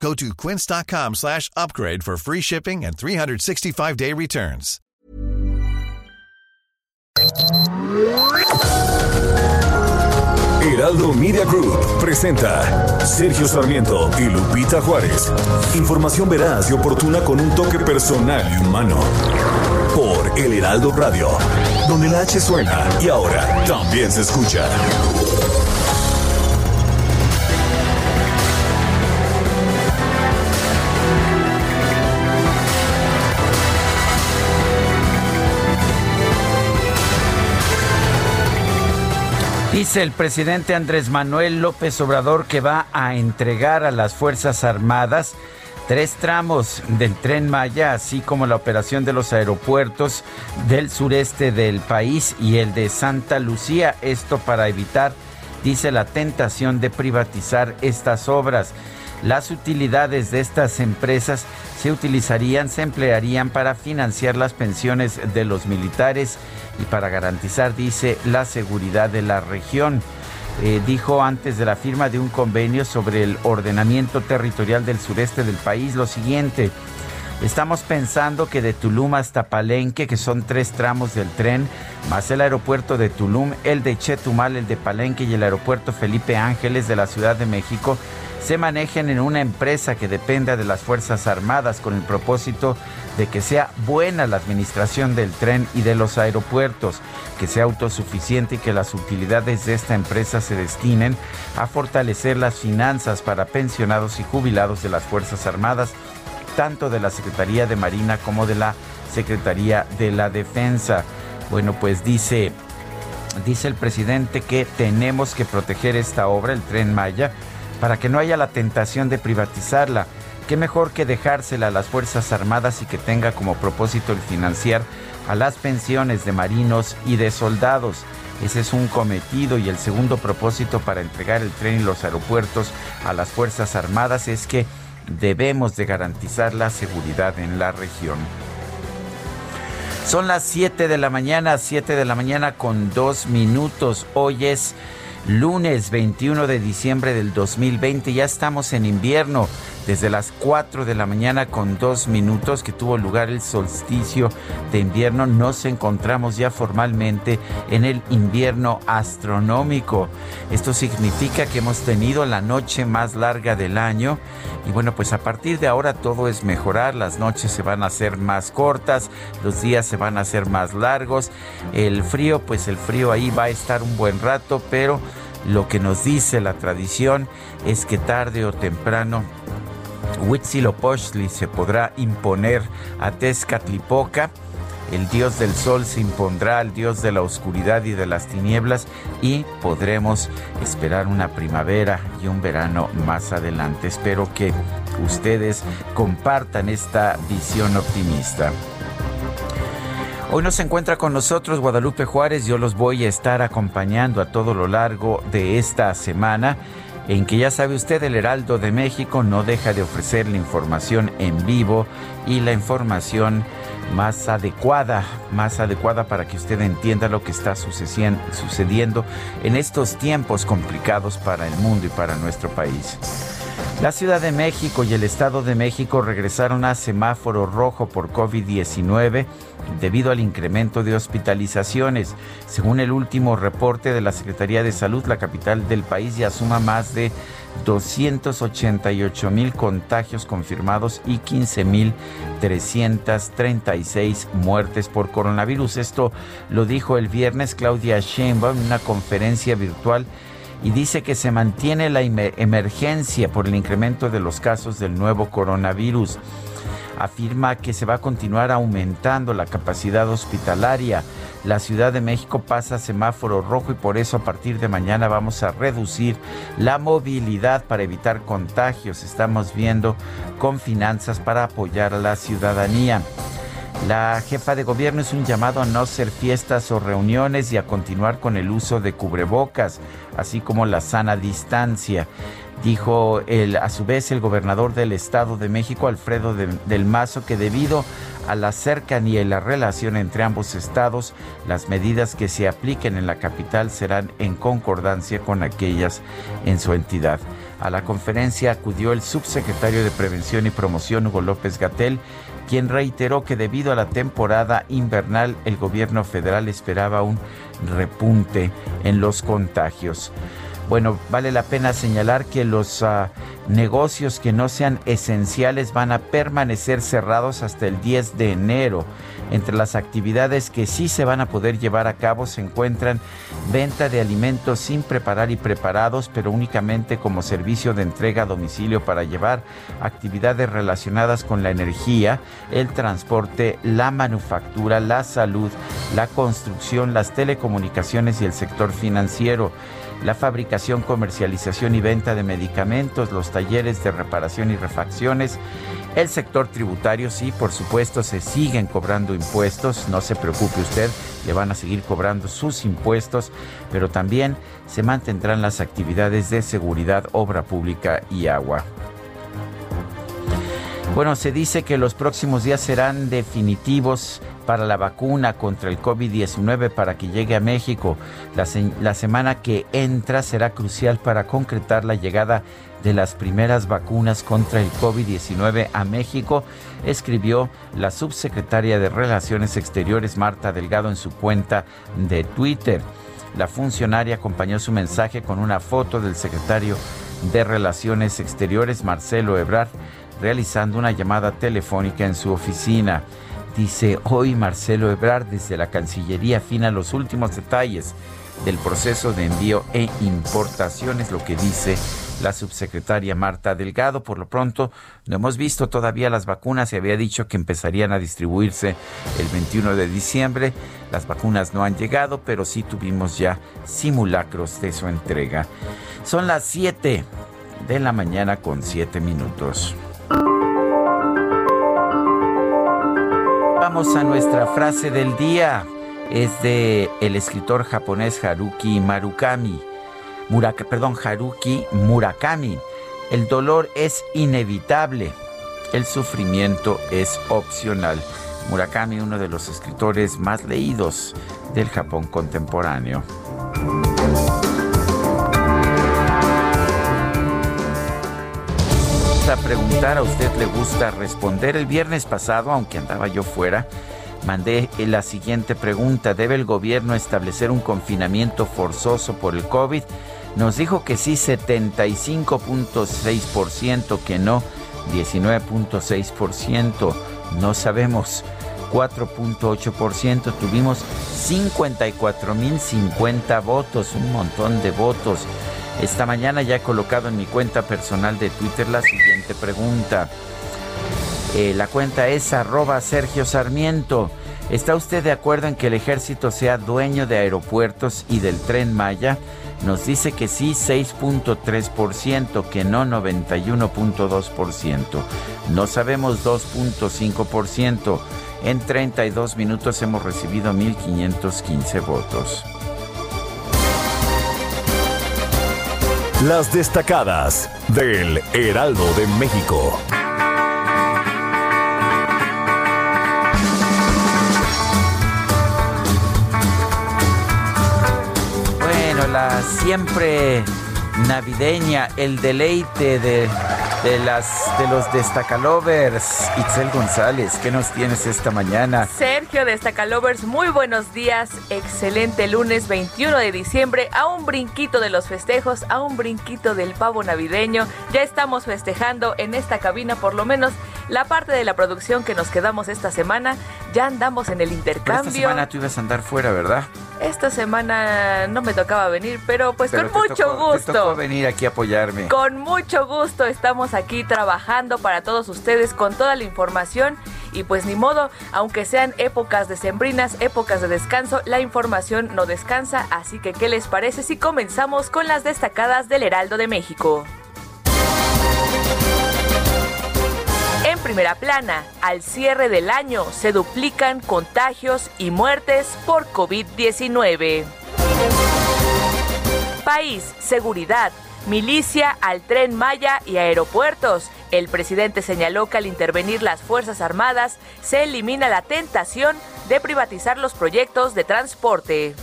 Go to quince.com slash upgrade for free shipping and 365-day returns. Heraldo Media Group presenta Sergio Sarmiento y Lupita Juárez. Información veraz y oportuna con un toque personal y humano. Por El Heraldo Radio, donde la H suena y ahora también se escucha. Dice el presidente Andrés Manuel López Obrador que va a entregar a las Fuerzas Armadas tres tramos del tren Maya, así como la operación de los aeropuertos del sureste del país y el de Santa Lucía. Esto para evitar, dice, la tentación de privatizar estas obras. Las utilidades de estas empresas se utilizarían, se emplearían para financiar las pensiones de los militares y para garantizar, dice, la seguridad de la región. Eh, dijo antes de la firma de un convenio sobre el ordenamiento territorial del sureste del país lo siguiente. Estamos pensando que de Tulum hasta Palenque, que son tres tramos del tren, más el aeropuerto de Tulum, el de Chetumal, el de Palenque y el aeropuerto Felipe Ángeles de la Ciudad de México, se manejen en una empresa que dependa de las Fuerzas Armadas con el propósito de que sea buena la administración del tren y de los aeropuertos, que sea autosuficiente y que las utilidades de esta empresa se destinen a fortalecer las finanzas para pensionados y jubilados de las Fuerzas Armadas, tanto de la Secretaría de Marina como de la Secretaría de la Defensa. Bueno, pues dice, dice el presidente que tenemos que proteger esta obra, el tren Maya, para que no haya la tentación de privatizarla. Qué mejor que dejársela a las Fuerzas Armadas y que tenga como propósito el financiar a las pensiones de marinos y de soldados. Ese es un cometido y el segundo propósito para entregar el tren y los aeropuertos a las Fuerzas Armadas es que debemos de garantizar la seguridad en la región. Son las 7 de la mañana, 7 de la mañana con dos minutos. Hoy es lunes 21 de diciembre del 2020. Ya estamos en invierno desde las 4 de la mañana con dos minutos que tuvo lugar el solsticio de invierno. Nos encontramos ya formalmente en el invierno astronómico. Esto significa que hemos tenido la noche más larga del año y bueno, pues a partir de ahora todo es mejorar. Las noches se van a hacer más cortas, los días se van a hacer más largos. El frío, pues el frío ahí va a estar un buen rato, pero lo que nos dice la tradición es que tarde o temprano Huitzilopochtli se podrá imponer a Tezcatlipoca. El dios del sol se impondrá al dios de la oscuridad y de las tinieblas y podremos esperar una primavera y un verano más adelante. Espero que ustedes compartan esta visión optimista. Hoy nos encuentra con nosotros Guadalupe Juárez. Yo los voy a estar acompañando a todo lo largo de esta semana en que ya sabe usted el Heraldo de México no deja de ofrecer la información en vivo y la información más adecuada, más adecuada para que usted entienda lo que está sucediendo en estos tiempos complicados para el mundo y para nuestro país. La Ciudad de México y el Estado de México regresaron a semáforo rojo por COVID-19 debido al incremento de hospitalizaciones. Según el último reporte de la Secretaría de Salud, la capital del país ya suma más de 288 mil contagios confirmados y 15 mil 336 muertes por coronavirus. Esto lo dijo el viernes Claudia Sheinbaum en una conferencia virtual y dice que se mantiene la emergencia por el incremento de los casos del nuevo coronavirus. Afirma que se va a continuar aumentando la capacidad hospitalaria. La Ciudad de México pasa semáforo rojo y por eso a partir de mañana vamos a reducir la movilidad para evitar contagios. Estamos viendo con finanzas para apoyar a la ciudadanía. La jefa de gobierno es un llamado a no hacer fiestas o reuniones y a continuar con el uso de cubrebocas, así como la sana distancia. Dijo el, a su vez el gobernador del Estado de México, Alfredo del Mazo, que debido a la cercanía y la relación entre ambos estados, las medidas que se apliquen en la capital serán en concordancia con aquellas en su entidad. A la conferencia acudió el subsecretario de Prevención y Promoción, Hugo López Gatel, quien reiteró que debido a la temporada invernal el gobierno federal esperaba un repunte en los contagios. Bueno, vale la pena señalar que los ah, negocios que no sean esenciales van a permanecer cerrados hasta el 10 de enero. Entre las actividades que sí se van a poder llevar a cabo se encuentran venta de alimentos sin preparar y preparados, pero únicamente como servicio de entrega a domicilio para llevar actividades relacionadas con la energía, el transporte, la manufactura, la salud, la construcción, las telecomunicaciones y el sector financiero la fabricación, comercialización y venta de medicamentos, los talleres de reparación y refacciones. El sector tributario, sí, por supuesto, se siguen cobrando impuestos, no se preocupe usted, le van a seguir cobrando sus impuestos, pero también se mantendrán las actividades de seguridad, obra pública y agua. Bueno, se dice que los próximos días serán definitivos para la vacuna contra el COVID-19 para que llegue a México. La, semana que entra será crucial para concretar la llegada de las primeras vacunas contra el COVID-19 a México, escribió la subsecretaria de Relaciones Exteriores Marta Delgado en su cuenta de Twitter. La funcionaria acompañó su mensaje con una foto del secretario de Relaciones Exteriores Marcelo Ebrard realizando una llamada telefónica en su oficina. Dice hoy Marcelo Ebrard desde la Cancillería fina los últimos detalles del proceso de envío e importación, es lo que dice la subsecretaria Marta Delgado. Por lo pronto, no hemos visto todavía las vacunas. Se había dicho que empezarían a distribuirse el 21 de diciembre. Las vacunas no han llegado, pero sí tuvimos ya simulacros de su entrega. Son las 7 de la mañana con 7 minutos. Vamos a nuestra frase del día. Es de el escritor japonés Haruki Perdón, Haruki Murakami. El dolor es inevitable. El sufrimiento es opcional. Murakami, uno de los escritores más leídos del Japón contemporáneo. a preguntar, a usted le gusta responder. El viernes pasado, aunque andaba yo fuera, mandé la siguiente pregunta. ¿Debe el gobierno establecer un confinamiento forzoso por el COVID? Nos dijo que sí, 75.6%, que no, 19.6%. No sabemos. 4.8%, tuvimos 54.050 votos, un montón de votos. Esta mañana ya he colocado en mi cuenta personal de Twitter la siguiente pregunta. Eh, la cuenta es arroba Sergio Sarmiento. ¿Está usted de acuerdo en que el ejército sea dueño de aeropuertos y del tren Maya? Nos dice que sí 6.3%, que no 91.2%. No sabemos 2.5%. En 32 minutos hemos recibido 1.515 votos. Las destacadas del Heraldo de México. Siempre navideña, el deleite de de las de los destacalovers. Itzel González, ¿qué nos tienes esta mañana? Sergio Destacalovers, muy buenos días. Excelente lunes 21 de diciembre, a un brinquito de los festejos, a un brinquito del pavo navideño. Ya estamos festejando en esta cabina, por lo menos la parte de la producción que nos quedamos esta semana. Ya andamos en el intercambio. esta semana tú ibas a andar fuera, ¿verdad? Esta semana no me tocaba venir, pero pues con mucho gusto. Te tocó venir aquí a apoyarme. Con mucho gusto estamos aquí trabajando para todos ustedes con toda la información y pues ni modo, aunque sean épocas decembrinas, épocas de descanso, la información no descansa, así que ¿qué les parece si comenzamos con las destacadas del Heraldo de México? Primera plana, al cierre del año se duplican contagios y muertes por COVID-19. País, seguridad, milicia al tren Maya y aeropuertos. El presidente señaló que al intervenir las Fuerzas Armadas se elimina la tentación de privatizar los proyectos de transporte.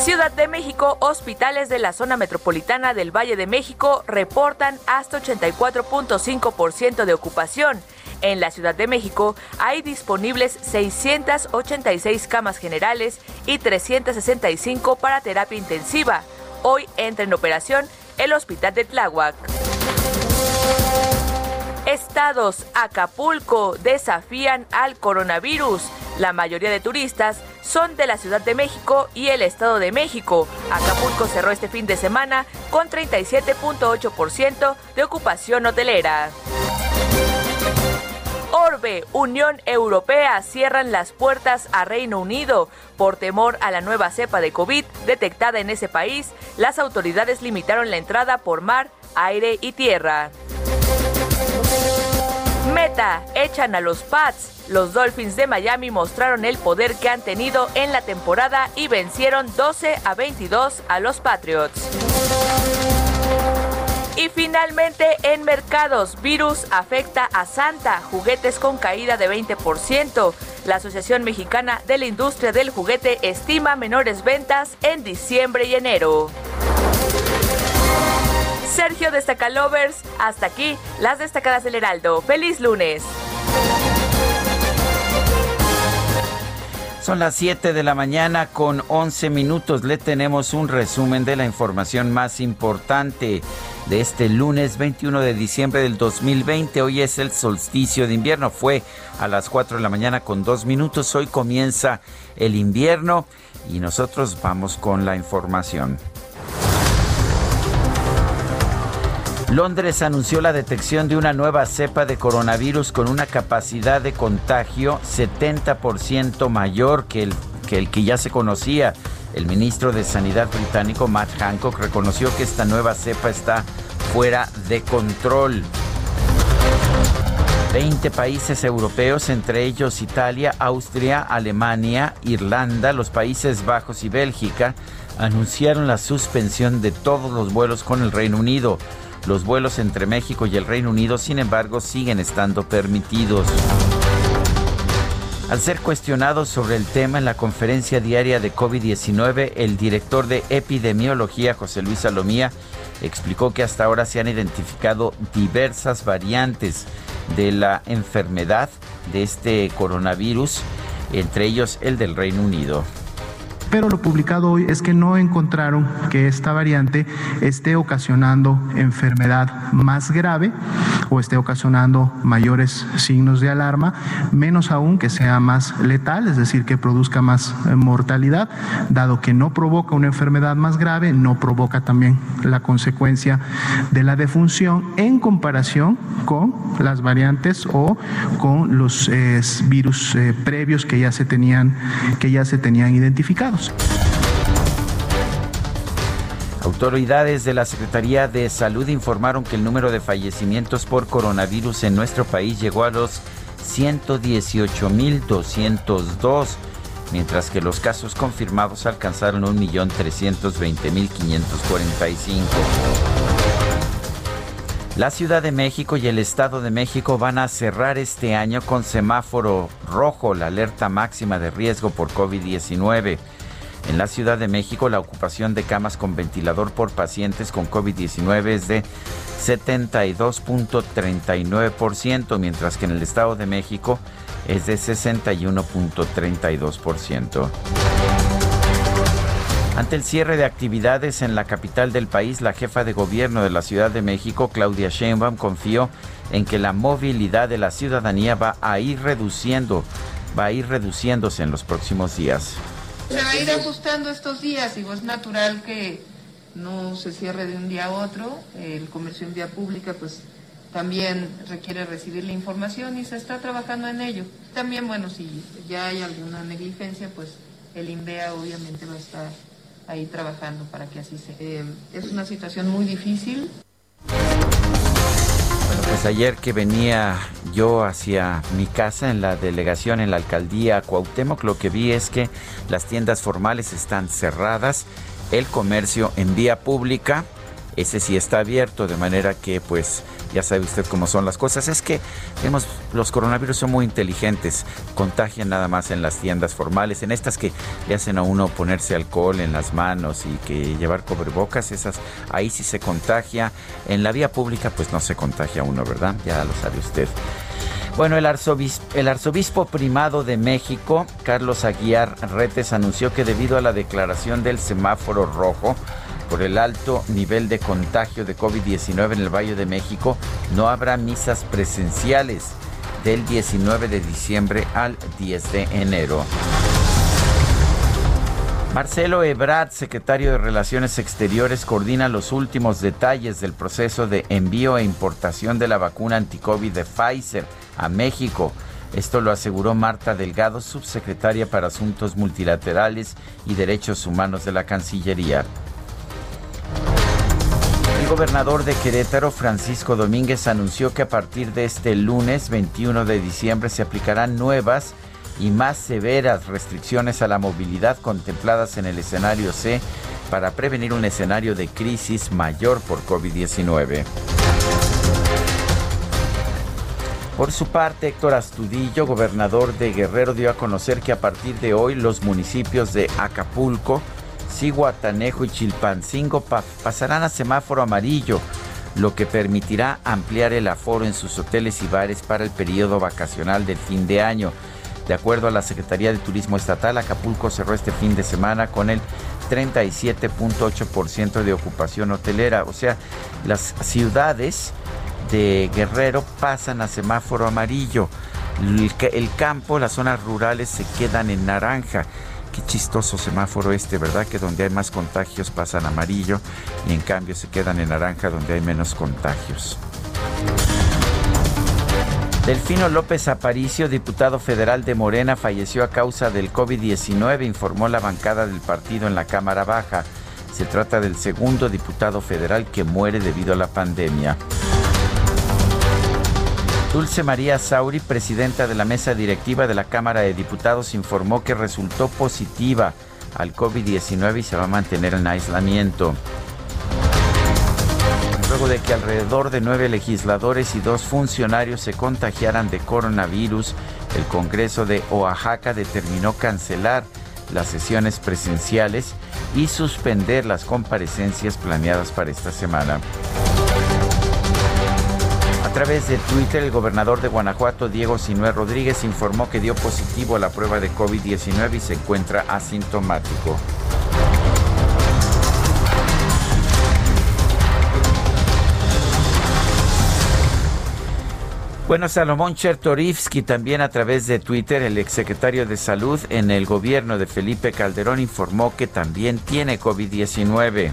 Ciudad de México, hospitales de la zona metropolitana del Valle de México reportan hasta 84.5% de ocupación. En la Ciudad de México hay disponibles 686 camas generales y 365 para terapia intensiva. Hoy entra en operación el Hospital de Tláhuac. Estados Acapulco desafían al coronavirus. La mayoría de turistas son de la Ciudad de México y el Estado de México. Acapulco cerró este fin de semana con 37.8% de ocupación hotelera. Orbe, Unión Europea cierran las puertas a Reino Unido por temor a la nueva cepa de COVID detectada en ese país. Las autoridades limitaron la entrada por mar, aire y tierra. Meta, echan a los Pats. Los Dolphins de Miami mostraron el poder que han tenido en la temporada y vencieron 12 a 22 a los Patriots. Y finalmente en mercados, virus afecta a Santa, juguetes con caída de 20%. La Asociación Mexicana de la Industria del Juguete estima menores ventas en diciembre y enero. Sergio Destacalovers, hasta aquí las destacadas del Heraldo. ¡Feliz lunes! Son las 7 de la mañana con 11 minutos. Le tenemos un resumen de la información más importante de este lunes 21 de diciembre del 2020. Hoy es el solsticio de invierno. Fue a las 4 de la mañana con 2 minutos. Hoy comienza el invierno y nosotros vamos con la información. Londres anunció la detección de una nueva cepa de coronavirus con una capacidad de contagio 70% mayor que el, que el que ya se conocía. El ministro de Sanidad británico Matt Hancock reconoció que esta nueva cepa está fuera de control. 20 países europeos, entre ellos Italia, Austria, Alemania, Irlanda, los Países Bajos y Bélgica, anunciaron la suspensión de todos los vuelos con el Reino Unido. Los vuelos entre México y el Reino Unido, sin embargo, siguen estando permitidos. Al ser cuestionado sobre el tema en la conferencia diaria de COVID-19, el director de epidemiología, José Luis Salomía, explicó que hasta ahora se han identificado diversas variantes de la enfermedad de este coronavirus, entre ellos el del Reino Unido pero lo publicado hoy es que no encontraron que esta variante esté ocasionando enfermedad más grave o esté ocasionando mayores signos de alarma, menos aún que sea más letal, es decir, que produzca más eh, mortalidad, dado que no provoca una enfermedad más grave, no provoca también la consecuencia de la defunción en comparación con las variantes o con los eh, virus eh, previos que ya se tenían que ya se tenían identificados. Autoridades de la Secretaría de Salud informaron que el número de fallecimientos por coronavirus en nuestro país llegó a los 118.202, mientras que los casos confirmados alcanzaron 1.320.545. La Ciudad de México y el Estado de México van a cerrar este año con semáforo rojo la alerta máxima de riesgo por COVID-19. En la Ciudad de México, la ocupación de camas con ventilador por pacientes con COVID-19 es de 72.39%, mientras que en el Estado de México es de 61.32%. Ante el cierre de actividades en la capital del país, la jefa de gobierno de la Ciudad de México, Claudia Sheinbaum, confió en que la movilidad de la ciudadanía va a ir reduciendo, va a ir reduciéndose en los próximos días. Se va a ir ajustando estos días y es natural que no se cierre de un día a otro. El comercio en vía pública pues también requiere recibir la información y se está trabajando en ello. También, bueno, si ya hay alguna negligencia, pues el INVEA obviamente va a estar ahí trabajando para que así sea. Eh, es una situación muy difícil. Pues ayer que venía yo hacia mi casa en la delegación en la alcaldía Cuauhtémoc, lo que vi es que las tiendas formales están cerradas, el comercio en vía pública, ese sí está abierto, de manera que pues ya sabe usted cómo son las cosas. Es que vemos, los coronavirus son muy inteligentes, contagian nada más en las tiendas formales, en estas que le hacen a uno ponerse alcohol en las manos y que llevar cobrebocas, esas ahí sí se contagia. En la vía pública pues no se contagia uno, ¿verdad? Ya lo sabe usted. Bueno, el arzobispo, el arzobispo primado de México, Carlos Aguiar Retes, anunció que debido a la declaración del semáforo rojo, por el alto nivel de contagio de COVID-19 en el Valle de México, no habrá misas presenciales del 19 de diciembre al 10 de enero. Marcelo Ebrard, secretario de Relaciones Exteriores, coordina los últimos detalles del proceso de envío e importación de la vacuna anticovid de Pfizer a México. Esto lo aseguró Marta Delgado, subsecretaria para Asuntos Multilaterales y Derechos Humanos de la Cancillería gobernador de Querétaro, Francisco Domínguez, anunció que a partir de este lunes 21 de diciembre se aplicarán nuevas y más severas restricciones a la movilidad contempladas en el escenario C para prevenir un escenario de crisis mayor por COVID-19. Por su parte, Héctor Astudillo, gobernador de Guerrero, dio a conocer que a partir de hoy los municipios de Acapulco, Cihuatanejo y Chilpancingo pasarán a semáforo amarillo, lo que permitirá ampliar el aforo en sus hoteles y bares para el periodo vacacional del fin de año. De acuerdo a la Secretaría de Turismo Estatal, Acapulco cerró este fin de semana con el 37.8% de ocupación hotelera. O sea, las ciudades de Guerrero pasan a semáforo amarillo. El, campo, las zonas rurales se quedan en naranja. Qué chistoso semáforo este, ¿verdad? Que donde hay más contagios pasan amarillo y en cambio se quedan en naranja donde hay menos contagios. Delfino López Aparicio, diputado federal de Morena, falleció a causa del COVID-19, informó la bancada del partido en la Cámara Baja. Se trata del segundo diputado federal que muere debido a la pandemia. Dulce María Sauri, presidenta de la mesa directiva de la Cámara de Diputados, informó que resultó positiva al COVID-19 y se va a mantener en aislamiento. Luego de que alrededor de nueve legisladores y dos funcionarios se contagiaran de coronavirus, el Congreso de Oaxaca determinó cancelar las sesiones presenciales y suspender las comparecencias planeadas para esta semana. A través de Twitter, el gobernador de Guanajuato, Diego Sinué Rodríguez, informó que dio positivo a la prueba de COVID-19 y se encuentra asintomático. Bueno, Salomón Chertorivsky también a través de Twitter, el exsecretario de Salud en el gobierno de Felipe Calderón informó que también tiene COVID-19.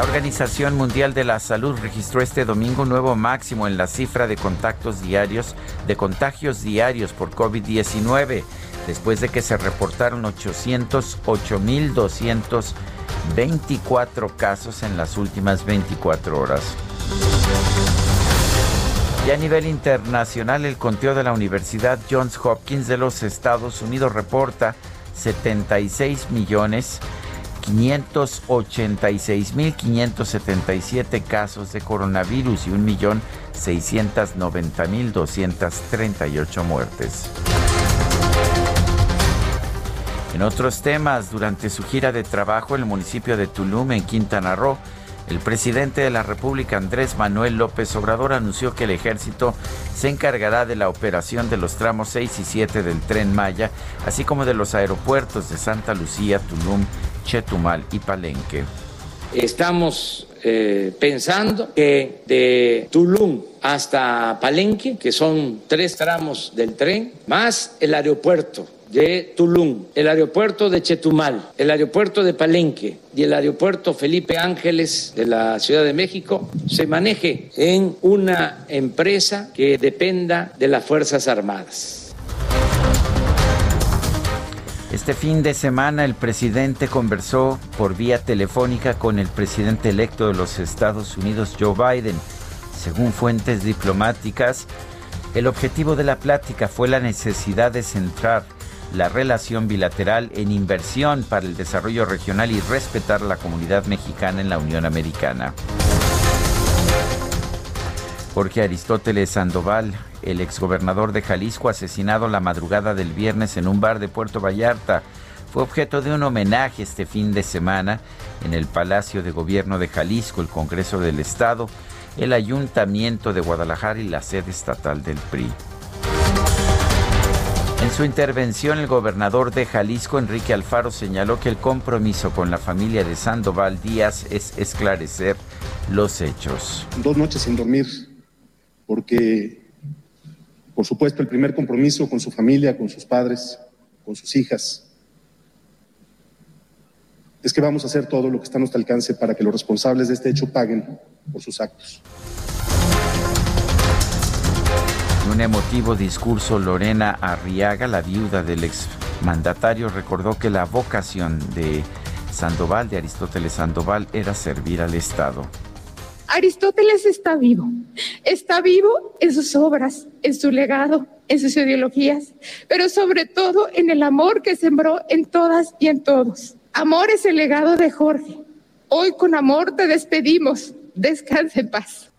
La Organización Mundial de la Salud registró este domingo un nuevo máximo en la cifra de contactos diarios, de contagios diarios por COVID-19, después de que se reportaron 808.224 casos en las últimas 24 horas. Y a nivel internacional, el conteo de la Universidad Johns Hopkins de los Estados Unidos reporta 76 millones 586.577 casos de coronavirus y 1.690.238 muertes. En otros temas, durante su gira de trabajo en el municipio de Tulum, en Quintana Roo, el presidente de la República, Andrés Manuel López Obrador, anunció que el ejército se encargará de la operación de los tramos 6 y 7 del tren Maya, así como de los aeropuertos de Santa Lucía, Tulum Chetumal y Palenque. Estamos eh, pensando que de Tulum hasta Palenque, que son tres tramos del tren, más el aeropuerto de Tulum, el aeropuerto de Chetumal, el aeropuerto de Palenque y el aeropuerto Felipe Ángeles de la Ciudad de México se maneje en una empresa que dependa de las Fuerzas Armadas. Este fin de semana el presidente conversó por vía telefónica con el presidente electo de los Estados Unidos, Joe Biden. Según fuentes diplomáticas, el objetivo de la plática fue la necesidad de centrar la relación bilateral en inversión para el desarrollo regional y respetar la comunidad mexicana en la Unión Americana. Jorge Aristóteles Sandoval, el exgobernador de Jalisco, asesinado la madrugada del viernes en un bar de Puerto Vallarta, fue objeto de un homenaje este fin de semana en el Palacio de Gobierno de Jalisco, el Congreso del Estado, el Ayuntamiento de Guadalajara y la sede estatal del PRI. En su intervención, el gobernador de Jalisco, Enrique Alfaro, señaló que el compromiso con la familia de Sandoval Díaz es esclarecer los hechos. Dos noches sin dormir, porque, por supuesto, el primer compromiso con su familia, con sus padres, con sus hijas, es que vamos a hacer todo lo que está a nuestro alcance para que los responsables de este hecho paguen por sus actos. En un emotivo discurso, Lorena Arriaga, la viuda del exmandatario, recordó que la vocación de Sandoval, de Aristóteles Sandoval, era servir al Estado. Aristóteles está vivo. Está vivo en sus obras, en su legado, en sus ideologías, pero sobre todo en el amor que sembró en todas y en todos. Amor es el legado de Jorge. Hoy con amor te despedimos. Descanse en paz.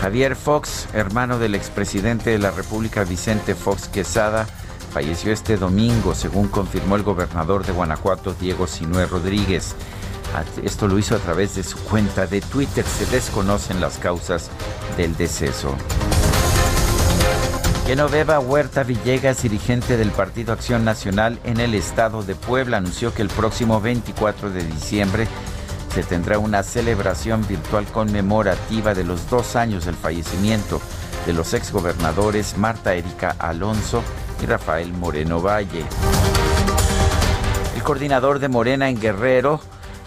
Javier Fox, hermano del expresidente de la República Vicente Fox Quesada, falleció este domingo, según confirmó el gobernador de Guanajuato, Diego Sinué Rodríguez. Esto lo hizo a través de su cuenta de Twitter. Se desconocen las causas del deceso. Genoveva Huerta Villegas, dirigente del Partido Acción Nacional en el estado de Puebla, anunció que el próximo 24 de diciembre se tendrá una celebración virtual conmemorativa de los dos años del fallecimiento de los exgobernadores Marta Erika Alonso y Rafael Moreno Valle. El coordinador de Morena en Guerrero,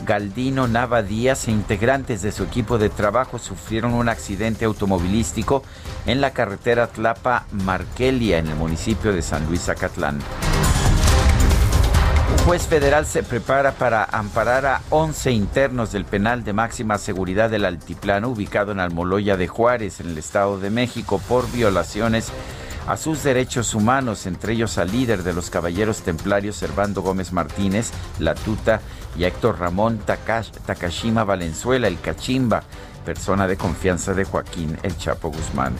Galdino Nava Díaz e integrantes de su equipo de trabajo sufrieron un accidente automovilístico en la carretera Tlapa-Marquelia en el municipio de San Luis Acatlán. Juez federal se prepara para amparar a 11 internos del penal de máxima seguridad del Altiplano, ubicado en Almoloya de Juárez, en el Estado de México, por violaciones a sus derechos humanos, entre ellos al líder de los Caballeros Templarios, Servando Gómez Martínez, La Tuta, y Héctor Ramón Takashima Valenzuela, el Cachimba, persona de confianza de Joaquín El Chapo Guzmán.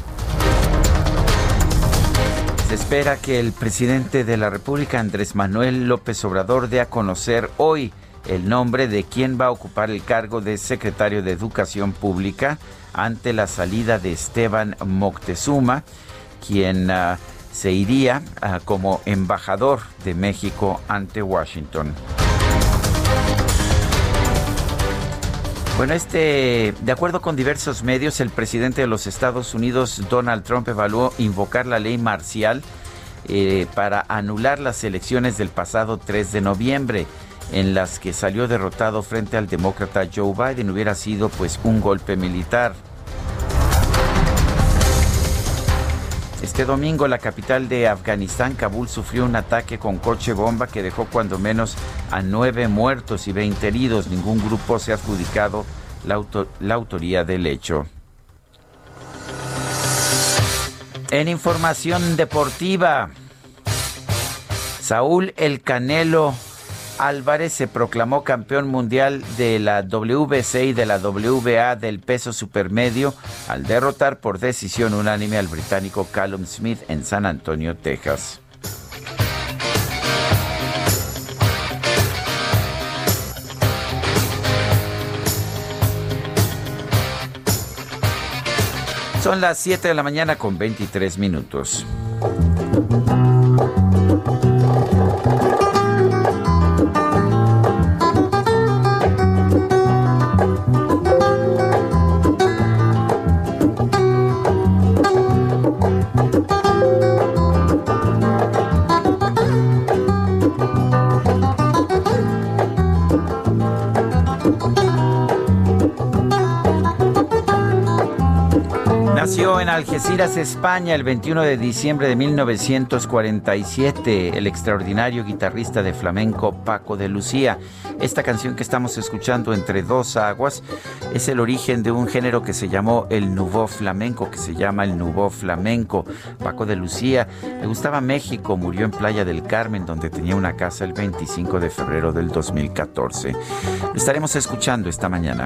Se espera que el presidente de la República, Andrés Manuel López Obrador, dé a conocer hoy el nombre de quien va a ocupar el cargo de secretario de Educación Pública ante la salida de Esteban Moctezuma, quien ah, se iría ah, como embajador de México ante Washington. Bueno, este, de acuerdo con diversos medios, el presidente de los Estados Unidos, Donald Trump, evaluó invocar la ley marcial eh, para anular las elecciones del pasado 3 de noviembre, en las que salió derrotado frente al demócrata Joe Biden. Hubiera sido pues un golpe militar. Este domingo la capital de Afganistán, Kabul, sufrió un ataque con coche bomba que dejó cuando menos a nueve muertos y 20 heridos. Ningún grupo se ha adjudicado la, la autoría del hecho. En información deportiva, Saúl El Canelo Álvarez se proclamó campeón mundial de la WBC y de la WBA del peso supermedio al derrotar por decisión unánime al británico Callum Smith en San Antonio, Texas. Son las 7 de la mañana con 23 minutos. en Algeciras, España, el 21 de diciembre de 1947, el extraordinario guitarrista de flamenco Paco de Lucía. Esta canción que estamos escuchando entre dos aguas es el origen de un género que se llamó el nouveau flamenco, que se llama el nouveau flamenco. Paco de Lucía le gustaba México, murió en Playa del Carmen, donde tenía una casa el 25 de febrero del 2014. Lo estaremos escuchando esta mañana.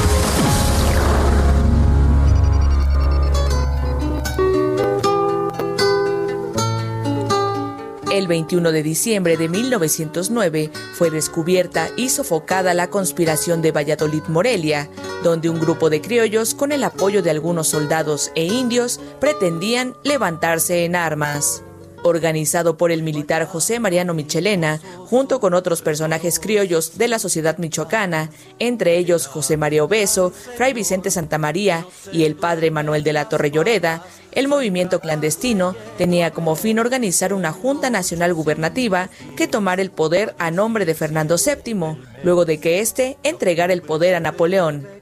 El 21 de diciembre de 1909 fue descubierta y sofocada la conspiración de Valladolid-Morelia, donde un grupo de criollos, con el apoyo de algunos soldados e indios, pretendían levantarse en armas organizado por el militar José Mariano Michelena, junto con otros personajes criollos de la sociedad michoacana, entre ellos José María Obeso, Fray Vicente Santa María y el padre Manuel de la Torre Lloreda, el movimiento clandestino tenía como fin organizar una Junta Nacional Gubernativa que tomara el poder a nombre de Fernando VII, luego de que éste entregara el poder a Napoleón.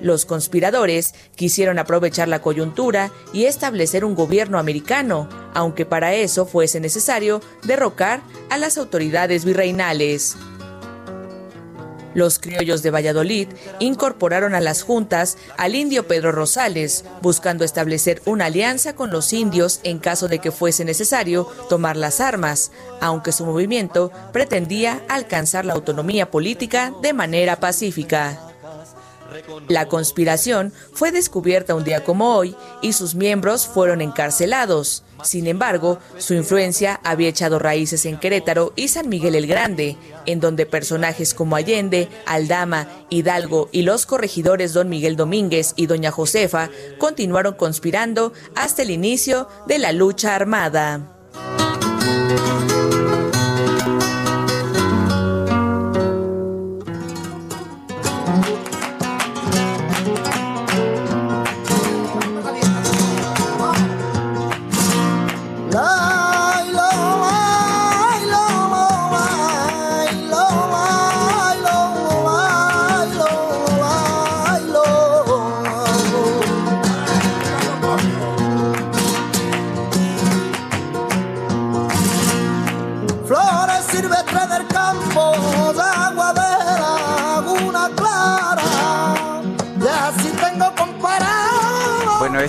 Los conspiradores quisieron aprovechar la coyuntura y establecer un gobierno americano, aunque para eso fuese necesario derrocar a las autoridades virreinales. Los criollos de Valladolid incorporaron a las juntas al indio Pedro Rosales, buscando establecer una alianza con los indios en caso de que fuese necesario tomar las armas, aunque su movimiento pretendía alcanzar la autonomía política de manera pacífica. La conspiración fue descubierta un día como hoy y sus miembros fueron encarcelados. Sin embargo, su influencia había echado raíces en Querétaro y San Miguel el Grande, en donde personajes como Allende, Aldama, Hidalgo y los corregidores don Miguel Domínguez y doña Josefa continuaron conspirando hasta el inicio de la lucha armada.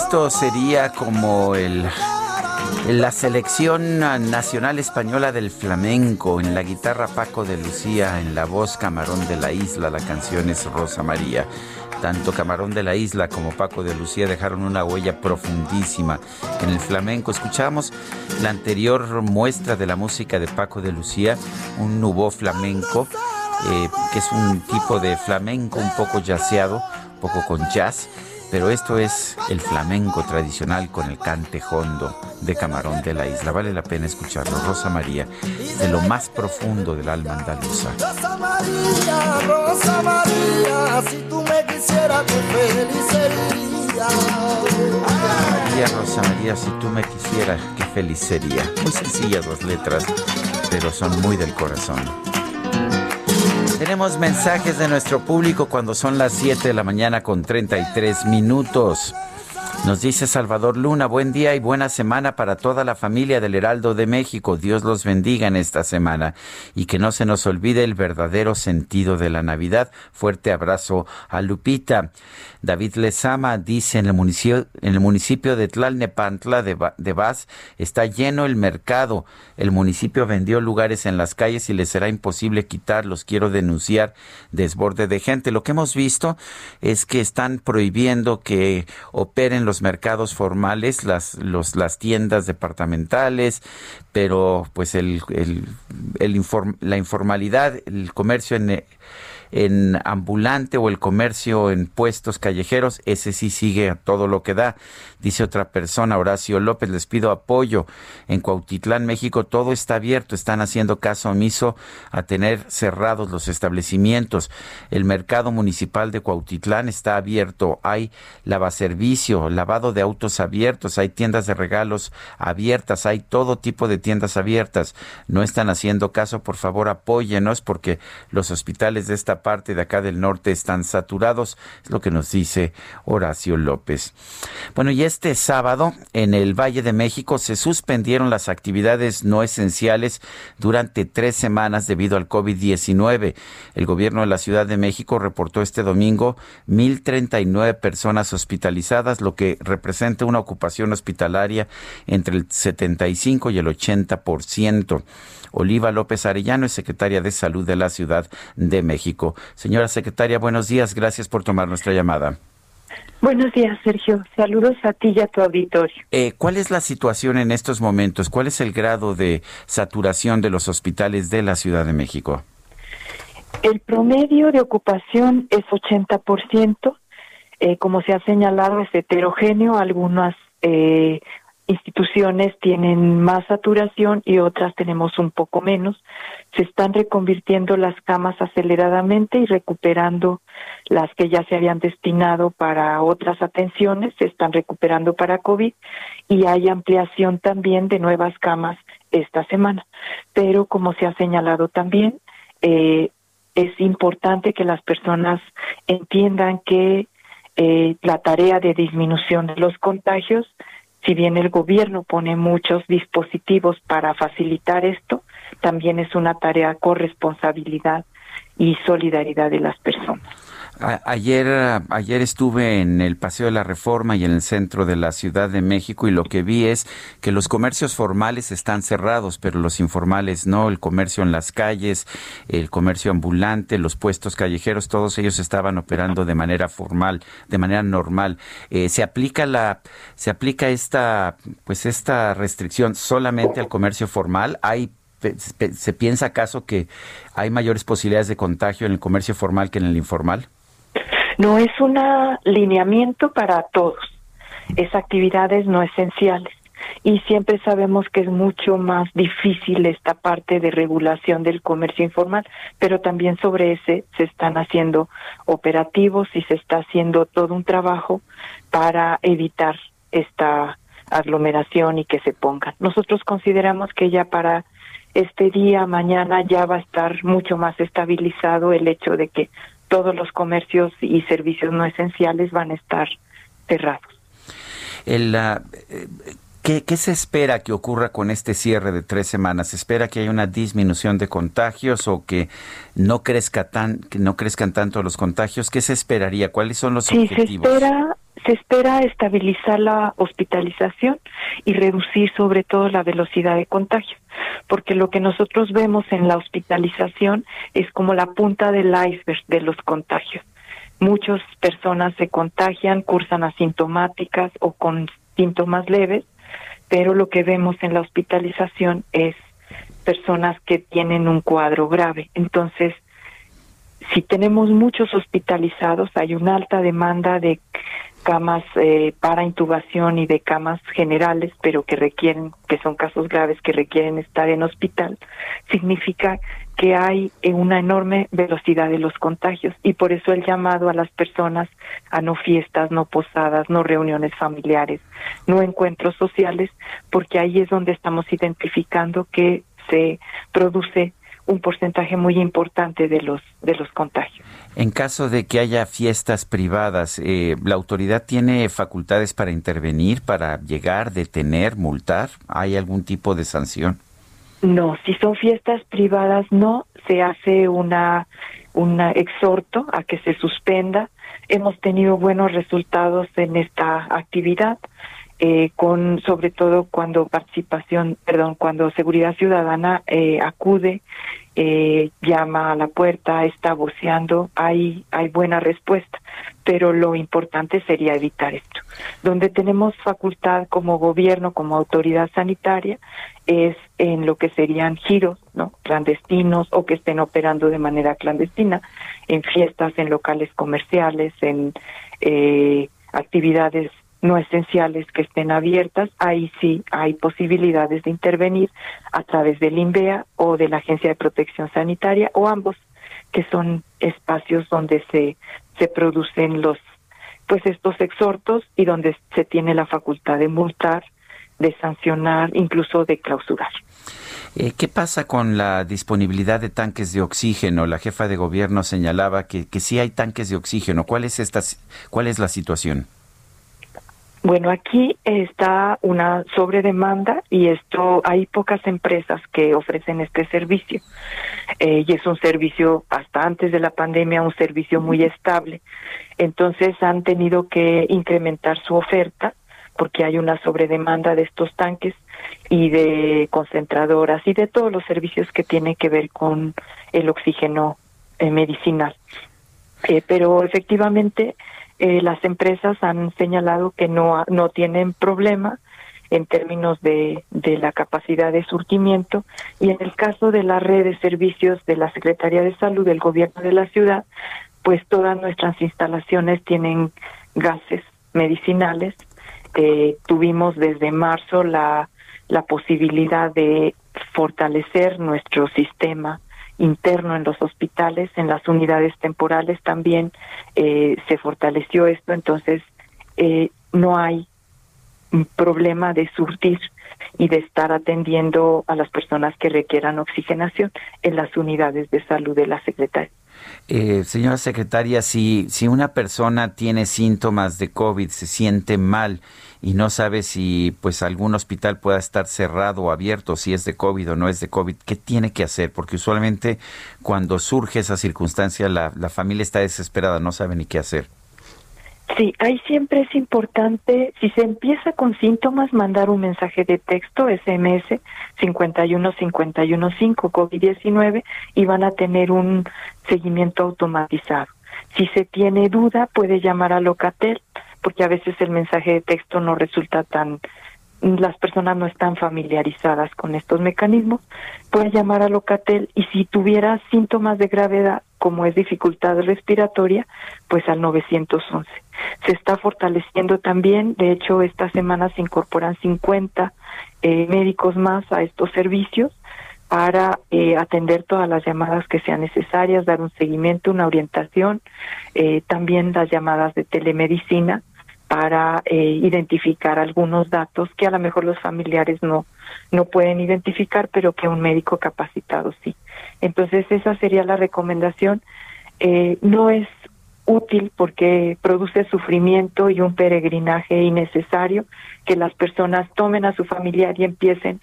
Esto sería como el, la selección nacional española del flamenco, en la guitarra Paco de Lucía, en la voz Camarón de la Isla, la canción es Rosa María. Tanto Camarón de la Isla como Paco de Lucía dejaron una huella profundísima en el flamenco. Escuchamos la anterior muestra de la música de Paco de Lucía, un nubo flamenco, eh, que es un tipo de flamenco un poco jazzeado, un poco con jazz pero esto es el flamenco tradicional con el cante hondo de Camarón de la Isla. Vale la pena escucharlo. Rosa María, de lo más profundo del alma andaluza. Rosa María, Rosa María, si tú me quisieras, qué feliz sería. María, Rosa María, si tú me quisieras, qué feliz sería. Muy sencillas las letras, pero son muy del corazón. Tenemos mensajes de nuestro público cuando son las 7 de la mañana con 33 minutos. Nos dice Salvador Luna, buen día y buena semana para toda la familia del Heraldo de México. Dios los bendiga en esta semana y que no se nos olvide el verdadero sentido de la Navidad. Fuerte abrazo a Lupita. David Lezama dice en el municipio, en el municipio de Tlalnepantla de, de Vaz está lleno el mercado. El municipio vendió lugares en las calles y les será imposible quitarlos. Quiero denunciar desborde de gente. Lo que hemos visto es que están prohibiendo que operen los mercados formales, las, los, las tiendas departamentales, pero pues el, el, la informalidad, el comercio en en ambulante o el comercio en puestos callejeros, ese sí sigue a todo lo que da. Dice otra persona, Horacio López, les pido apoyo. En Cuautitlán, México, todo está abierto, están haciendo caso omiso a tener cerrados los establecimientos. El mercado municipal de Cuautitlán está abierto, hay lavaservicio, lavado de autos abiertos, hay tiendas de regalos abiertas, hay todo tipo de tiendas abiertas. No están haciendo caso, por favor, apóyenos porque los hospitales de esta parte de acá del norte están saturados, es lo que nos dice Horacio López. Bueno, y este sábado en el Valle de México se suspendieron las actividades no esenciales durante tres semanas debido al COVID-19. El gobierno de la Ciudad de México reportó este domingo 1.039 personas hospitalizadas, lo que representa una ocupación hospitalaria entre el 75 y el 80%. Oliva López Arellano es secretaria de Salud de la Ciudad de México. Señora secretaria, buenos días. Gracias por tomar nuestra llamada. Buenos días, Sergio. Saludos a ti y a tu auditorio. Eh, ¿Cuál es la situación en estos momentos? ¿Cuál es el grado de saturación de los hospitales de la Ciudad de México? El promedio de ocupación es 80%. Eh, como se ha señalado, es heterogéneo. Algunas eh, instituciones tienen más saturación y otras tenemos un poco menos. Se están reconvirtiendo las camas aceleradamente y recuperando las que ya se habían destinado para otras atenciones, se están recuperando para COVID y hay ampliación también de nuevas camas esta semana. Pero como se ha señalado también, eh, es importante que las personas entiendan que eh, la tarea de disminución de los contagios si bien el gobierno pone muchos dispositivos para facilitar esto, también es una tarea corresponsabilidad y solidaridad de las personas. Ayer, ayer estuve en el Paseo de la Reforma y en el centro de la Ciudad de México y lo que vi es que los comercios formales están cerrados, pero los informales no, el comercio en las calles, el comercio ambulante, los puestos callejeros, todos ellos estaban operando de manera formal, de manera normal. Eh, se aplica la, se aplica esta, pues esta restricción solamente al comercio formal. Hay ¿Se piensa acaso que hay mayores posibilidades de contagio en el comercio formal que en el informal? No es un lineamiento para todos, es actividades no esenciales. Y siempre sabemos que es mucho más difícil esta parte de regulación del comercio informal, pero también sobre ese se están haciendo operativos y se está haciendo todo un trabajo para evitar esta aglomeración y que se pongan. Nosotros consideramos que ya para este día, mañana, ya va a estar mucho más estabilizado el hecho de que todos los comercios y servicios no esenciales van a estar cerrados. El, uh, ¿qué, ¿Qué se espera que ocurra con este cierre de tres semanas? ¿Se espera que haya una disminución de contagios o que no crezca tan, que no crezcan tanto los contagios? ¿Qué se esperaría? ¿Cuáles son los sí, objetivos? Se espera se espera estabilizar la hospitalización y reducir sobre todo la velocidad de contagio, porque lo que nosotros vemos en la hospitalización es como la punta del iceberg de los contagios. Muchas personas se contagian, cursan asintomáticas o con síntomas leves, pero lo que vemos en la hospitalización es personas que tienen un cuadro grave. Entonces, si tenemos muchos hospitalizados, hay una alta demanda de camas eh, para intubación y de camas generales, pero que requieren, que son casos graves que requieren estar en hospital, significa que hay una enorme velocidad de los contagios y por eso el llamado a las personas a no fiestas, no posadas, no reuniones familiares, no encuentros sociales, porque ahí es donde estamos identificando que se produce un porcentaje muy importante de los de los contagios. En caso de que haya fiestas privadas, eh, ¿la autoridad tiene facultades para intervenir, para llegar, detener, multar? ¿Hay algún tipo de sanción? No, si son fiestas privadas no, se hace una un exhorto a que se suspenda. Hemos tenido buenos resultados en esta actividad. Eh, con sobre todo cuando participación, perdón, cuando seguridad ciudadana eh, acude eh, llama a la puerta, está voceando, hay, hay buena respuesta. pero lo importante sería evitar esto. Donde tenemos facultad como gobierno, como autoridad sanitaria, es en lo que serían giros no clandestinos o que estén operando de manera clandestina en fiestas, en locales comerciales, en eh, actividades no esenciales que estén abiertas, ahí sí hay posibilidades de intervenir a través del INVEA o de la Agencia de Protección Sanitaria o ambos, que son espacios donde se, se producen los pues estos exhortos y donde se tiene la facultad de multar, de sancionar, incluso de clausurar. Eh, ¿Qué pasa con la disponibilidad de tanques de oxígeno? La jefa de gobierno señalaba que, que sí hay tanques de oxígeno. ¿Cuál es, esta, cuál es la situación? Bueno, aquí está una sobredemanda y esto hay pocas empresas que ofrecen este servicio eh, y es un servicio hasta antes de la pandemia un servicio muy estable. Entonces han tenido que incrementar su oferta porque hay una sobredemanda de estos tanques y de concentradoras y de todos los servicios que tienen que ver con el oxígeno eh, medicinal. Eh, pero efectivamente eh, las empresas han señalado que no, no tienen problema en términos de, de la capacidad de surtimiento y en el caso de la red de servicios de la Secretaría de Salud del Gobierno de la ciudad, pues todas nuestras instalaciones tienen gases medicinales. Eh, tuvimos desde marzo la, la posibilidad de fortalecer nuestro sistema interno en los hospitales, en las unidades temporales también eh, se fortaleció esto, entonces eh, no hay problema de surtir y de estar atendiendo a las personas que requieran oxigenación en las unidades de salud de la Secretaría. Eh, señora secretaria, si, si una persona tiene síntomas de COVID, se siente mal y no sabe si pues algún hospital pueda estar cerrado o abierto, si es de COVID o no es de COVID, ¿qué tiene que hacer? Porque usualmente cuando surge esa circunstancia la, la familia está desesperada, no sabe ni qué hacer. Sí, ahí siempre es importante, si se empieza con síntomas, mandar un mensaje de texto, SMS 51515 COVID-19 y van a tener un seguimiento automatizado. Si se tiene duda, puede llamar a Locatel, porque a veces el mensaje de texto no resulta tan las personas no están familiarizadas con estos mecanismos, puede llamar a Locatel y si tuviera síntomas de gravedad, como es dificultad respiratoria, pues al 911. Se está fortaleciendo también, de hecho esta semana se incorporan 50 eh, médicos más a estos servicios para eh, atender todas las llamadas que sean necesarias, dar un seguimiento, una orientación, eh, también las llamadas de telemedicina para eh, identificar algunos datos que a lo mejor los familiares no no pueden identificar, pero que un médico capacitado sí. Entonces esa sería la recomendación. Eh, no es útil porque produce sufrimiento y un peregrinaje innecesario que las personas tomen a su familiar y empiecen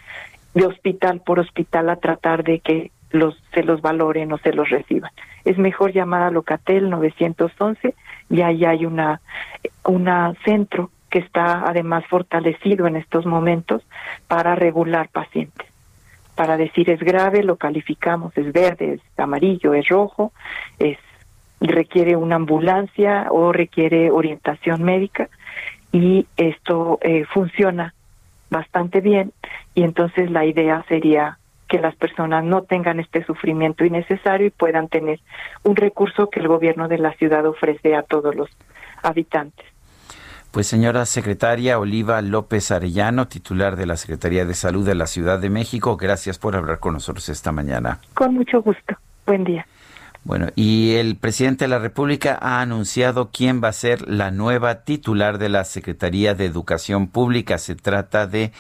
de hospital por hospital a tratar de que los se los valoren o se los reciban. Es mejor llamar a Locatel 911 y ahí hay una una centro que está además fortalecido en estos momentos para regular pacientes. Para decir es grave, lo calificamos, es verde, es amarillo, es rojo, es requiere una ambulancia o requiere orientación médica y esto eh, funciona bastante bien y entonces la idea sería que las personas no tengan este sufrimiento innecesario y puedan tener un recurso que el gobierno de la ciudad ofrece a todos los habitantes. Pues señora secretaria Oliva López Arellano, titular de la Secretaría de Salud de la Ciudad de México, gracias por hablar con nosotros esta mañana. Con mucho gusto. Buen día. Bueno, y el presidente de la República ha anunciado quién va a ser la nueva titular de la Secretaría de Educación Pública. Se trata de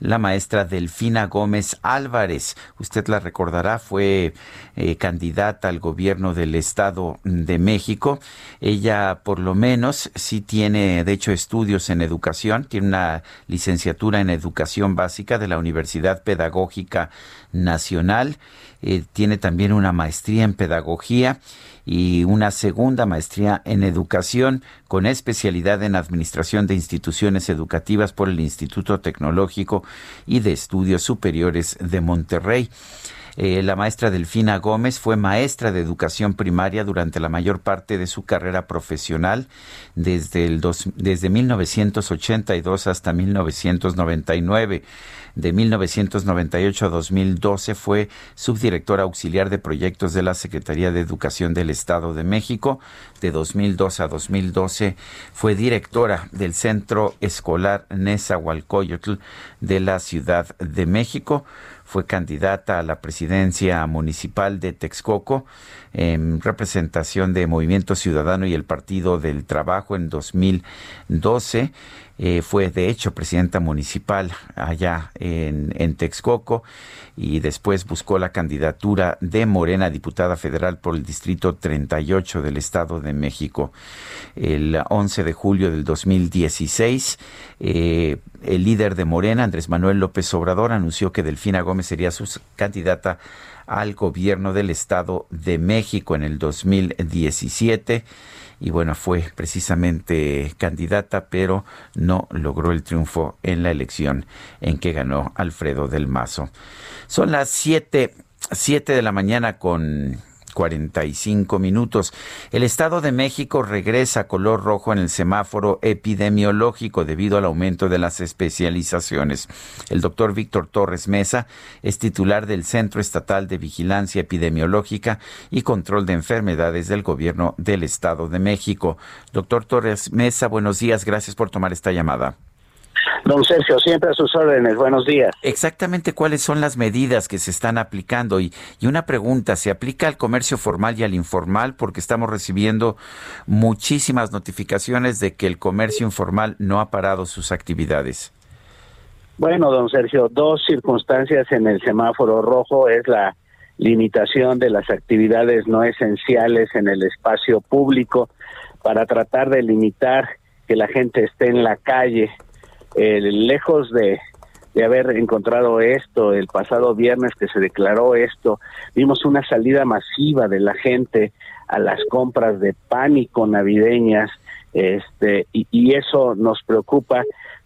la maestra Delfina Gómez Álvarez. Usted la recordará, fue eh, candidata al gobierno del Estado de México. Ella, por lo menos, sí tiene, de hecho, estudios en educación, tiene una licenciatura en educación básica de la Universidad Pedagógica Nacional, eh, tiene también una maestría en pedagogía y una segunda maestría en educación con especialidad en administración de instituciones educativas por el Instituto Tecnológico y de Estudios Superiores de Monterrey. Eh, la maestra Delfina Gómez fue maestra de educación primaria durante la mayor parte de su carrera profesional, desde, el desde 1982 hasta 1999. De 1998 a 2012 fue subdirectora auxiliar de proyectos de la Secretaría de Educación del Estado de México. De 2002 a 2012 fue directora del Centro Escolar Nezahualcóyotl de la Ciudad de México fue candidata a la presidencia municipal de Texcoco en representación de Movimiento Ciudadano y el Partido del Trabajo en 2012. Eh, fue de hecho presidenta municipal allá en, en, Texcoco y después buscó la candidatura de Morena, diputada federal por el Distrito 38 del Estado de México. El 11 de julio del 2016, eh, el líder de Morena, Andrés Manuel López Obrador, anunció que Delfina Gómez sería su candidata al gobierno del Estado de México en el 2017 y bueno, fue precisamente candidata, pero no logró el triunfo en la elección en que ganó Alfredo del Mazo. Son las siete, siete de la mañana con 45 minutos. El Estado de México regresa a color rojo en el semáforo epidemiológico debido al aumento de las especializaciones. El doctor Víctor Torres Mesa es titular del Centro Estatal de Vigilancia Epidemiológica y Control de Enfermedades del Gobierno del Estado de México. Doctor Torres Mesa, buenos días. Gracias por tomar esta llamada. Don Sergio, siempre a sus órdenes. Buenos días. Exactamente cuáles son las medidas que se están aplicando. Y, y, una pregunta, ¿se aplica al comercio formal y al informal? Porque estamos recibiendo muchísimas notificaciones de que el comercio informal no ha parado sus actividades. Bueno, don Sergio, dos circunstancias en el semáforo rojo es la limitación de las actividades no esenciales en el espacio público para tratar de limitar que la gente esté en la calle eh, lejos de, de haber encontrado esto el pasado viernes que se declaró esto, vimos una salida masiva de la gente a las compras de pánico navideñas, este, y, y eso nos preocupa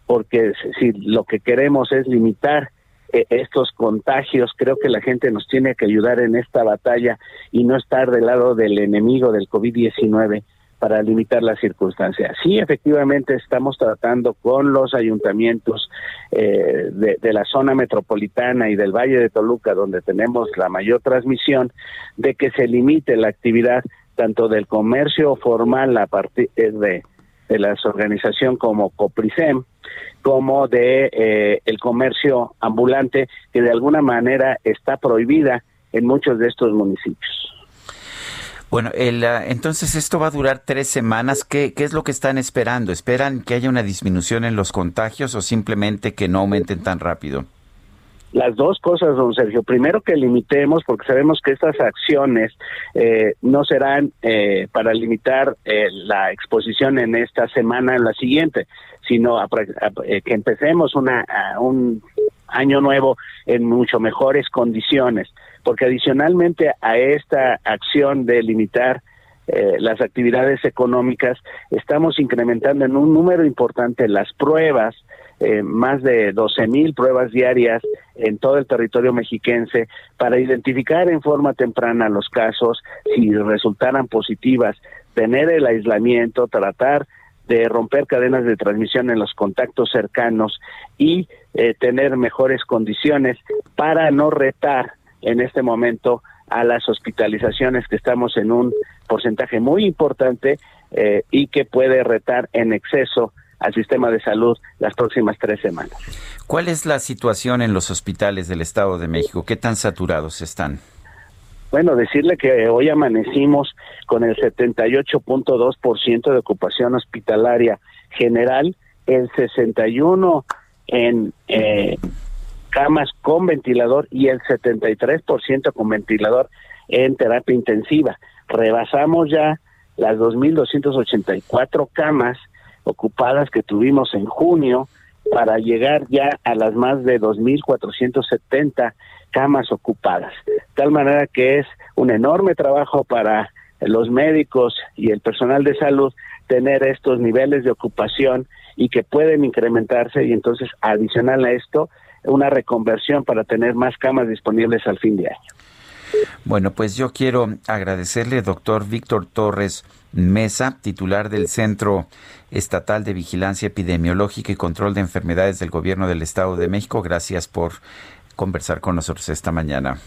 porque si lo que queremos es limitar eh, estos contagios, creo que la gente nos tiene que ayudar en esta batalla y no estar del lado del enemigo del COVID-19 para limitar las circunstancias. Sí, efectivamente estamos tratando con los ayuntamientos eh, de, la zona metropolitana y del Valle de Toluca, donde tenemos la mayor transmisión, de que se limite la actividad tanto del comercio formal a partir de, de la organización como Coprisem, como de eh, el comercio ambulante, que de alguna manera está prohibida en muchos de estos municipios. Bueno, el, ah, entonces esto va a durar tres semanas. ¿Qué, ¿Qué es lo que están esperando? ¿Esperan que haya una disminución en los contagios o simplemente que no aumenten tan rápido? Las dos cosas, don Sergio. Primero que limitemos, porque sabemos que estas acciones eh, no serán eh, para limitar eh, la exposición en esta semana, en la siguiente, sino que empecemos una, un año nuevo en mucho mejores condiciones porque adicionalmente a esta acción de limitar eh, las actividades económicas, estamos incrementando en un número importante las pruebas, eh, más de 12 mil pruebas diarias en todo el territorio mexiquense para identificar en forma temprana los casos, si resultaran positivas, tener el aislamiento, tratar de romper cadenas de transmisión en los contactos cercanos y eh, tener mejores condiciones para no retar en este momento a las hospitalizaciones que estamos en un porcentaje muy importante eh, y que puede retar en exceso al sistema de salud las próximas tres semanas. ¿Cuál es la situación en los hospitales del Estado de México? ¿Qué tan saturados están? Bueno, decirle que hoy amanecimos con el 78.2% de ocupación hospitalaria general, el 61 en eh, camas con ventilador y el 73% con ventilador en terapia intensiva. Rebasamos ya las 2.284 camas ocupadas que tuvimos en junio para llegar ya a las más de 2.470 camas ocupadas. De tal manera que es un enorme trabajo para los médicos y el personal de salud tener estos niveles de ocupación y que pueden incrementarse y entonces adicional a esto una reconversión para tener más camas disponibles al fin de año. Bueno, pues yo quiero agradecerle, doctor Víctor Torres Mesa, titular del Centro Estatal de Vigilancia Epidemiológica y Control de Enfermedades del Gobierno del Estado de México. Gracias por conversar con nosotros esta mañana.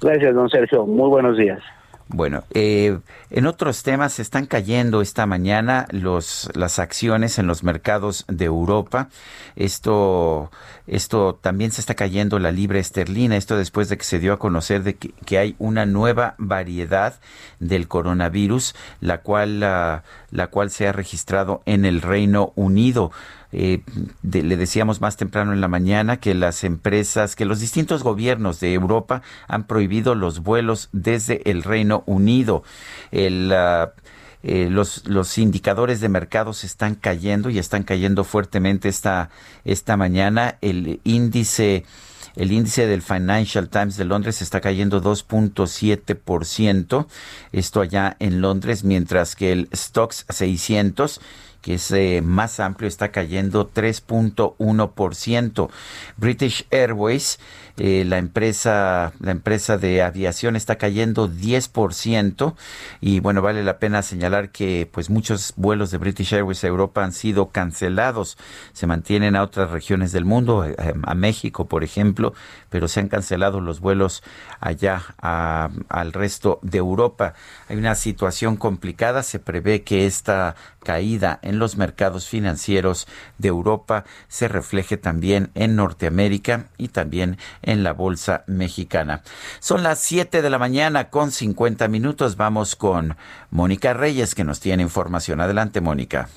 Gracias, don Sergio. Muy buenos días. Bueno, eh, en otros temas están cayendo esta mañana los, las acciones en los mercados de Europa. Esto, esto también se está cayendo la libra esterlina. Esto después de que se dio a conocer de que, hay una nueva variedad del coronavirus, la cual, la, la cual se ha registrado en el Reino Unido. Eh, le decíamos más temprano en la mañana que las empresas, que los distintos gobiernos de Europa han prohibido los vuelos desde el Reino Unido. Ah, eh, los, los indicadores de mercados están cayendo y están cayendo fuertemente esta, esta mañana. El índice el índice del Financial Times de Londres está cayendo 2.7%, esto allá en Londres, mientras que el Stocks 600 que es eh, más amplio, está cayendo 3.1%. British Airways eh, la empresa la empresa de aviación está cayendo 10% y bueno vale la pena señalar que pues muchos vuelos de British Airways a Europa han sido cancelados. Se mantienen a otras regiones del mundo eh, a México por ejemplo pero se han cancelado los vuelos allá al resto de Europa. Hay una situación complicada. Se prevé que esta caída en los mercados financieros de Europa se refleje también en Norteamérica y también en la bolsa mexicana. Son las 7 de la mañana con 50 minutos. Vamos con Mónica Reyes que nos tiene información. Adelante, Mónica.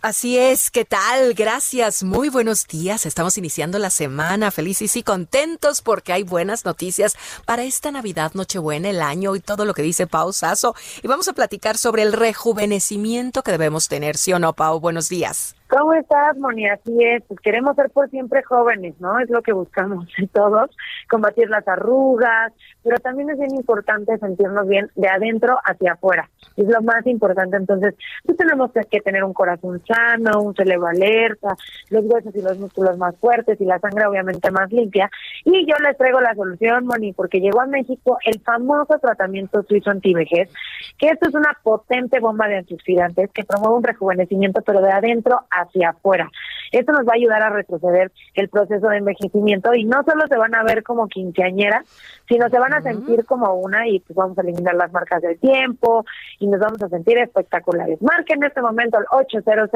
Así es, ¿qué tal? Gracias, muy buenos días. Estamos iniciando la semana felices y contentos porque hay buenas noticias para esta Navidad, Nochebuena, el año y todo lo que dice Pau Sasso. Y vamos a platicar sobre el rejuvenecimiento que debemos tener, ¿sí o no, Pau? Buenos días. ¿Cómo estás, Moni? Así es, pues queremos ser por siempre jóvenes, ¿no? Es lo que buscamos todos, combatir las arrugas, pero también es bien importante sentirnos bien de adentro hacia afuera. Es lo más importante, entonces, pues tenemos que tener un corazón sano, un cerebro alerta, los huesos y los músculos más fuertes y la sangre obviamente más limpia. Y yo les traigo la solución, Moni, porque llegó a México el famoso tratamiento suizo antivejez, que esto es una potente bomba de antioxidantes que promueve un rejuvenecimiento, pero de adentro hacia afuera. Esto nos va a ayudar a retroceder el proceso de envejecimiento y no solo se van a ver como quinceañeras, sino se van a sentir como una y pues vamos a eliminar las marcas del tiempo y nos vamos a sentir espectaculares. Marque en este momento el 800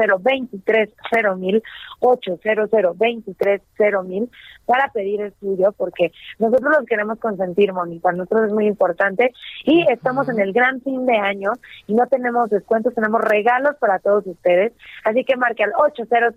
mil 800 mil para pedir el suyo porque nosotros los queremos consentir, Moni, para nosotros es muy importante y estamos en el gran fin de año y no tenemos descuentos, tenemos regalos para todos ustedes, así que marque al 800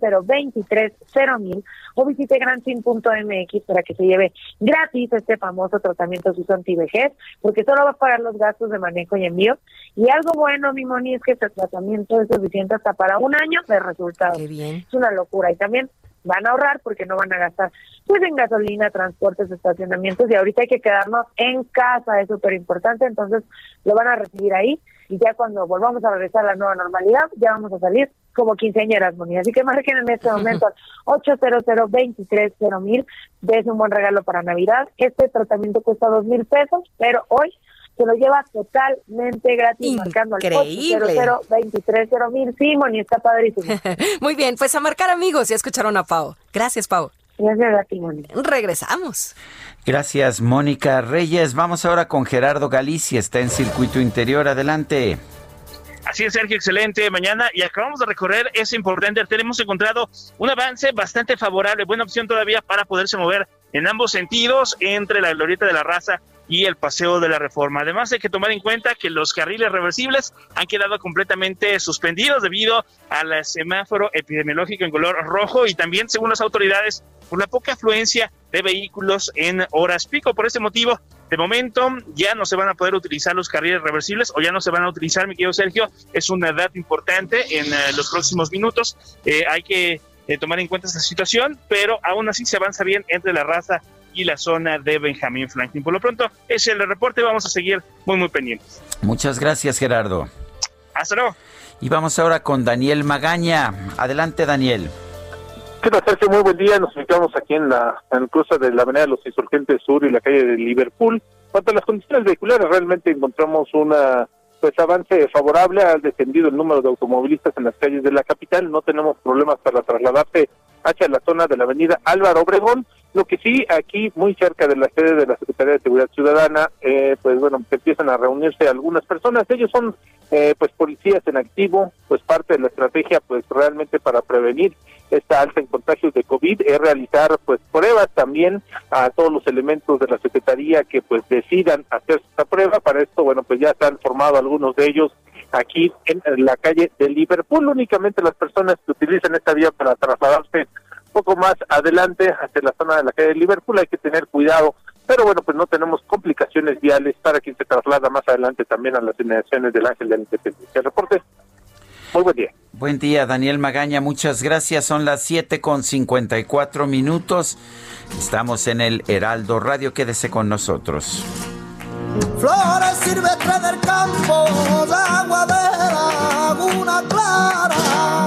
mil o visite granfin.mx para que se lleve gratis este famoso tratamiento su antivejez, porque solo va a pagar los gastos de manejo y envío. Y algo bueno, mi Moni, es que este tratamiento es suficiente hasta para un año de resultados. Es una locura. Y también van a ahorrar porque no van a gastar pues en gasolina, transportes, estacionamientos y ahorita hay que quedarnos en casa, es súper importante, entonces lo van a recibir ahí y ya cuando volvamos a regresar a la nueva normalidad ya vamos a salir como quinceañeras, Moni. Así que marquen en este momento al 800 mil es un buen regalo para Navidad. Este tratamiento cuesta dos mil pesos, pero hoy se lo lleva totalmente gratis marcando al 800 mil. Sí, Moni, está padrísimo. Muy bien, pues a marcar amigos, ya escucharon a Pau. Gracias, Pau. Gracias a ti, Moni. Regresamos. Gracias, Mónica Reyes. Vamos ahora con Gerardo Galicia, está en circuito interior. Adelante. Así es, Sergio, excelente mañana. Y acabamos de recorrer ese importante arteria. Hemos encontrado un avance bastante favorable, buena opción todavía para poderse mover en ambos sentidos entre la glorieta de la raza y el paseo de la reforma. Además hay que tomar en cuenta que los carriles reversibles han quedado completamente suspendidos debido al semáforo epidemiológico en color rojo y también, según las autoridades, por la poca afluencia de vehículos en horas pico. Por ese motivo, de momento ya no se van a poder utilizar los carriles reversibles o ya no se van a utilizar, mi querido Sergio. Es una edad importante en eh, los próximos minutos. Eh, hay que eh, tomar en cuenta esta situación, pero aún así se avanza bien entre la raza y la zona de Benjamín Franklin. Por lo pronto, ese es el reporte. Vamos a seguir muy, muy pendientes. Muchas gracias, Gerardo. Hasta luego. Y vamos ahora con Daniel Magaña. Adelante, Daniel. ¿Qué tal, Sergio? Muy buen día. Nos ubicamos aquí en la en cruce de la Avenida de los Insurgentes Sur y la calle de Liverpool. Cuanto a las condiciones vehiculares, realmente encontramos una pues avance favorable. Ha descendido el número de automovilistas en las calles de la capital. No tenemos problemas para trasladarse hacia la zona de la Avenida Álvaro Obregón. Lo que sí, aquí muy cerca de la sede de la Secretaría de Seguridad Ciudadana, eh, pues bueno, empiezan a reunirse algunas personas. Ellos son eh, pues policías en activo, pues parte de la estrategia pues realmente para prevenir esta alta en contagios de COVID es realizar pues pruebas también a todos los elementos de la Secretaría que pues decidan hacer esta prueba. Para esto, bueno, pues ya se han formado algunos de ellos aquí en la calle de Liverpool. Únicamente las personas que utilizan esta vía para trasladarse un poco más adelante hacia la zona de la calle de Liverpool hay que tener cuidado. Pero bueno, pues no tenemos complicaciones viales para quien se traslada más adelante también a las inmediaciones del Ángel de la Independencia. Reporte. Muy buen día. Buen día, Daniel Magaña. Muchas gracias. Son las 7 con 54 minutos. Estamos en el Heraldo Radio. Quédese con nosotros. Flores silvestres del campo, agua de laguna clara.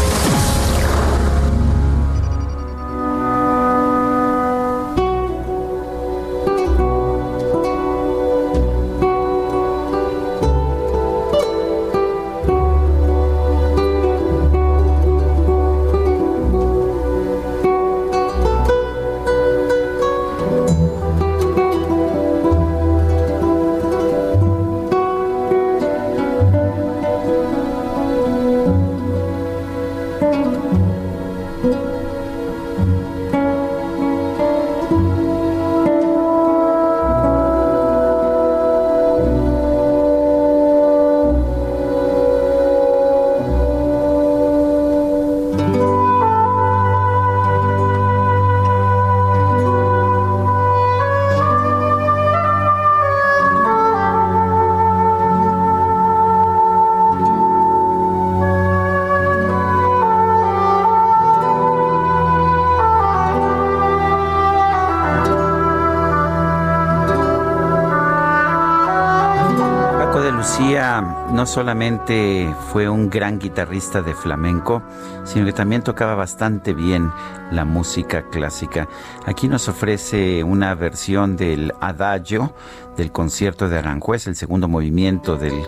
Lucía no solamente fue un gran guitarrista de flamenco, sino que también tocaba bastante bien la música clásica. Aquí nos ofrece una versión del Adagio del concierto de Aranjuez, el segundo movimiento del,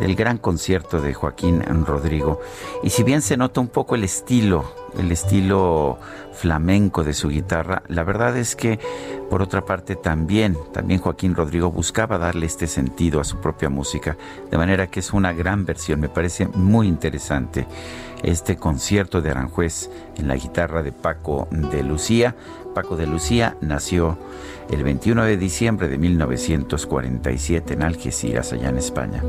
del gran concierto de Joaquín Rodrigo. Y si bien se nota un poco el estilo, el estilo flamenco de su guitarra, la verdad es que por otra parte también, también Joaquín Rodrigo buscaba darle este sentido a su propia música, de manera que es una gran versión, me parece muy interesante este concierto de Aranjuez en la guitarra de Paco de Lucía. Paco de Lucía nació el 21 de diciembre de 1947 en Algeciras, allá en España.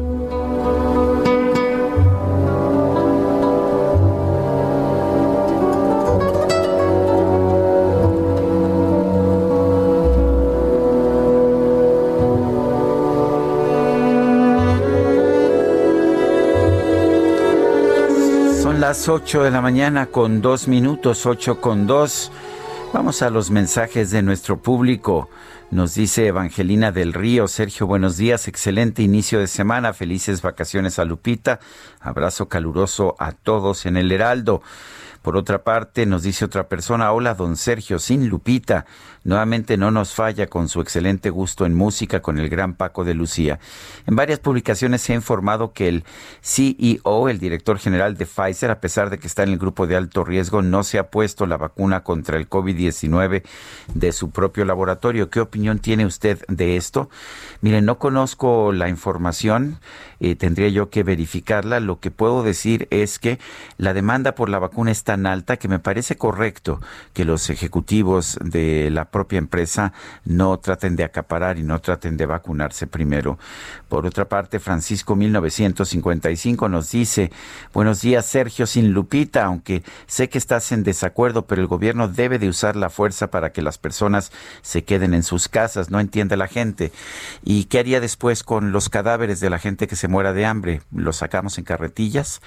Las 8 de la mañana con dos minutos, 8 con dos. Vamos a los mensajes de nuestro público. Nos dice Evangelina del Río, Sergio, buenos días, excelente inicio de semana, felices vacaciones a Lupita, abrazo caluroso a todos en el Heraldo. Por otra parte, nos dice otra persona, hola don Sergio, sin Lupita, nuevamente no nos falla con su excelente gusto en música con el gran Paco de Lucía. En varias publicaciones se ha informado que el CEO, el director general de Pfizer, a pesar de que está en el grupo de alto riesgo, no se ha puesto la vacuna contra el COVID-19 de su propio laboratorio. ¿Qué opinión tiene usted de esto? Miren, no conozco la información, eh, tendría yo que verificarla. Lo que puedo decir es que la demanda por la vacuna está tan alta que me parece correcto que los ejecutivos de la propia empresa no traten de acaparar y no traten de vacunarse primero. Por otra parte, Francisco 1955 nos dice, buenos días Sergio sin Lupita, aunque sé que estás en desacuerdo, pero el gobierno debe de usar la fuerza para que las personas se queden en sus casas, no entiende la gente. ¿Y qué haría después con los cadáveres de la gente que se muera de hambre? ¿Los sacamos en carretillas?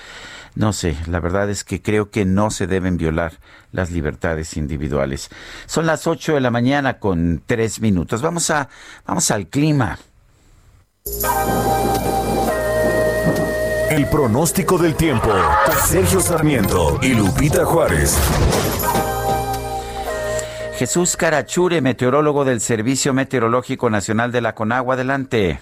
No sé, la verdad es que creo que no se deben violar las libertades individuales. Son las 8 de la mañana con tres minutos. Vamos a, vamos al clima. El pronóstico del tiempo. Sergio Sarmiento y Lupita Juárez. Jesús Carachure, meteorólogo del Servicio Meteorológico Nacional de la Conagua. Adelante.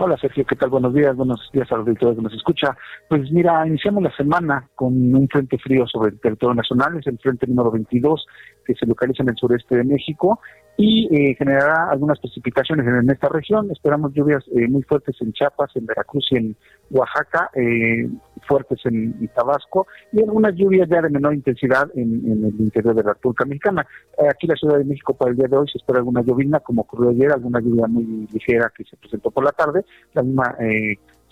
Hola Sergio, ¿qué tal? Buenos días, buenos días a los auditores que nos escucha. Pues mira, iniciamos la semana con un frente frío sobre el territorio nacional, es el frente número 22 que se localiza en el sureste de México y eh, generará algunas precipitaciones en, esta región. Esperamos lluvias eh, muy fuertes en Chiapas, en Veracruz y en Oaxaca, eh, fuertes en, Tabasco y algunas lluvias ya de menor intensidad en, el interior de la República Mexicana. aquí en la Ciudad de México para el día de hoy se espera alguna llovina, como ocurrió ayer, alguna lluvia muy ligera que se presentó por la tarde, la misma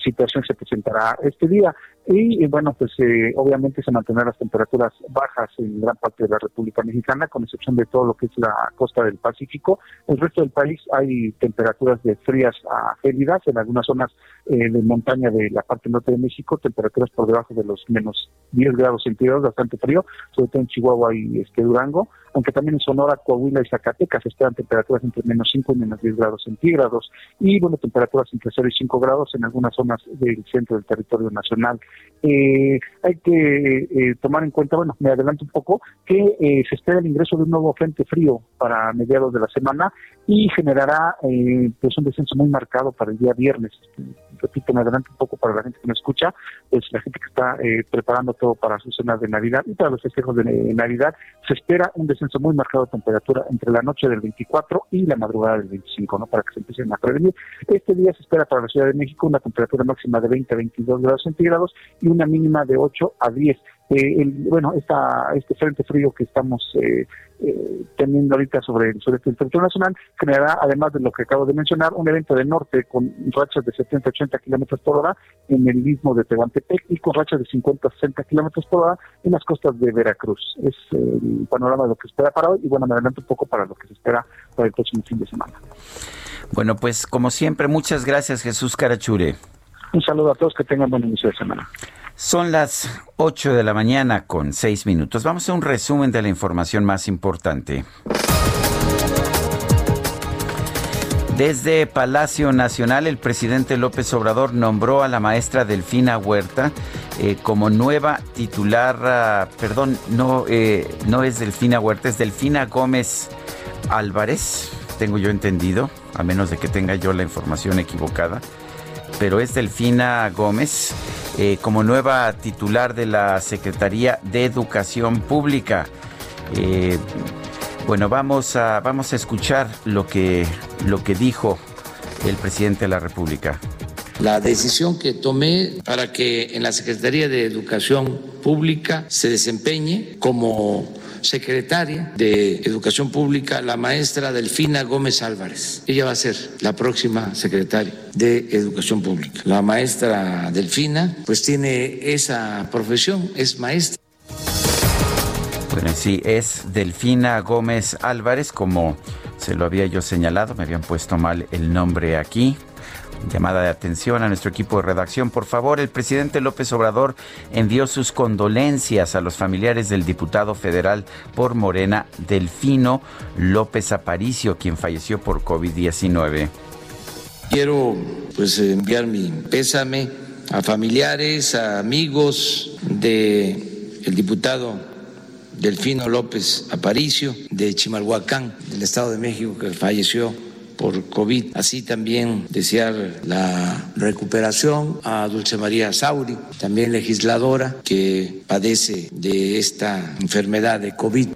situación se presentará este día. Y, bueno, pues eh, obviamente se mantendrán las temperaturas bajas en gran parte de la República Mexicana, con excepción de todo lo que es la costa del Pacífico. El resto del país hay temperaturas de frías a gélidas, en algunas zonas eh, de montaña de la parte norte de México, temperaturas por debajo de los menos 10 grados centígrados, bastante frío, sobre todo en Chihuahua y este Durango, aunque también en Sonora, Coahuila y Zacatecas esperan temperaturas entre menos 5 y menos 10 grados centígrados, y bueno, temperaturas entre 0 y 5 grados en algunas zonas del centro del territorio nacional. Eh, hay que eh, tomar en cuenta, bueno, me adelanto un poco, que eh, se espera el ingreso de un nuevo frente frío para mediados de la semana y generará pues un descenso muy marcado para el día viernes. Repito, me adelanto un poco para la gente que me escucha, pues la gente que está preparando todo para sus cenas de Navidad y para los festejos de Navidad, se espera un descenso muy marcado de temperatura entre la noche del 24 y la madrugada del 25, ¿no? Para que se empiecen a prevenir. Este día se espera para la Ciudad de México una temperatura máxima de 20 a 22 grados centígrados y una mínima de 8 a 10. Eh, bueno, esta, este frente frío que estamos eh, eh, teniendo ahorita sobre, sobre el territorio nacional generará, además de lo que acabo de mencionar, un evento de norte con rachas de 70-80 kilómetros por hora en el mismo de Tehuantepec y con rachas de 50-60 kilómetros por hora en las costas de Veracruz. Es el panorama de lo que se espera para hoy y bueno, me adelanto un poco para lo que se espera para el próximo fin de semana. Bueno, pues como siempre, muchas gracias Jesús Carachure. Un saludo a todos, que tengan buen inicio de semana. Son las 8 de la mañana con 6 minutos. Vamos a un resumen de la información más importante. Desde Palacio Nacional, el presidente López Obrador nombró a la maestra Delfina Huerta eh, como nueva titular, ah, perdón, no, eh, no es Delfina Huerta, es Delfina Gómez Álvarez, tengo yo entendido, a menos de que tenga yo la información equivocada pero es Delfina Gómez eh, como nueva titular de la Secretaría de Educación Pública. Eh, bueno, vamos a, vamos a escuchar lo que, lo que dijo el presidente de la República. La decisión que tomé para que en la Secretaría de Educación Pública se desempeñe como secretaria de Educación Pública, la maestra Delfina Gómez Álvarez. Ella va a ser la próxima secretaria de Educación Pública. La maestra Delfina pues tiene esa profesión, es maestra. Bueno, sí, es Delfina Gómez Álvarez, como se lo había yo señalado, me habían puesto mal el nombre aquí. Llamada de atención a nuestro equipo de redacción. Por favor, el presidente López Obrador envió sus condolencias a los familiares del diputado federal por Morena, Delfino López Aparicio, quien falleció por COVID-19. Quiero pues enviar mi pésame a familiares, a amigos de el diputado Delfino López Aparicio de Chimalhuacán, del Estado de México, que falleció por COVID. Así también desear la recuperación a Dulce María Sauri, también legisladora que padece de esta enfermedad de COVID.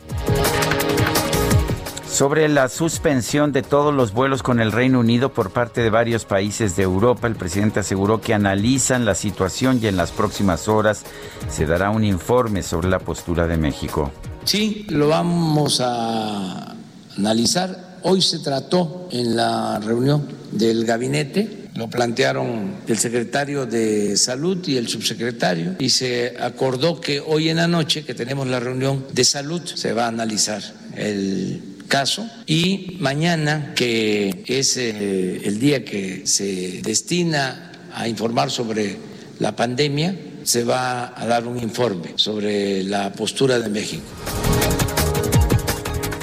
Sobre la suspensión de todos los vuelos con el Reino Unido por parte de varios países de Europa, el presidente aseguró que analizan la situación y en las próximas horas se dará un informe sobre la postura de México. Sí, lo vamos a analizar. Hoy se trató en la reunión del gabinete. Lo plantearon el secretario de Salud y el subsecretario. Y se acordó que hoy en la noche que tenemos la reunión de salud se va a analizar el caso. Y mañana que es eh, el día que se destina a informar sobre la pandemia se va a dar un informe sobre la postura de México.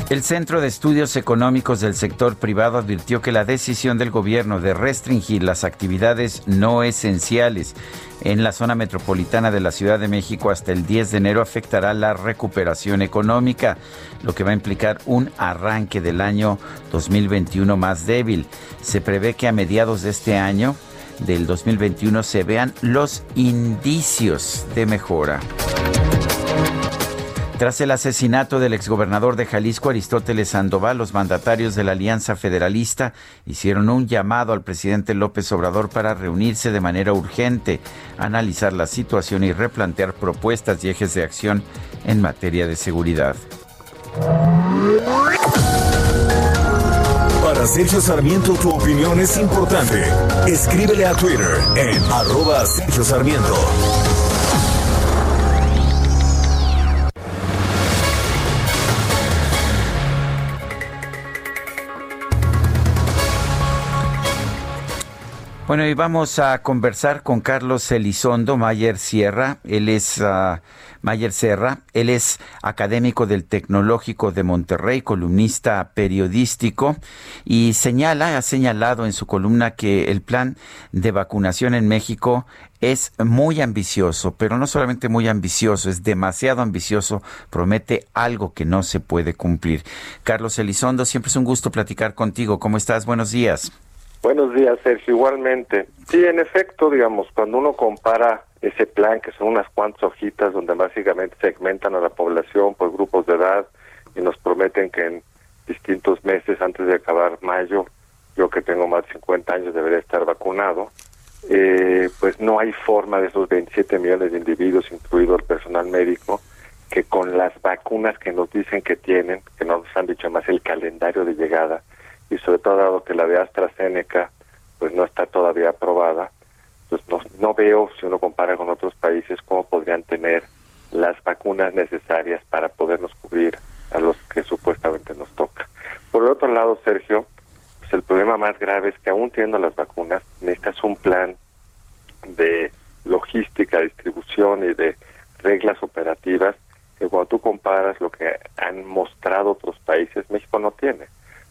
El Centro de Estudios Económicos del Sector Privado advirtió que la decisión del gobierno de restringir las actividades no esenciales en la zona metropolitana de la Ciudad de México hasta el 10 de enero afectará la recuperación económica, lo que va a implicar un arranque del año 2021 más débil. Se prevé que a mediados de este año, del 2021, se vean los indicios de mejora. Tras el asesinato del exgobernador de Jalisco, Aristóteles Sandoval, los mandatarios de la Alianza Federalista hicieron un llamado al presidente López Obrador para reunirse de manera urgente, analizar la situación y replantear propuestas y ejes de acción en materia de seguridad. Para Sergio Sarmiento tu opinión es importante. Escríbele a Twitter en arroba Sergio Sarmiento. Bueno, y vamos a conversar con Carlos Elizondo Mayer Sierra. Él es uh, Mayer Serra. Él es académico del Tecnológico de Monterrey, columnista periodístico y señala, ha señalado en su columna que el plan de vacunación en México es muy ambicioso, pero no solamente muy ambicioso, es demasiado ambicioso, promete algo que no se puede cumplir. Carlos Elizondo, siempre es un gusto platicar contigo. ¿Cómo estás? Buenos días. Buenos días, Sergio. Igualmente. Sí, en efecto, digamos, cuando uno compara ese plan, que son unas cuantas hojitas donde básicamente segmentan a la población por grupos de edad y nos prometen que en distintos meses antes de acabar mayo, yo que tengo más de 50 años debería estar vacunado, eh, pues no hay forma de esos 27 millones de individuos, incluido el personal médico, que con las vacunas que nos dicen que tienen, que no nos han dicho más el calendario de llegada, y sobre todo dado que la de AstraZeneca pues no está todavía aprobada, pues no, no veo, si uno compara con otros países, cómo podrían tener las vacunas necesarias para podernos cubrir a los que supuestamente nos toca. Por el otro lado, Sergio, pues el problema más grave es que aún teniendo las vacunas, necesitas un plan de logística, distribución y de reglas operativas que cuando tú comparas lo que han mostrado otros países, México no tiene.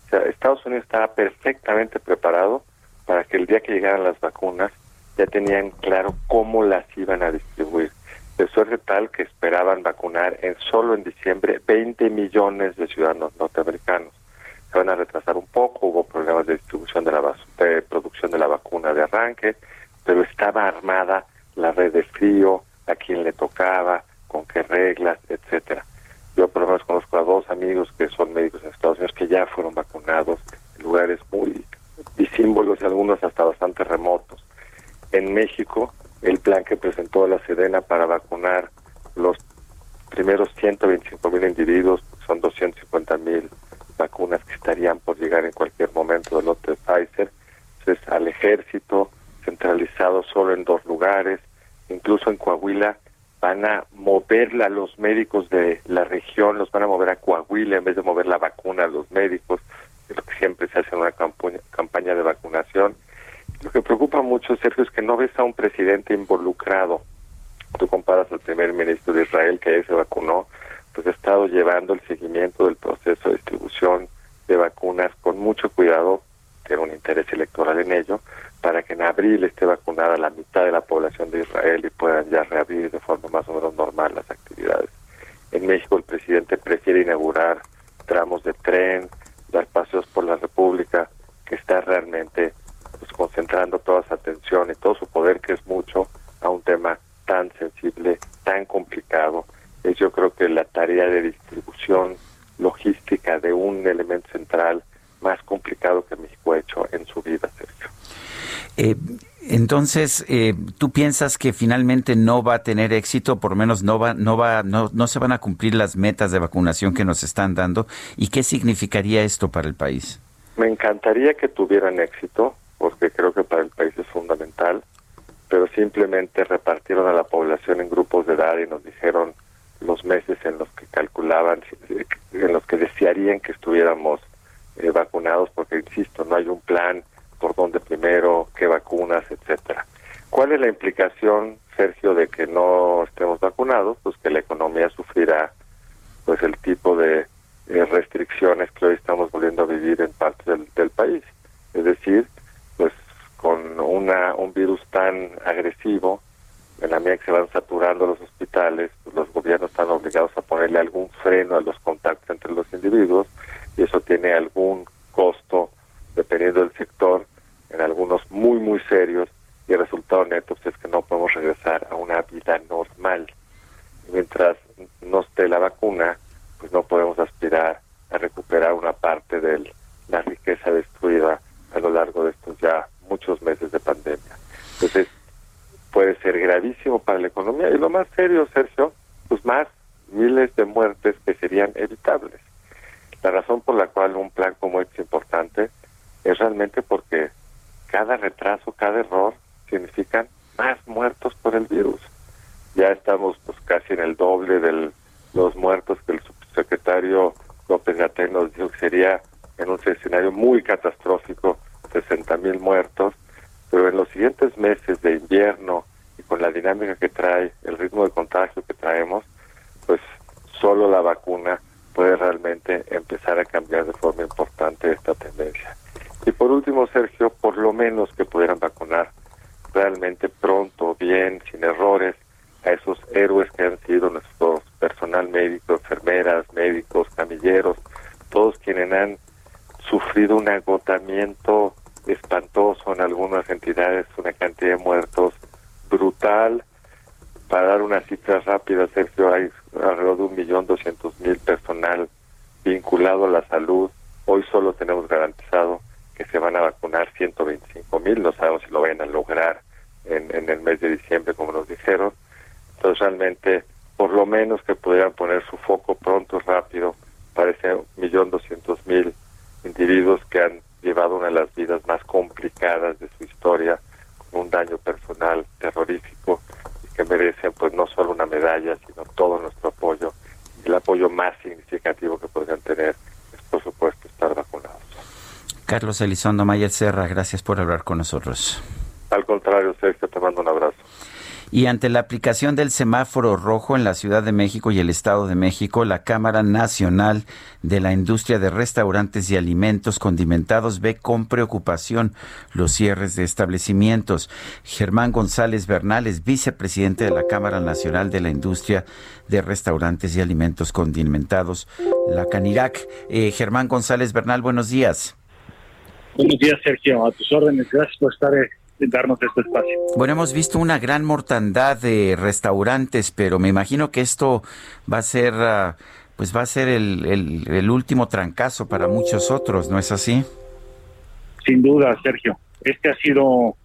O sea, Estados Unidos estaba perfectamente preparado para que el día que llegaran las vacunas ya tenían claro cómo las iban a distribuir. De suerte tal que esperaban vacunar en solo en diciembre 20 millones de ciudadanos norteamericanos. Se van a retrasar un poco, hubo problemas de distribución de la de producción de la vacuna de arranque, pero estaba armada la red de frío, a quién le tocaba, con qué reglas, etcétera. Yo por lo menos conozco a dos amigos que son médicos en Estados Unidos que ya fueron vacunados en lugares muy disímbolos y algunos hasta bastante remotos. En México, el plan que presentó la Sedena para vacunar los primeros 125 mil individuos, son 250 mil vacunas que estarían por llegar en cualquier momento del lote de Pfizer, es al ejército, centralizado solo en dos lugares, incluso en Coahuila van a moverla a los médicos de la región, los van a mover a Coahuila en vez de mover la vacuna a los médicos, es lo que siempre se hace en una campaña, campaña de vacunación. Lo que preocupa mucho, Sergio, es que no ves a un presidente involucrado. Tú comparas al primer ministro de Israel, que ahí se vacunó, pues ha estado llevando el seguimiento del proceso de distribución de vacunas con mucho cuidado, tiene un interés electoral en ello, para que en abril esté vacunada la mitad de la población de Israel y puedan ya reabrir de forma más o menos normal las actividades. En México el presidente prefiere inaugurar tramos de tren, dar paseos por la República, que está realmente pues, concentrando toda su atención y todo su poder, que es mucho, a un tema tan sensible, tan complicado. Es yo creo que la tarea de distribución logística logística de un elemento central más complicado que México ha hecho en su vida, Sergio. Eh, entonces, eh, ¿tú piensas que finalmente no va a tener éxito? Por lo menos no va, no va, no, no se van a cumplir las metas de vacunación que nos están dando. ¿Y qué significaría esto para el país? Me encantaría que tuvieran éxito, porque creo que lograr en, el mes de diciembre, como nos dijeron. Entonces, realmente, por lo menos que pudieran poner su foco pronto, rápido, para ese millón doscientos mil individuos que han llevado una de las vidas más complicadas de su historia, con un daño personal terrorífico, y que merecen, pues, no solo una medalla, sino todo nuestro apoyo. Y el apoyo más significativo que podrían tener es, por supuesto, estar vacunados. Carlos Elizondo Mayer Serra, gracias por hablar con nosotros. Al contrario, Sergio, te mando un abrazo. Y ante la aplicación del semáforo rojo en la Ciudad de México y el Estado de México, la Cámara Nacional de la Industria de Restaurantes y Alimentos Condimentados ve con preocupación los cierres de establecimientos. Germán González Bernal es vicepresidente de la Cámara Nacional de la Industria de Restaurantes y Alimentos Condimentados, la CANIRAC. Eh, Germán González Bernal, buenos días. Buenos días, Sergio. A tus órdenes. Gracias por estar, eh, darnos este espacio. Bueno, hemos visto una gran mortandad de restaurantes, pero me imagino que esto va a ser, uh, pues va a ser el, el, el, último trancazo para muchos otros, ¿no es así? Sin duda, Sergio. Este ha sido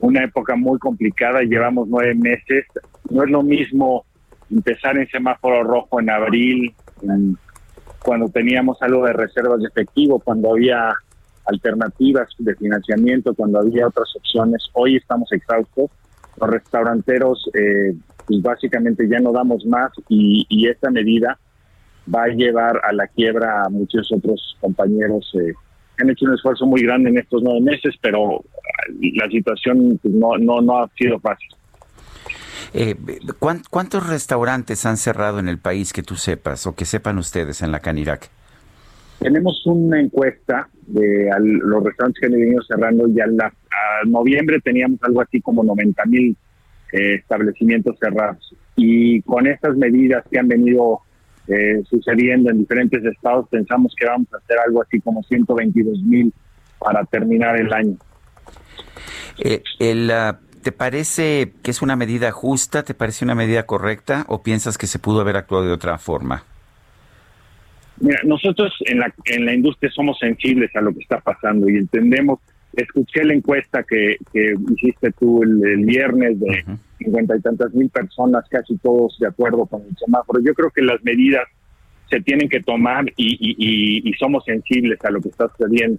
una época muy complicada. Llevamos nueve meses. No es lo mismo empezar en semáforo rojo en abril, en, cuando teníamos algo de reservas de efectivo, cuando había alternativas de financiamiento cuando había otras opciones. Hoy estamos exhaustos. Los restauranteros, eh, pues básicamente ya no damos más y, esta medida va a llevar a la quiebra a muchos otros compañeros eh, han hecho un esfuerzo muy grande en estos nueve meses, pero la situación pues, no, no, no ha sido fácil. Eh, ¿Cuántos restaurantes han cerrado en el país que tú sepas o que sepan ustedes en la Canirac? Tenemos una encuesta de al, los restaurantes que han venido cerrando y a, la, noviembre teníamos algo así como 90 mil eh, establecimientos cerrados. Y con estas medidas que han venido eh, sucediendo en diferentes estados, pensamos que vamos a hacer algo así como 122 mil para terminar el año. Eh, el, uh, ¿Te parece que es una medida justa? ¿Te parece una medida correcta? ¿O piensas que se pudo haber actuado de otra forma? Mira, nosotros en la, en la industria somos sensibles a lo que está pasando y entendemos. Escuché la encuesta que, que hiciste tú el, viernes de cincuenta y tantas mil personas, casi todos de acuerdo con el semáforo. Yo creo que las medidas se tienen que tomar y, y somos sensibles a lo que está sucediendo.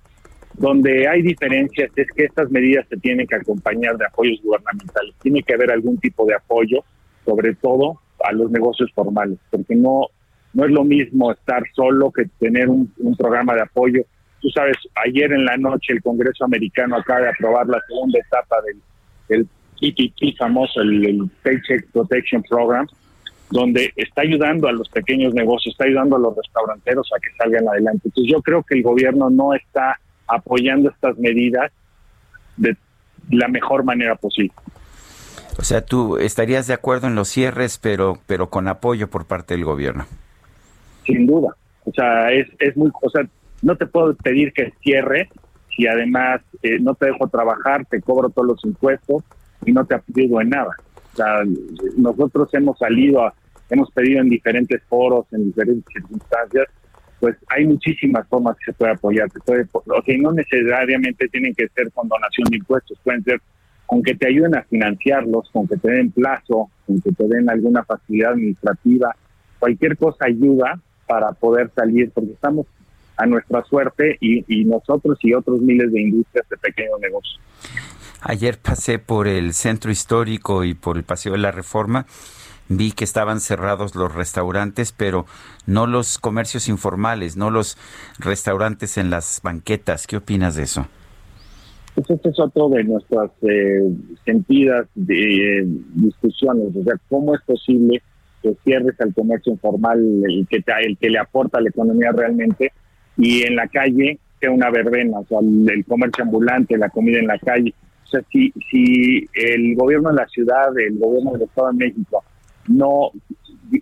Donde hay diferencias es que estas medidas se tienen que acompañar de apoyos gubernamentales. Tiene que haber algún tipo de apoyo, sobre todo a los negocios formales, porque no no es lo mismo estar solo que tener un, programa de apoyo. Tú sabes, ayer en la noche el Congreso americano acaba de aprobar la segunda etapa del, del famoso, el, Paycheck Protection Program, donde está ayudando a los pequeños negocios, está ayudando a los restauranteros a que salgan adelante. Entonces yo creo que el gobierno no está apoyando estas medidas de la mejor manera posible. O sea, tú estarías de acuerdo en los cierres, pero, pero con apoyo por parte del gobierno sin duda. O sea, es, es muy, o sea, no te puedo pedir que cierre si además eh, no te dejo trabajar, te cobro todos los impuestos y no te apoyo en nada. O sea, nosotros hemos salido, hemos pedido en diferentes foros, en diferentes circunstancias, pues hay muchísimas formas que se puede apoyar. Se o sea, no necesariamente tienen que ser con donación de impuestos, pueden ser con que te ayuden a financiarlos, con que te den plazo, con que te den alguna facilidad administrativa, cualquier cosa ayuda para poder salir, porque estamos a nuestra suerte y, nosotros y otros miles de industrias de pequeños negocios. Ayer pasé por el centro histórico y por el Paseo de la Reforma. Vi que estaban cerrados los restaurantes, pero no los comercios informales, no los restaurantes en las banquetas. ¿Qué opinas de eso? Pues este es otro de nuestras eh, sentidas de, eh, discusiones. O sea, ¿cómo es posible cierres al comercio informal, el que, el que le aporta a la economía realmente, y en la calle sea una verbena, o sea, el, comercio ambulante, la comida en la calle. O sea, si, si el gobierno de la ciudad, el gobierno del Estado de México, no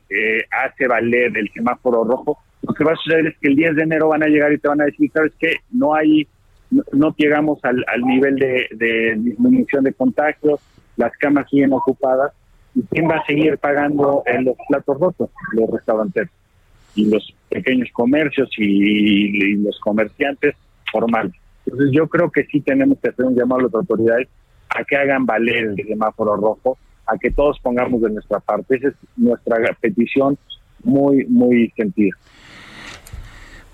eh, hace valer el semáforo rojo, lo que va a suceder es que el 10 de enero van a llegar y te van a decir, ¿sabes qué? No hay, no, llegamos al, al nivel de, de disminución de contagios, las camas siguen ocupadas, ¿Y quién va a seguir pagando en los platos rotos? Los restaurantes y los pequeños comercios y, los comerciantes formales. Entonces yo creo que sí tenemos que hacer un llamado a las autoridades a que hagan valer el semáforo rojo, a que todos pongamos de nuestra parte. Esa es nuestra petición muy, muy sentida.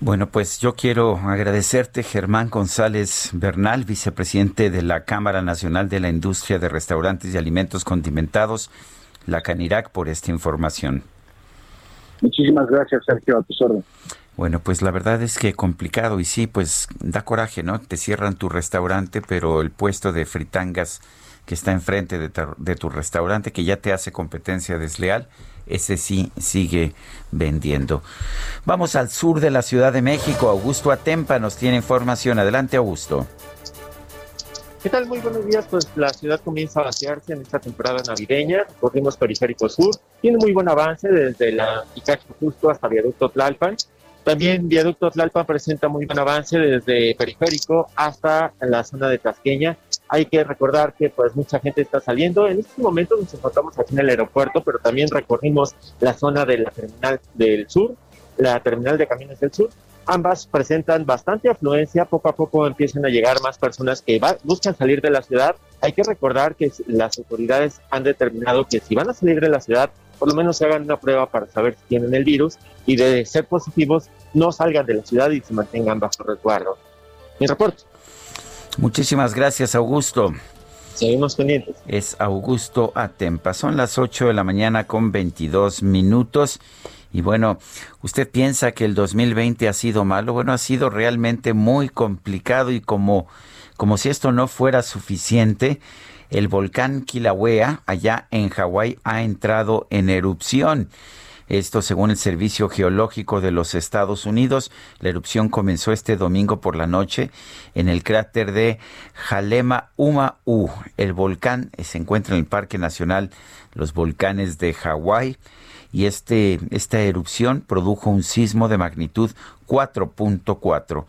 Bueno, pues yo quiero agradecerte, Germán González Bernal, vicepresidente de la Cámara Nacional de la Industria de Restaurantes y Alimentos Condimentados, la Canirac, por esta información. Muchísimas gracias, Sergio, a órdenes. Bueno, pues la verdad es que complicado y sí, pues da coraje, ¿no? Te cierran tu restaurante, pero el puesto de fritangas que está enfrente de, de tu restaurante, que ya te hace competencia desleal, ese sí sigue vendiendo. Vamos al sur de la Ciudad de México. Augusto Atempa nos tiene información. Adelante, Augusto. ¿Qué tal? Muy buenos días. Pues la ciudad comienza a vaciarse en esta temporada navideña. Corrimos Periférico Sur. Tiene muy buen avance desde la Picacho Justo hasta Viaducto Tlalpan. También Viaducto Tlalpan presenta muy buen avance desde Periférico hasta la zona de Tasqueña hay que recordar que pues mucha gente está saliendo. En este momento nos encontramos aquí en el aeropuerto, pero también recorrimos la zona de la terminal del sur, la terminal de camiones del sur. Ambas presentan bastante afluencia, poco a poco empiezan a llegar más personas que buscan salir de la ciudad. Hay que recordar que las autoridades han determinado que si van a salir de la ciudad, por lo menos se hagan una prueba para saber si tienen el virus y de ser positivos, no salgan de la ciudad y se mantengan bajo resguardo. Mi reporte. Muchísimas gracias, Augusto. Seguimos pendientes. Es Augusto Atempa. Son las 8 de la mañana con 22 minutos. Y bueno, ¿usted piensa que el 2020 ha sido malo? Bueno, ha sido realmente muy complicado y como, como si esto no fuera suficiente, el volcán Kilauea, allá en Hawái, ha entrado en erupción. Esto según el Servicio Geológico de los Estados Unidos. La erupción comenzó este domingo por la noche en el cráter de Jalema Uma-U. El volcán se encuentra en el Parque Nacional Los Volcanes de Hawái y este, esta erupción produjo un sismo de magnitud 4.4.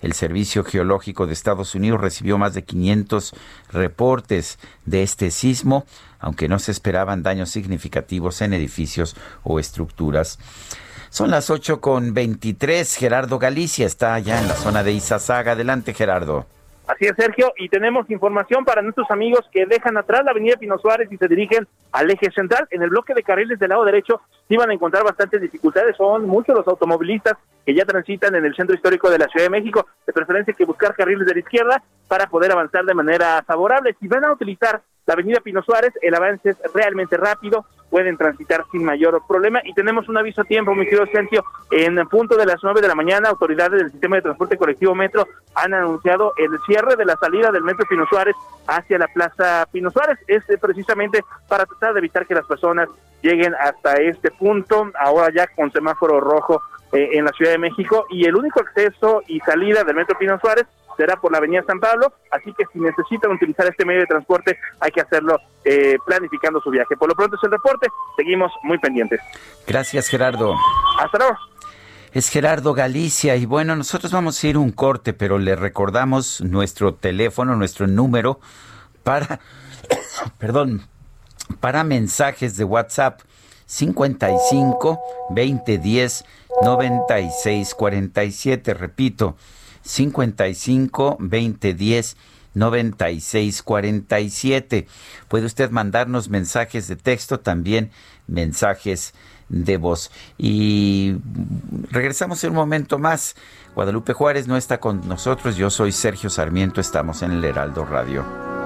El Servicio Geológico de Estados Unidos recibió más de 500 reportes de este sismo, aunque no se esperaban daños significativos en edificios o estructuras. Son las 8 con 23. Gerardo Galicia está allá en la zona de Izazaga. Adelante, Gerardo. Así es, Sergio, y tenemos información para nuestros amigos que dejan atrás la avenida Pino Suárez y se dirigen al eje central. En el bloque de carriles del lado derecho iban a encontrar bastantes dificultades. Son muchos los automovilistas que ya transitan en el centro histórico de la Ciudad de México. De preferencia que buscar carriles de la izquierda para poder avanzar de manera favorable. Si van a utilizar la avenida Pino Suárez, el avance es realmente rápido, pueden transitar sin mayor problema. Y tenemos un aviso a tiempo, mi querido Sergio, en el punto de las nueve de la mañana, autoridades del sistema de transporte colectivo Metro han anunciado el cierre de la salida del Metro Pino Suárez hacia la Plaza Pino Suárez, es precisamente para tratar de evitar que las personas lleguen hasta este punto, ahora ya con semáforo rojo eh, en la Ciudad de México. Y el único acceso y salida del Metro Pino Suárez será por la Avenida San Pablo, así que si necesitan utilizar este medio de transporte hay que hacerlo eh, planificando su viaje. Por lo pronto es el reporte, seguimos muy pendientes. Gracias Gerardo. Hasta luego. Es Gerardo Galicia y bueno, nosotros vamos a ir un corte, pero le recordamos nuestro teléfono, nuestro número para, perdón, para mensajes de WhatsApp 55 2010 96 47, repito, 55 2010 9647. Puede usted mandarnos mensajes de texto, también mensajes de voz. Y regresamos en un momento más. Guadalupe Juárez no está con nosotros. Yo soy Sergio Sarmiento. Estamos en el Heraldo Radio.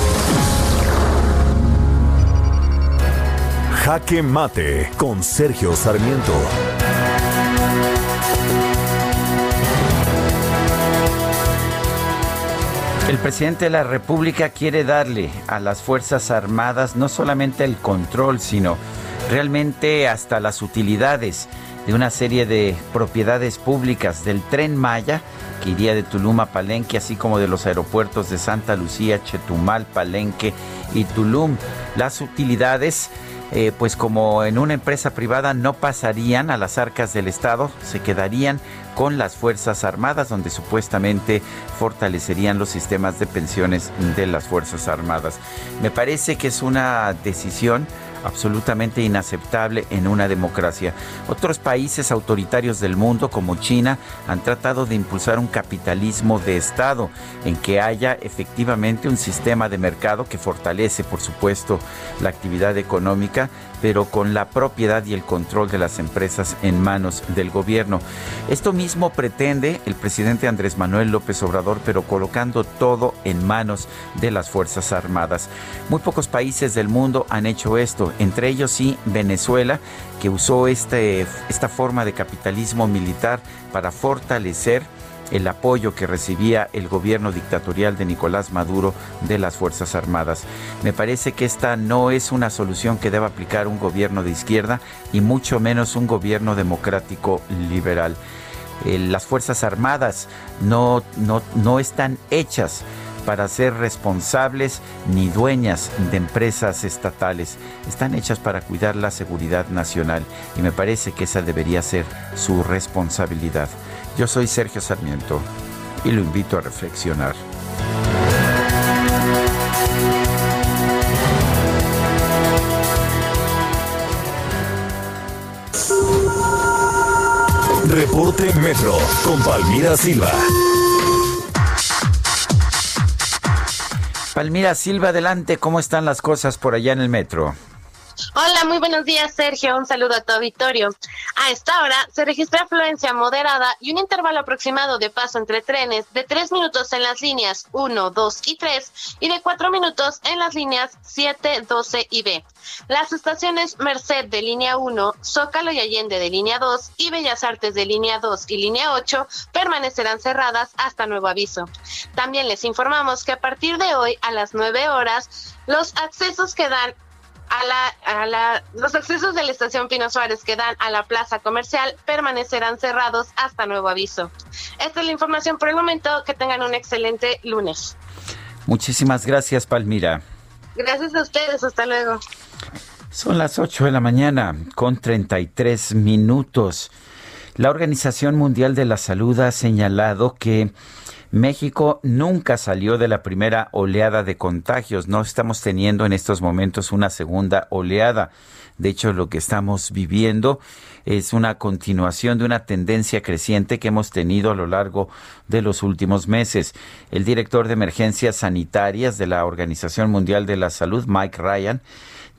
Jaque Mate con Sergio Sarmiento. El presidente de la República quiere darle a las Fuerzas Armadas no solamente el control, sino realmente hasta las utilidades de una serie de propiedades públicas del tren Maya que iría de Tulum a Palenque, así como de los aeropuertos de Santa Lucía, Chetumal, Palenque y Tulum. Las utilidades eh, pues como en una empresa privada no pasarían a las arcas del Estado, se quedarían con las Fuerzas Armadas, donde supuestamente fortalecerían los sistemas de pensiones de las Fuerzas Armadas. Me parece que es una decisión absolutamente inaceptable en una democracia. Otros países autoritarios del mundo, como China, han tratado de impulsar un capitalismo de Estado en que haya efectivamente un sistema de mercado que fortalece, por supuesto, la actividad económica, pero con la propiedad y el control de las empresas en manos del gobierno. Esto mismo pretende el presidente Andrés Manuel López Obrador, pero colocando todo en manos de las Fuerzas Armadas. Muy pocos países del mundo han hecho esto, entre ellos sí Venezuela, que usó este, esta forma de capitalismo militar para fortalecer el apoyo que recibía el gobierno dictatorial de Nicolás Maduro de las Fuerzas Armadas. Me parece que esta no es una solución que deba aplicar un gobierno de izquierda y mucho menos un gobierno democrático liberal. Eh, las Fuerzas Armadas no, no, no están hechas para ser responsables ni dueñas de empresas estatales. Están hechas para cuidar la seguridad nacional y me parece que esa debería ser su responsabilidad. Yo soy Sergio Sarmiento y lo invito a reflexionar. Reporte Metro con Palmira Silva. Palmira Silva, adelante, ¿cómo están las cosas por allá en el metro? Hola, muy buenos días, Sergio. Un saludo a tu auditorio. A esta hora se registra afluencia moderada y un intervalo aproximado de paso entre trenes de 3 minutos en las líneas 1, 2 y 3 y de 4 minutos en las líneas 7, 12 y B. Las estaciones Merced de línea 1, Zócalo y Allende de línea 2 y Bellas Artes de línea 2 y línea 8 permanecerán cerradas hasta nuevo aviso. También les informamos que a partir de hoy a las 9 horas los accesos que dan a la, a la, los accesos de la estación Pino Suárez que dan a la plaza comercial permanecerán cerrados hasta nuevo aviso. Esta es la información por el momento. Que tengan un excelente lunes. Muchísimas gracias, Palmira. Gracias a ustedes. Hasta luego. Son las 8 de la mañana con 33 minutos. La Organización Mundial de la Salud ha señalado que México nunca salió de la primera oleada de contagios. No estamos teniendo en estos momentos una segunda oleada. De hecho, lo que estamos viviendo es una continuación de una tendencia creciente que hemos tenido a lo largo de los últimos meses. El director de emergencias sanitarias de la Organización Mundial de la Salud, Mike Ryan,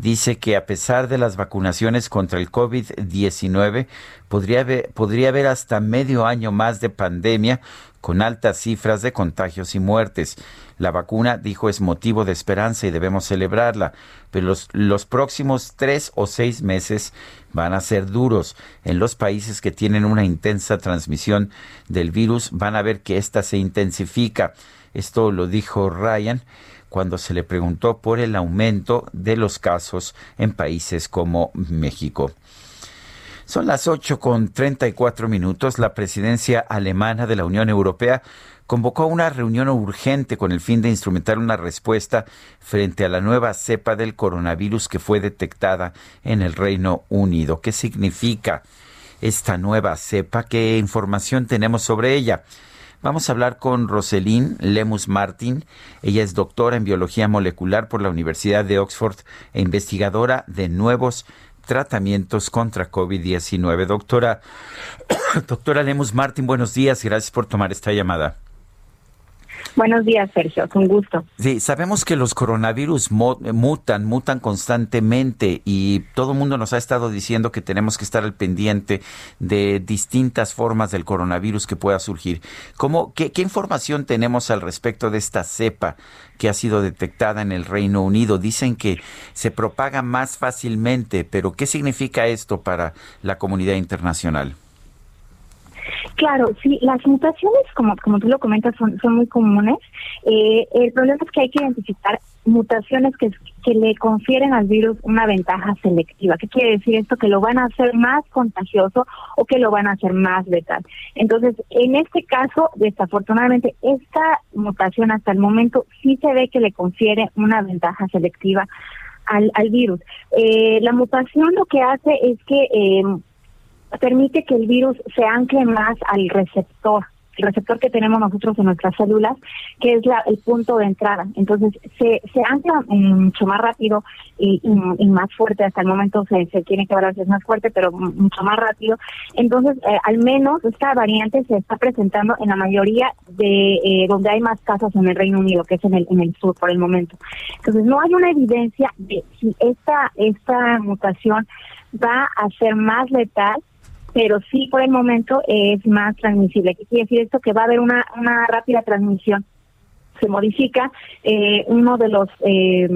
dice que a pesar de las vacunaciones contra el COVID-19, podría haber, podría haber hasta medio año más de pandemia con altas cifras de contagios y muertes. La vacuna, dijo, es motivo de esperanza y debemos celebrarla, pero los, los, próximos tres o seis meses van a ser duros. En los países que tienen una intensa transmisión del virus van a ver que ésta se intensifica. Esto lo dijo Ryan cuando se le preguntó por el aumento de los casos en países como México. Son las 8 con 34 minutos. La presidencia alemana de la Unión Europea convocó una reunión urgente con el fin de instrumentar una respuesta frente a la nueva cepa del coronavirus que fue detectada en el Reino Unido. ¿Qué significa esta nueva cepa? ¿Qué información tenemos sobre ella? Vamos a hablar con Roselín Lemus Martin. Ella es doctora en biología molecular por la Universidad de Oxford e investigadora de nuevos tratamientos contra COVID-19. Doctora, doctora Lemus Martín, buenos días y gracias por tomar esta llamada. Buenos días, Sergio, con gusto. Sí, sabemos que los coronavirus mutan, mutan constantemente y todo el mundo nos ha estado diciendo que tenemos que estar al pendiente de distintas formas del coronavirus que pueda surgir. ¿Cómo, qué, ¿Qué información tenemos al respecto de esta cepa que ha sido detectada en el Reino Unido? Dicen que se propaga más fácilmente, pero ¿qué significa esto para la comunidad internacional? Claro, sí, las mutaciones, como, como tú lo comentas, son, son muy comunes. Eh, el problema es que hay que identificar mutaciones que, que le confieren al virus una ventaja selectiva. ¿Qué quiere decir esto? Que lo van a hacer más contagioso o que lo van a hacer más letal. Entonces, en este caso, desafortunadamente, esta mutación hasta el momento sí se ve que le confiere una ventaja selectiva al, al virus. Eh, la mutación lo que hace es que eh, permite que el virus se ancle más al receptor, el receptor que tenemos nosotros en nuestras células, que es la, el punto de entrada. Entonces, se, se ancla mucho más rápido y, más fuerte. Hasta el momento se, se tiene que si es más fuerte, pero mucho más rápido. Entonces, eh, al menos esta variante se está presentando en la mayoría de eh, donde hay más casos en el Reino Unido, que es en el, en el sur por el momento. Entonces, no hay una evidencia de si esta, esta mutación va a ser más letal pero sí por el momento es más transmisible. ¿Qué quiere decir esto? Que va a haber una, una rápida transmisión. Se modifica eh, uno de los eh,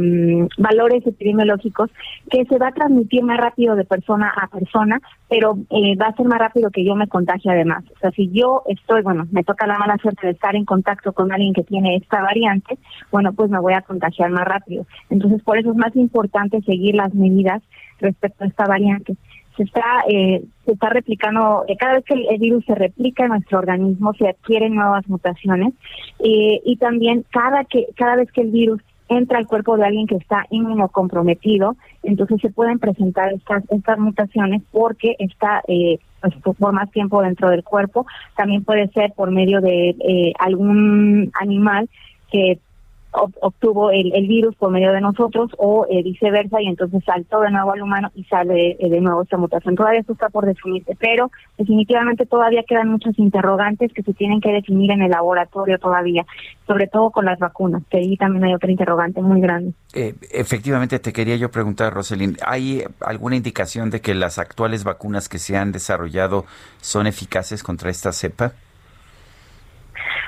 valores epidemiológicos que se va a transmitir más rápido de persona a persona, pero eh, va a ser más rápido que yo me contagie además. O sea, si yo estoy, bueno, me toca la mala suerte de estar en contacto con alguien que tiene esta variante, bueno, pues me voy a contagiar más rápido. Entonces, por eso es más importante seguir las medidas respecto a esta variante se está eh, se está replicando eh, cada vez que el, virus se replica en nuestro organismo se adquieren nuevas mutaciones eh, y también cada que cada vez que el virus entra al cuerpo de alguien que está inmunocomprometido entonces se pueden presentar estas estas mutaciones porque está eh, pues, por más tiempo dentro del cuerpo. También puede ser por medio de algún animal que obtuvo el, virus por medio de nosotros o eh, viceversa y entonces saltó de nuevo al humano y sale de nuevo esta mutación. Todavía esto está por definirse, pero definitivamente todavía quedan muchos interrogantes que se tienen que definir en el laboratorio todavía, sobre todo con las vacunas, que ahí también hay otro interrogante muy grande. efectivamente, te quería yo preguntar, Roselín, ¿hay alguna indicación de que las actuales vacunas que se han desarrollado son eficaces contra esta cepa?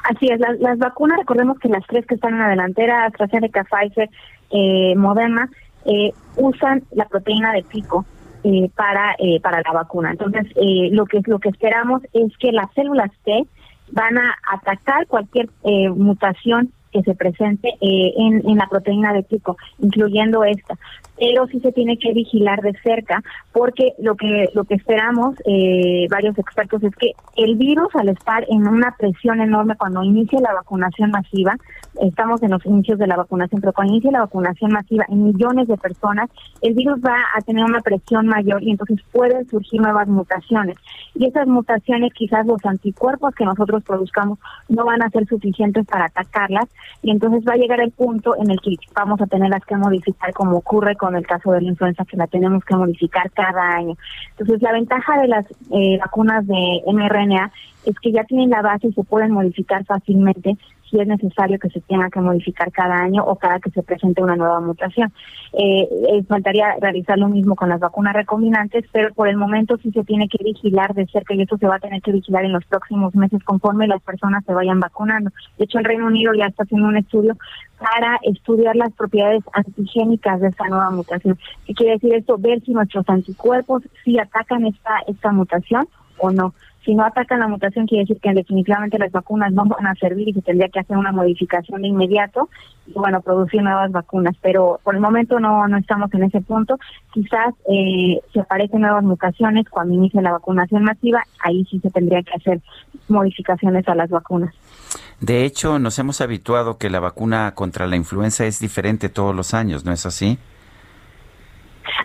Así es, las, vacunas, recordemos que las tres que están en la delantera, AstraZeneca, Pfizer, eh, Moderna, eh, usan la proteína de pico eh, para eh, para la vacuna. Entonces, eh, lo que lo que esperamos es que las células T van a atacar cualquier mutación que se presente en, en la proteína de pico, incluyendo esta pero sí se tiene que vigilar de cerca porque lo que lo que esperamos eh, varios expertos es que el virus al estar en una presión enorme cuando inicie la vacunación masiva estamos en los inicios de la vacunación pero cuando inicie la vacunación masiva en millones de personas el virus va a tener una presión mayor y entonces pueden surgir nuevas mutaciones. Y esas mutaciones quizás los anticuerpos que nosotros produzcamos no van a ser suficientes para atacarlas y entonces va a llegar el punto en el que vamos a tenerlas que modificar como ocurre con el caso de la influenza que la tenemos que modificar cada año. Entonces, la ventaja de las eh, vacunas de mRNA es que ya tienen la base y se pueden modificar fácilmente si es necesario que se tenga que modificar cada año o cada que se presente una nueva mutación. Eh, eh, faltaría realizar lo mismo con las vacunas recombinantes, pero por el momento sí se tiene que vigilar de cerca y esto se va a tener que vigilar en los próximos meses conforme las personas se vayan vacunando. De hecho, el Reino Unido ya está haciendo un estudio para estudiar las propiedades antigénicas de esta nueva mutación. ¿Qué quiere decir esto? Ver si nuestros anticuerpos sí atacan esta, esta mutación o no. Si no atacan la mutación, quiere decir que definitivamente las vacunas no van a servir y se tendría que hacer una modificación de inmediato y, bueno, producir nuevas vacunas. Pero por el momento no, no estamos en ese punto. Quizás eh, si aparecen nuevas mutaciones cuando inicie la vacunación masiva, ahí sí se tendría que hacer modificaciones a las vacunas. De hecho, nos hemos habituado que la vacuna contra la influenza es diferente todos los años, ¿no es así?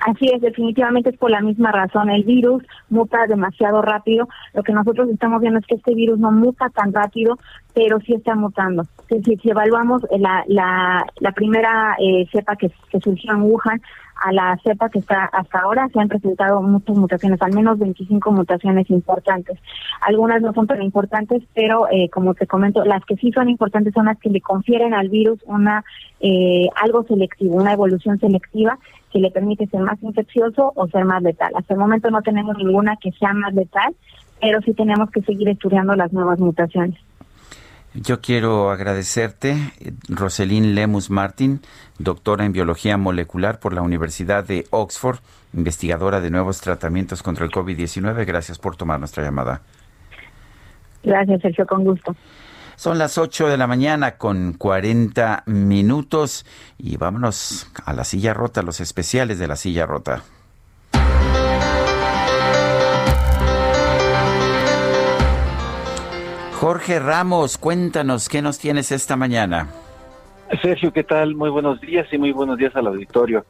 Así es, definitivamente es por la misma razón. El virus muta demasiado rápido. Lo que nosotros estamos viendo es que este virus no muta tan rápido, pero sí está mutando. Si, evaluamos la, la, la primera eh, cepa que, que surgió en Wuhan, a la cepa que está hasta ahora se han presentado muchas mutaciones, al menos 25 mutaciones importantes. Algunas no son tan importantes, pero eh, como te comento, las que sí son importantes son las que le confieren al virus una eh, algo selectivo, una evolución selectiva que le permite ser más infeccioso o ser más letal. Hasta el momento no tenemos ninguna que sea más letal, pero sí tenemos que seguir estudiando las nuevas mutaciones. Yo quiero agradecerte, Roselín Lemus Martin, doctora en biología molecular por la Universidad de Oxford, investigadora de nuevos tratamientos contra el COVID-19. Gracias por tomar nuestra llamada. Gracias, Sergio, con gusto. Son las 8 de la mañana con 40 minutos y vámonos a la silla rota, los especiales de la silla rota. Jorge Ramos, cuéntanos, ¿qué nos tienes esta mañana? Sergio, ¿qué tal? Muy buenos días y muy buenos días al auditorio.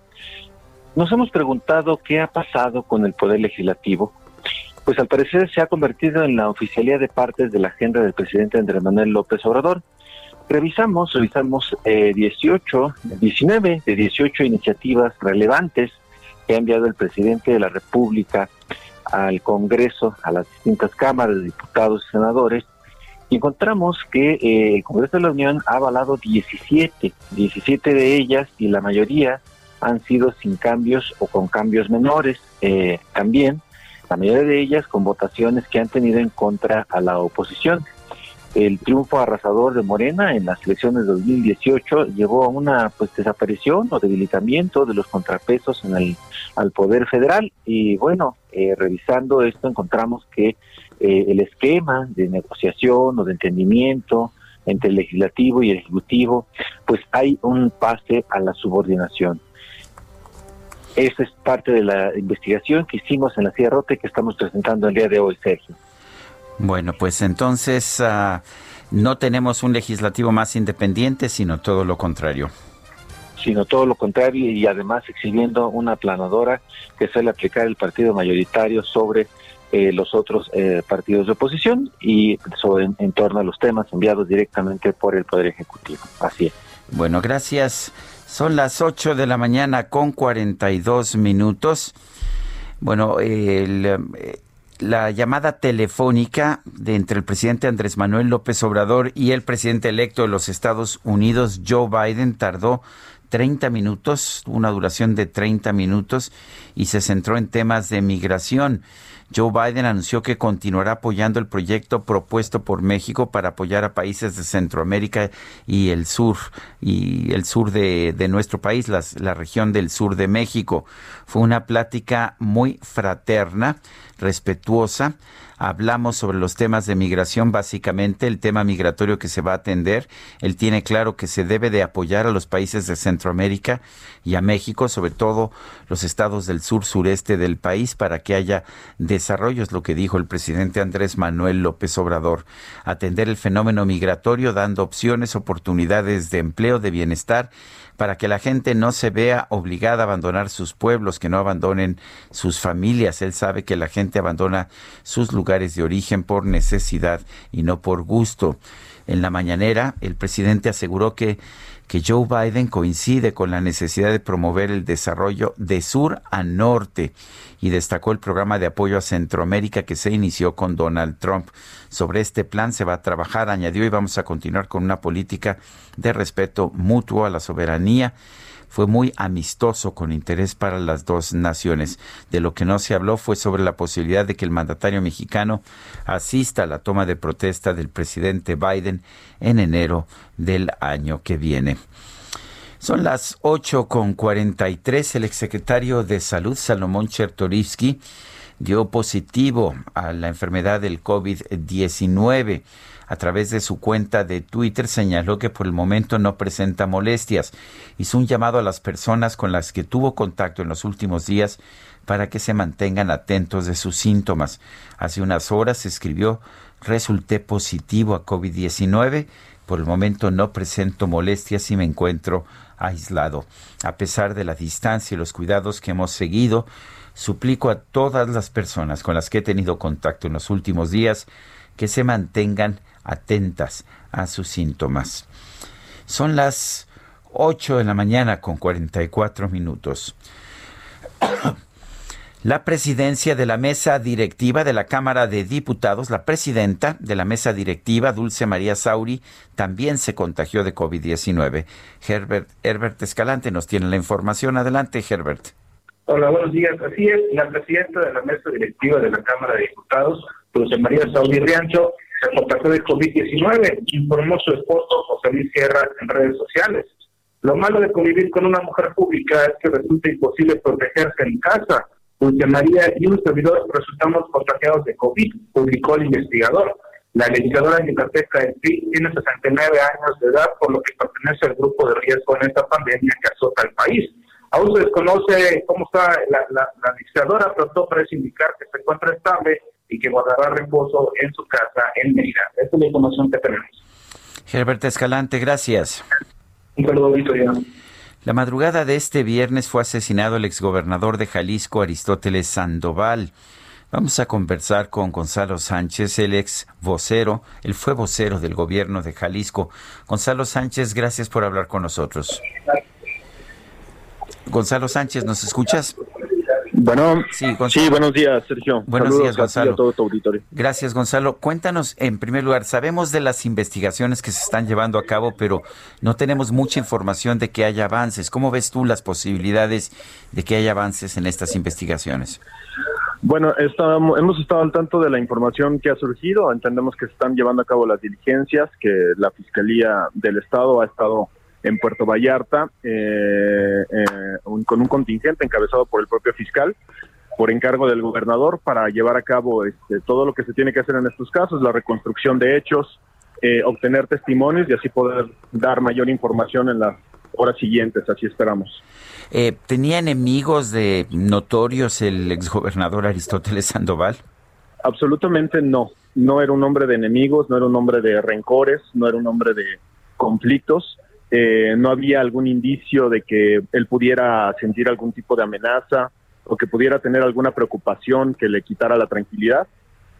Nos hemos preguntado qué ha pasado con el Poder Legislativo. Pues al parecer se ha convertido en la oficialía de partes de la agenda del presidente Andrés Manuel López Obrador. Revisamos, revisamos eh, 18, 19 de 18 iniciativas relevantes que ha enviado el presidente de la República al Congreso, a las distintas cámaras de diputados y senadores, encontramos que eh, el Congreso de la Unión ha avalado 17, 17 de ellas y la mayoría han sido sin cambios o con cambios menores. Eh, también la mayoría de ellas con votaciones que han tenido en contra a la oposición. El triunfo arrasador de Morena en las elecciones de 2018 llevó a una pues desaparición o debilitamiento de los contrapesos en el al poder federal y bueno eh, revisando esto encontramos que eh, el esquema de negociación o de entendimiento entre el legislativo y el ejecutivo, pues hay un pase a la subordinación. Esa es parte de la investigación que hicimos en la Sierra Rota y que estamos presentando el día de hoy, Sergio. Bueno, pues entonces ah, no tenemos un legislativo más independiente, sino todo lo contrario sino todo lo contrario y además exhibiendo una planadora que suele aplicar el partido mayoritario sobre eh, los otros eh, partidos de oposición y sobre en, torno a los temas enviados directamente por el Poder Ejecutivo. Así es. Bueno, gracias. Son las 8 de la mañana con 42 minutos. Bueno, eh, la llamada telefónica de entre el presidente Andrés Manuel López Obrador y el presidente electo de los Estados Unidos, Joe Biden, tardó 30 minutos, una duración de 30 minutos, y se centró en temas de migración. Joe Biden anunció que continuará apoyando el proyecto propuesto por México para apoyar a países de Centroamérica y el sur, y el sur de, nuestro país, la región del sur de México. Fue una plática muy fraterna, respetuosa, hablamos sobre los temas de migración, básicamente el tema migratorio que se va a atender. Él tiene claro que se debe de apoyar a los países de Centroamérica y a México, sobre todo los estados del sur sureste del país, para que haya desarrollo, es lo que dijo el presidente Andrés Manuel López Obrador. Atender el fenómeno migratorio dando opciones, oportunidades de empleo, de bienestar para que la gente no se vea obligada a abandonar sus pueblos, que no abandonen sus familias. Él sabe que la gente abandona sus lugares de origen por necesidad y no por gusto. En la mañanera, el presidente aseguró que que Joe Biden coincide con la necesidad de promover el desarrollo de sur a norte y destacó el programa de apoyo a Centroamérica que se inició con Donald Trump. Sobre este plan se va a trabajar, añadió, y vamos a continuar con una política de respeto mutuo a la soberanía fue muy amistoso con interés para las dos naciones. De lo que no se habló fue sobre la posibilidad de que el mandatario mexicano asista a la toma de protesta del presidente Biden en enero del año que viene. Son las 8 con 43. El exsecretario de Salud, Salomón Chertorivsky, dio positivo a la enfermedad del COVID-19 a través de su cuenta de Twitter señaló que por el momento no presenta molestias. Hizo un llamado a las personas con las que tuvo contacto en los últimos días para que se mantengan atentos de sus síntomas. Hace unas horas escribió resulté positivo a COVID-19. Por el momento no presento molestias y me encuentro aislado. A pesar de la distancia y los cuidados que hemos seguido, suplico a todas las personas con las que he tenido contacto en los últimos días que se mantengan atentas a sus síntomas. Son las 8 de la mañana con 44 minutos. La presidencia de la mesa directiva de la Cámara de Diputados, la presidenta de la mesa directiva, Dulce María Sauri, también se contagió de COVID-19. Herbert, Herbert Escalante nos tiene la información. Adelante, Herbert. Hola, buenos días. Así es, la presidenta de la mesa directiva de la Cámara de Diputados, Dulce María Sauri Riancho, se contagió de COVID-19, informó su esposo José Luis Sierra en redes sociales. Lo malo de convivir con una mujer pública es que resulta imposible protegerse en casa. Dulce María y un servidor resultamos contagiados de COVID, publicó el investigador. La legisladora yucateca del PRI tiene 69 años de edad, por lo que pertenece al grupo de riesgo en esta pandemia que azota al país. Aún se desconoce cómo está la, la, la legisladora, pero todo parece indicar que se encuentra estable y que guardará reposo en su casa en Mérida. Esta es la información que tenemos. Herbert Escalante, gracias. Un saludo, Victoria. La madrugada de este viernes fue asesinado el exgobernador de Jalisco, Aristóteles Sandoval. Vamos a conversar con Gonzalo Sánchez, el ex vocero, él fue vocero del gobierno de Jalisco. Gonzalo Sánchez, gracias por hablar con nosotros. Gonzalo Sánchez, ¿nos escuchas? Bueno, sí, buenos días, Sergio. Buenos días, Gonzalo. todo tu auditorio. Gracias, Gonzalo. Cuéntanos, en primer lugar, sabemos de las investigaciones que se están llevando a cabo, pero no tenemos mucha información de que haya avances. ¿Cómo ves tú las posibilidades de que haya avances en estas investigaciones? Bueno, estamos, hemos estado al tanto de la información que ha surgido. Entendemos que se están llevando a cabo las diligencias, que la Fiscalía del Estado ha estado en Puerto Vallarta eh, eh, con un contingente encabezado por el propio fiscal por encargo del gobernador para llevar a cabo este, todo lo que se tiene que hacer en estos casos, la reconstrucción de hechos, eh, obtener testimonios y así poder dar mayor información en las horas siguientes, así esperamos. ¿Tenía enemigos de notorios el exgobernador Aristóteles Sandoval? Absolutamente no. No era un hombre de enemigos, no era un hombre de rencores, no era un hombre de conflictos. Eh, no había algún indicio de que él pudiera sentir algún tipo de amenaza o que pudiera tener alguna preocupación que le quitara la tranquilidad.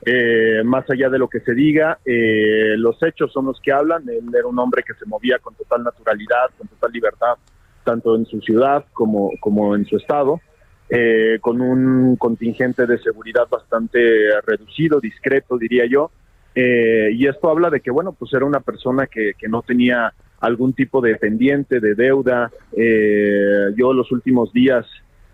eh, más allá de lo que se diga, eh, los hechos son los que hablan. Él era un hombre que se movía con total naturalidad, con total libertad, tanto en su ciudad como, como en su estado, eh, con un contingente de seguridad bastante reducido, discreto, diría yo. y esto habla de que, bueno, pues era una persona que, que no tenía algún tipo de pendiente, de deuda. yo los últimos días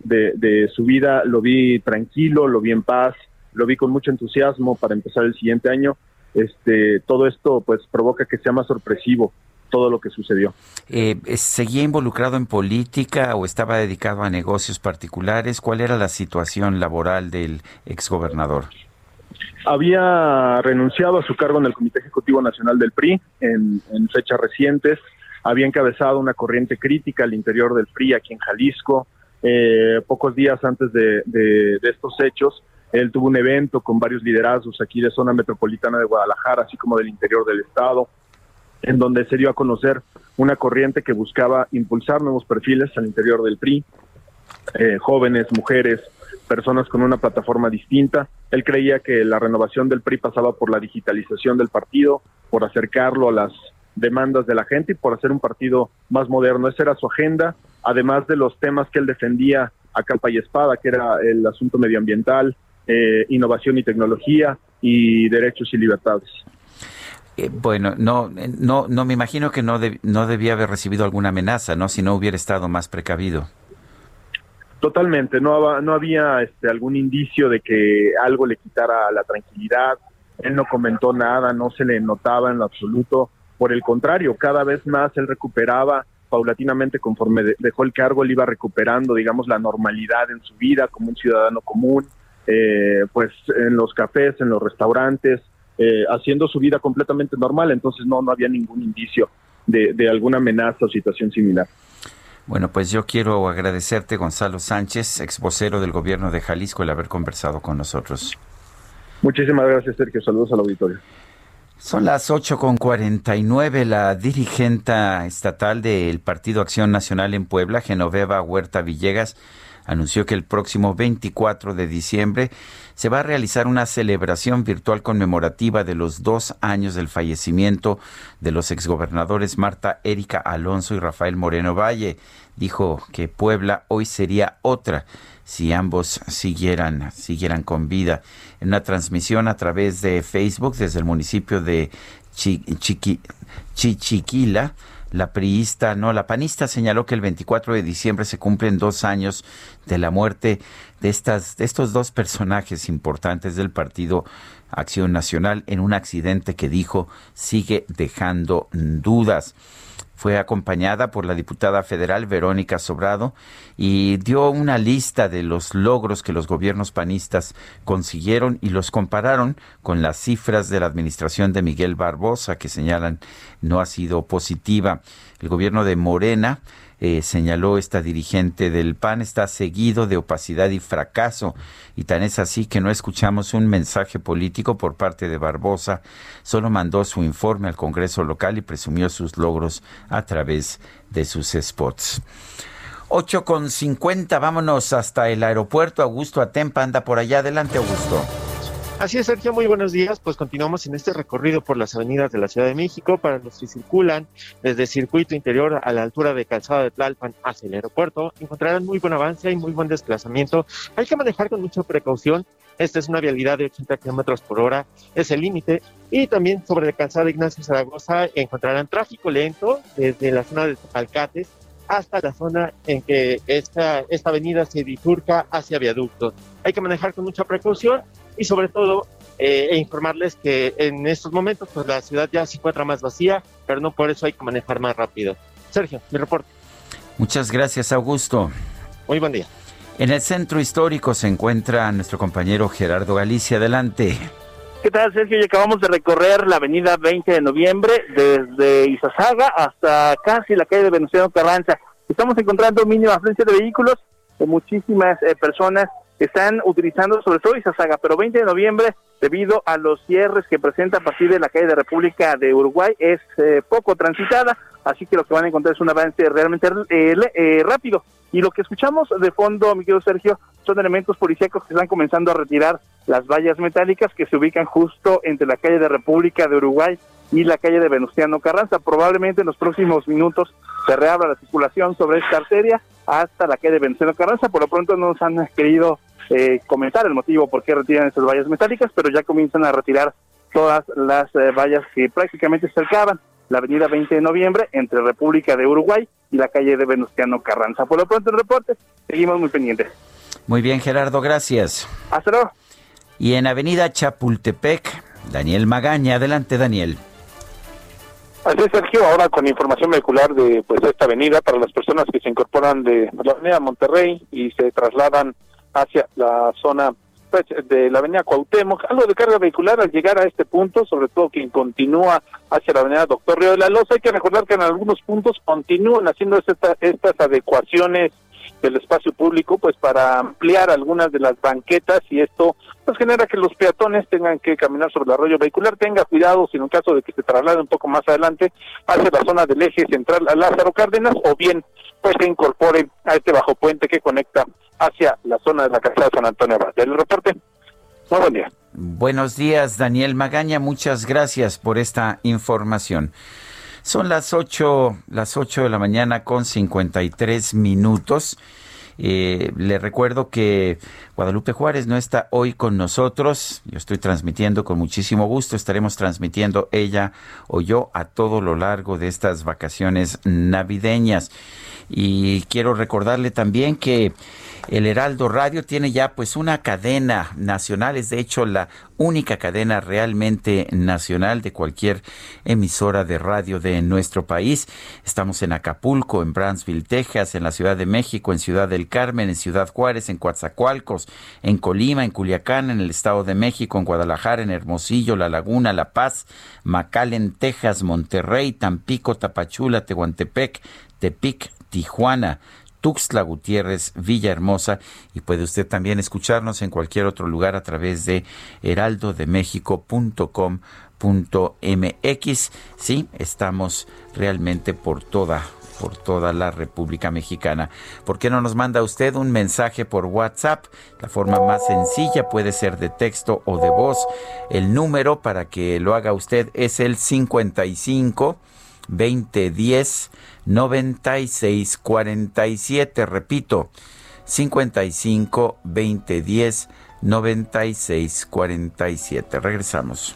de, de su vida lo vi tranquilo, lo vi en paz, lo vi con mucho entusiasmo para empezar el siguiente año. Este, todo esto pues provoca que sea más sorpresivo todo lo que sucedió. Eh, ¿Seguía involucrado en política o estaba dedicado a negocios particulares? ¿Cuál era la situación laboral del exgobernador? Había renunciado a su cargo en el Comité Ejecutivo Nacional del PRI en, fechas recientes. Había encabezado una corriente crítica al interior del PRI aquí en Jalisco. Eh, pocos días antes de, estos hechos, él tuvo un evento con varios liderazgos aquí de zona metropolitana de Guadalajara, así como del interior del estado, en donde se dio a conocer una corriente que buscaba impulsar nuevos perfiles al interior del PRI, eh, jóvenes, mujeres, personas con una plataforma distinta. Él creía que la renovación del PRI pasaba por la digitalización del partido, por acercarlo a las demandas de la gente y por hacer un partido más moderno. Esa era su agenda, además de los temas que él defendía a capa y espada, que era el asunto medioambiental, eh, innovación y tecnología y derechos y libertades. Eh, bueno, no, no, no me imagino que no, no debía haber recibido alguna amenaza, ¿no? Si no hubiera estado más precavido. Totalmente, no, no había este, algún indicio de que algo le quitara la tranquilidad. Él no comentó nada, no se le notaba en lo absoluto. Por el contrario, cada vez más él recuperaba paulatinamente conforme dejó el cargo, él iba recuperando, digamos, la normalidad en su vida como un ciudadano común eh, pues en los cafés, en los restaurantes, eh, haciendo su vida completamente normal, entonces no, no había ningún indicio de, de alguna amenaza o situación similar. Bueno, pues yo quiero agradecerte, Gonzalo Sánchez, ex vocero del gobierno de Jalisco, el haber conversado con nosotros. Muchísimas gracias, Sergio. Saludos al auditorio. Son las 8.49. La dirigente estatal del Partido Acción Nacional en Puebla, Genoveva Huerta Villegas, anunció que el próximo 24 de diciembre se va a realizar una celebración virtual conmemorativa de los dos años del fallecimiento de los exgobernadores Marta Erika Alonso y Rafael Moreno Valle. Dijo que Puebla hoy sería otra si ambos siguieran, siguieran con vida. En una transmisión a través de Facebook desde el municipio de Chichiquila, la priista, no, la panista señaló que el 24 de diciembre se cumplen dos años de la muerte de, estas, de estos dos personajes importantes del partido Acción Nacional en un accidente que dijo sigue dejando dudas fue acompañada por la diputada federal Verónica Sobrado y dio una lista de los logros que los gobiernos panistas consiguieron y los compararon con las cifras de la administración de Miguel Barbosa que señalan no ha sido positiva. El gobierno de Morena eh, señaló esta dirigente del PAN, está seguido de opacidad y fracaso. Y tan es así que no escuchamos un mensaje político por parte de Barbosa, solo mandó su informe al Congreso local y presumió sus logros a través de sus spots. 8 con 50, vámonos hasta el aeropuerto. Augusto Atempa anda por allá. Adelante, Augusto. Así es, Sergio, muy buenos días. Pues continuamos en este recorrido por las avenidas de la Ciudad de México para los que circulan desde circuito interior a la altura de Calzada de Tlalpan hacia el aeropuerto. Encontrarán muy buen avance y muy buen desplazamiento. Hay que manejar con mucha precaución. Esta es una vialidad de 80 kilómetros por hora, es el límite. Y también sobre la calzada Ignacio Zaragoza encontrarán tráfico lento desde la zona de Alcates hasta la zona en que esta, esta avenida se bifurca hacia viaductos. Hay que manejar con mucha precaución y sobre todo eh, e informarles que en estos momentos pues la ciudad ya se encuentra más vacía, pero no por eso hay que manejar más rápido. Sergio, mi reporte. Muchas gracias, Augusto. Muy buen día. En el centro histórico se encuentra nuestro compañero Gerardo Galicia. Adelante. ¿Qué tal, Sergio? Y acabamos de recorrer la avenida 20 de noviembre desde Izazaga hasta casi la calle de Venustiano Carranza. Estamos encontrando mínima afluencia de vehículos, de muchísimas eh, personas están utilizando sobre todo Izazaga, pero 20 de noviembre, debido a los cierres que presenta a partir de la calle de República de Uruguay, es eh, poco transitada, así que lo que van a encontrar es un avance realmente eh, eh, rápido. Y lo que escuchamos de fondo, mi querido Sergio, son elementos policíacos que están comenzando a retirar las vallas metálicas que se ubican justo entre la calle de República de Uruguay y la calle de Venustiano Carranza. Probablemente en los próximos minutos se reabra la circulación sobre esta arteria hasta la calle de Venustiano Carranza. Por lo pronto no nos han querido eh, comentar el motivo por qué retiran esas vallas metálicas, pero ya comienzan a retirar todas las eh, vallas que prácticamente cercaban la avenida 20 de noviembre entre República de Uruguay y la calle de Venustiano Carranza. Por lo pronto el reporte, seguimos muy pendientes. Muy bien, Gerardo, gracias. Hasta luego. Y en avenida Chapultepec, Daniel Magaña. Adelante, Daniel. Así es, Sergio, ahora con información vehicular de pues esta avenida para las personas que se incorporan de la avenida Monterrey y se trasladan hacia la zona pues, de la avenida Cuauhtémoc, algo de carga vehicular al llegar a este punto, sobre todo quien continúa hacia la avenida Doctor Río de la Loza, hay que recordar que en algunos puntos continúan haciendo estas adecuaciones del espacio público pues para ampliar algunas de las banquetas y esto pues genera que los peatones tengan que caminar sobre el arroyo vehicular, tenga cuidado si en un caso de que se traslade un poco más adelante hacia la zona del eje central a Lázaro Cárdenas o bien pues se incorpore a este bajo puente que conecta hacia la zona de la casa de San Antonio Abad. El reporte, muy buen día. Buenos días, Daniel Magaña, muchas gracias por esta información. Son las 8, las 8 de la mañana con 53 minutos. Eh, le recuerdo que Guadalupe Juárez no está hoy con nosotros. Yo estoy transmitiendo con muchísimo gusto. Estaremos transmitiendo ella o yo a todo lo largo de estas vacaciones navideñas. Y quiero recordarle también que el Heraldo Radio tiene ya pues una cadena nacional, es de hecho la única cadena realmente nacional de cualquier emisora de radio de nuestro país. Estamos en Acapulco, en Brownsville, Texas, en la Ciudad de México, en Ciudad del Carmen, en Ciudad Juárez, en Coatzacoalcos, en Colima, en Culiacán, en el Estado de México, en Guadalajara, en Hermosillo, La Laguna, La Paz, McAllen, Texas, Monterrey, Tampico, Tapachula, Tehuantepec, Tepic, Tijuana, Tuxtla Gutiérrez, Villahermosa y puede usted también escucharnos en cualquier otro lugar a través de heraldodemexico.com.mx. Sí, estamos realmente por toda por toda la República Mexicana. ¿Por qué no nos manda usted un mensaje por WhatsApp? La forma más sencilla puede ser de texto o de voz. El número para que lo haga usted es el 55 2010 9647. Repito, 55 2010 9647. Regresamos.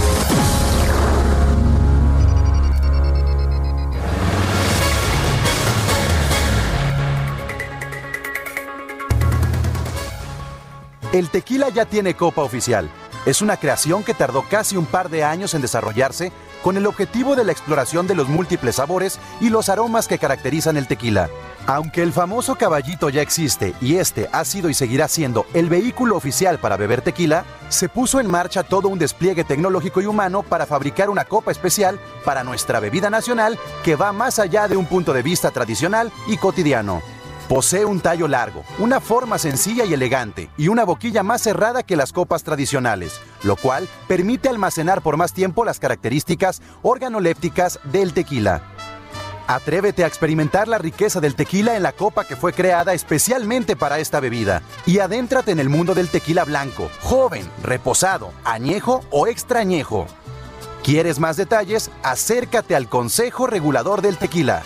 El tequila ya tiene copa oficial. Es una creación que tardó casi un par de años en desarrollarse con el objetivo de la exploración de los múltiples sabores y los aromas que caracterizan el tequila. Aunque el famoso caballito ya existe y este ha sido y seguirá siendo el vehículo oficial para beber tequila, se puso en marcha todo un despliegue tecnológico y humano para fabricar una copa especial para nuestra bebida nacional que va más allá de un punto de vista tradicional y cotidiano. Posee un tallo largo, una forma sencilla y elegante y una boquilla más cerrada que las copas tradicionales, lo cual permite almacenar por más tiempo las características organolépticas del tequila. Atrévete a experimentar la riqueza del tequila en la copa que fue creada especialmente para esta bebida y adéntrate en el mundo del tequila blanco, joven, reposado, añejo o extrañejo. ¿Quieres más detalles? Acércate al Consejo Regulador del Tequila.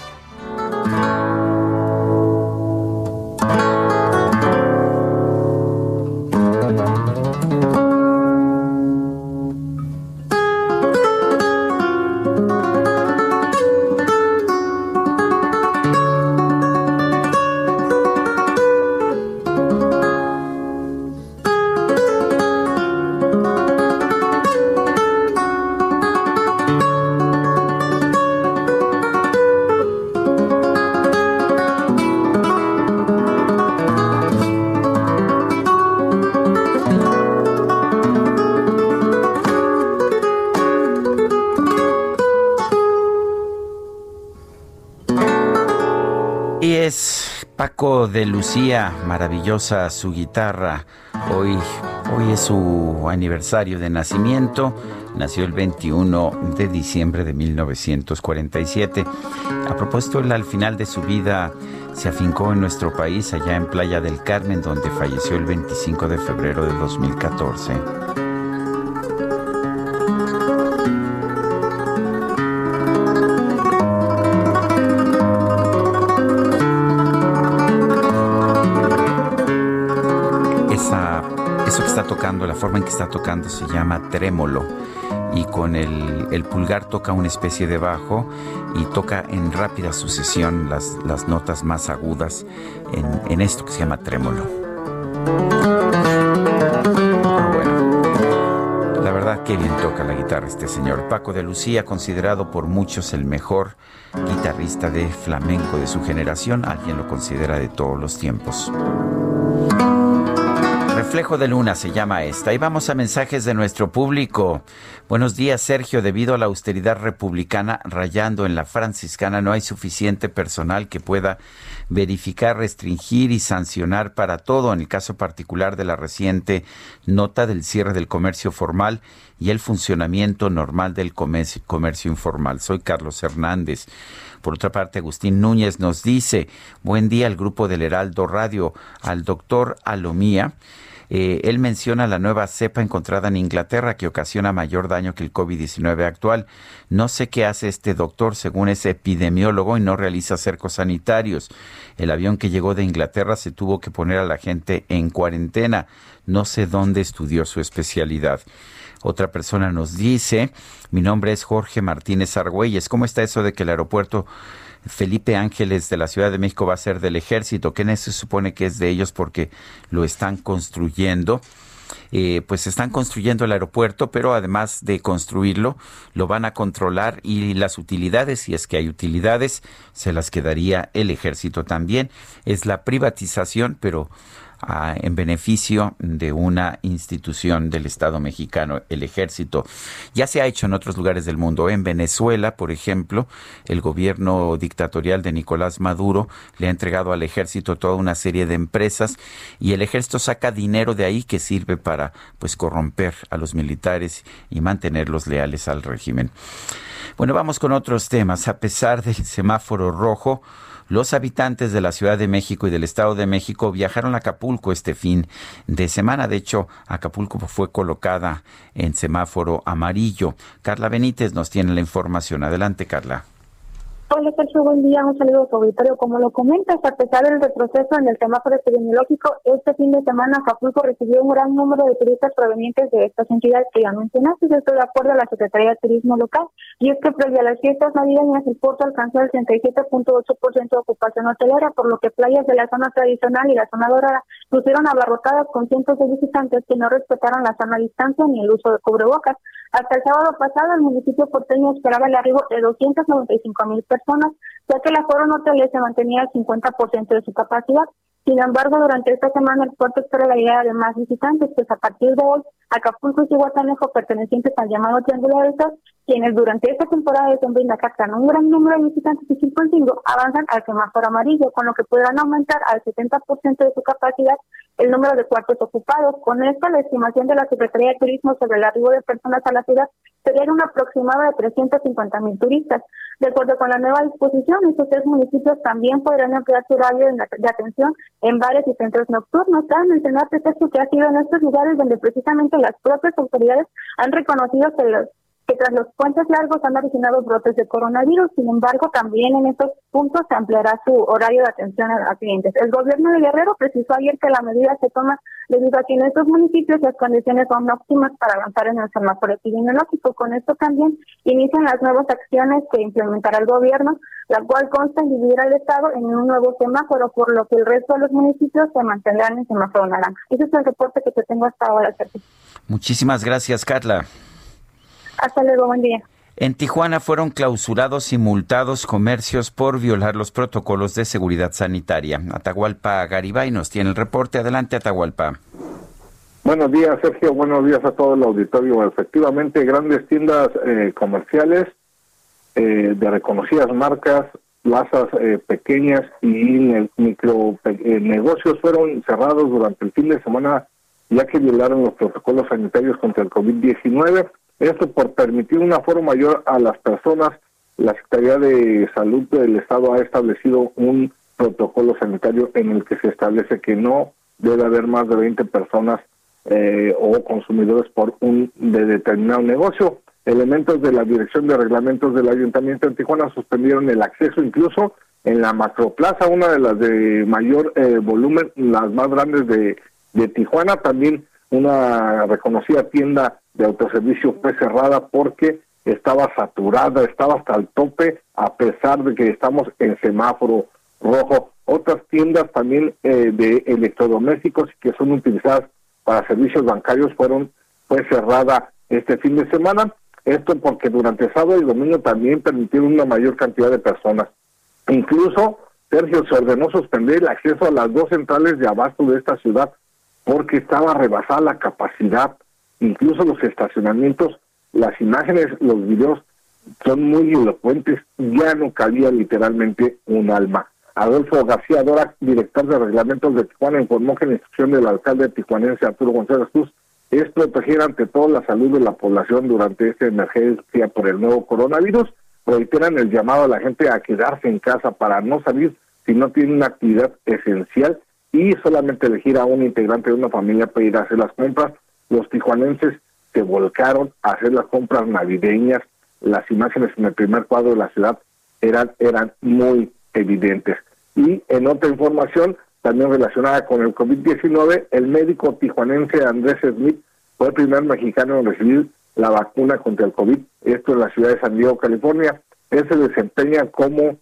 De Lucía, maravillosa su guitarra. Hoy, hoy es su aniversario de nacimiento. Nació el 21 de diciembre de 1947. A propósito, él al final de su vida se afincó en nuestro país, allá en Playa del Carmen, donde falleció el 25 de febrero de 2014. En que está tocando se llama trémolo y con el, pulgar toca una especie de bajo y toca en rápida sucesión las, las notas más agudas en, en esto que se llama trémolo. Bueno, la verdad que bien toca la guitarra este señor. Paco de Lucía, considerado por muchos el mejor guitarrista de flamenco de su generación, alguien lo considera de todos los tiempos. Reflejo de Luna se llama esta. Y vamos a mensajes de nuestro público. Buenos días, Sergio. Debido a la austeridad republicana rayando en la franciscana, no hay suficiente personal que pueda verificar, restringir y sancionar para todo. En el caso particular de la reciente nota del cierre del comercio formal y el funcionamiento normal del comercio, comercio informal. Soy Carlos Hernández. Por otra parte, Agustín Núñez nos dice, buen día al grupo del Heraldo Radio, al doctor Alomía. Eh, él menciona la nueva cepa encontrada en Inglaterra que ocasiona mayor daño que el COVID-19 actual. No sé qué hace este doctor, según ese epidemiólogo, y no realiza cercos sanitarios. El avión que llegó de Inglaterra se tuvo que poner a la gente en cuarentena. No sé dónde estudió su especialidad. Otra persona nos dice, mi nombre es Jorge Martínez Argüelles. ¿Cómo está eso de que el aeropuerto Felipe Ángeles de la Ciudad de México va a ser del ejército, que se supone que es de ellos porque lo están construyendo. Eh, pues están construyendo el aeropuerto, pero además de construirlo, lo van a controlar y las utilidades, si es que hay utilidades, se las quedaría el ejército también. Es la privatización, pero en beneficio de una institución del Estado mexicano, el ejército. Ya se ha hecho en otros lugares del mundo. En Venezuela, por ejemplo, el gobierno dictatorial de Nicolás Maduro le ha entregado al ejército toda una serie de empresas y el ejército saca dinero de ahí que sirve para pues corromper a los militares y mantenerlos leales al régimen. Bueno, vamos con otros temas. A pesar del semáforo rojo, los habitantes de la Ciudad de México y del Estado de México viajaron a Acapulco este fin de semana. De hecho, Acapulco fue colocada en semáforo amarillo. Carla Benítez nos tiene la información. Adelante, Carla. Hola Sergio, buen día, un saludo a. Como lo comentas, a pesar del retroceso en el semáforo epidemiológico, este fin de semana Acapulco recibió un gran número de turistas provenientes de estas entidades que ya mencionaste, esto de acuerdo a la Secretaría de Turismo local. Y es que previo a las fiestas navideñas el puerto alcanzó el 37.8% de ocupación hotelera, por lo que playas de la zona tradicional y la zona dorada pusieron abarrotadas con cientos de visitantes que no respetaron la sana distancia ni el uso de cubrebocas. Hasta el sábado pasado, el municipio porteño esperaba el arribo de 295 mil personas, ya que el aforo hoteles se mantenía al 50% de su capacidad. Sin embargo, durante esta semana el puerto espera la llegada de más visitantes, pues a partir de hoy, Acapulco y Cihuatanejo, pertenecientes al llamado Triángulo de Estos, quienes durante esta temporada de Sembrina captan un gran número de visitantes y cinco avanzan al semáforo amarillo, con lo que podrán aumentar al 70% de su capacidad el número de cuartos ocupados. Con esto, la estimación de la Secretaría de Turismo sobre el arribo de personas a la ciudad sería un aproximado de 350 mil turistas. De acuerdo con la nueva disposición, estos tres municipios también podrán ampliar su horario de atención en bares y centros nocturnos. Cabe mencionar que que ha sido en estos lugares donde precisamente las propias autoridades han reconocido que los que tras los puentes largos han originado brotes de coronavirus. Sin embargo, también en estos puntos se ampliará su horario de atención a, clientes. El gobierno de Guerrero precisó ayer que la medida se toma debido a que en estos municipios las condiciones son óptimas para avanzar en el semáforo epidemiológico. Con esto también inician las nuevas acciones que implementará el gobierno, la cual consta en dividir al Estado en un nuevo semáforo, por lo que el resto de los municipios se mantendrán en semáforo naranja. Ese es el reporte que te tengo hasta ahora, Sergio. Muchísimas gracias, Carla. Hasta luego, buen día. En Tijuana fueron clausurados y multados comercios por violar los protocolos de seguridad sanitaria. Atahualpa Garibay nos tiene el reporte. Adelante, Atahualpa. Buenos días, Sergio. Buenos días a todo el auditorio. Efectivamente, grandes tiendas eh, comerciales eh, de reconocidas marcas plazas eh, pequeñas y micro eh, negocios fueron cerrados durante el fin de semana ya que violaron los protocolos sanitarios contra el COVID-19. Esto por permitir un aforo mayor a las personas. La Secretaría de Salud del Estado ha establecido un protocolo sanitario en el que se establece que no debe haber más de 20 personas eh, o consumidores por un de determinado negocio. Elementos de la Dirección de Reglamentos del Ayuntamiento de Tijuana suspendieron el acceso incluso en la Macroplaza, una de las de mayor eh, volumen, las más grandes de, de Tijuana. También una reconocida tienda de autoservicio fue cerrada porque estaba saturada, estaba hasta el tope, a pesar de que estamos en semáforo rojo. Otras tiendas también eh, de electrodomésticos que son utilizadas para servicios bancarios fueron fue cerrada este fin de semana. Esto porque durante sábado y domingo también permitieron una mayor cantidad de personas. Incluso Sergio se ordenó suspender el acceso a las dos centrales de abasto de esta ciudad porque estaba rebasada la capacidad. Incluso los estacionamientos, las imágenes, los videos son muy elocuentes. Ya no cabía literalmente un alma. Adolfo García Dora, director de reglamentos de Tijuana, informó que la instrucción del alcalde tijuanense Arturo González Cruz es proteger ante todo la salud de la población durante esta emergencia por el nuevo coronavirus. Reiteran el llamado a la gente a quedarse en casa para no salir si no tiene una actividad esencial y solamente elegir a un integrante de una familia para ir a hacer las compras. Los tijuanenses se volcaron a hacer las compras navideñas. Las imágenes en el primer cuadro de la ciudad eran, eran muy evidentes. Y en otra información, también relacionada con el COVID-19, el médico tijuanense Andrés Smith fue el primer mexicano en recibir la vacuna contra el COVID, esto en la ciudad de San Diego, California. Él se desempeña como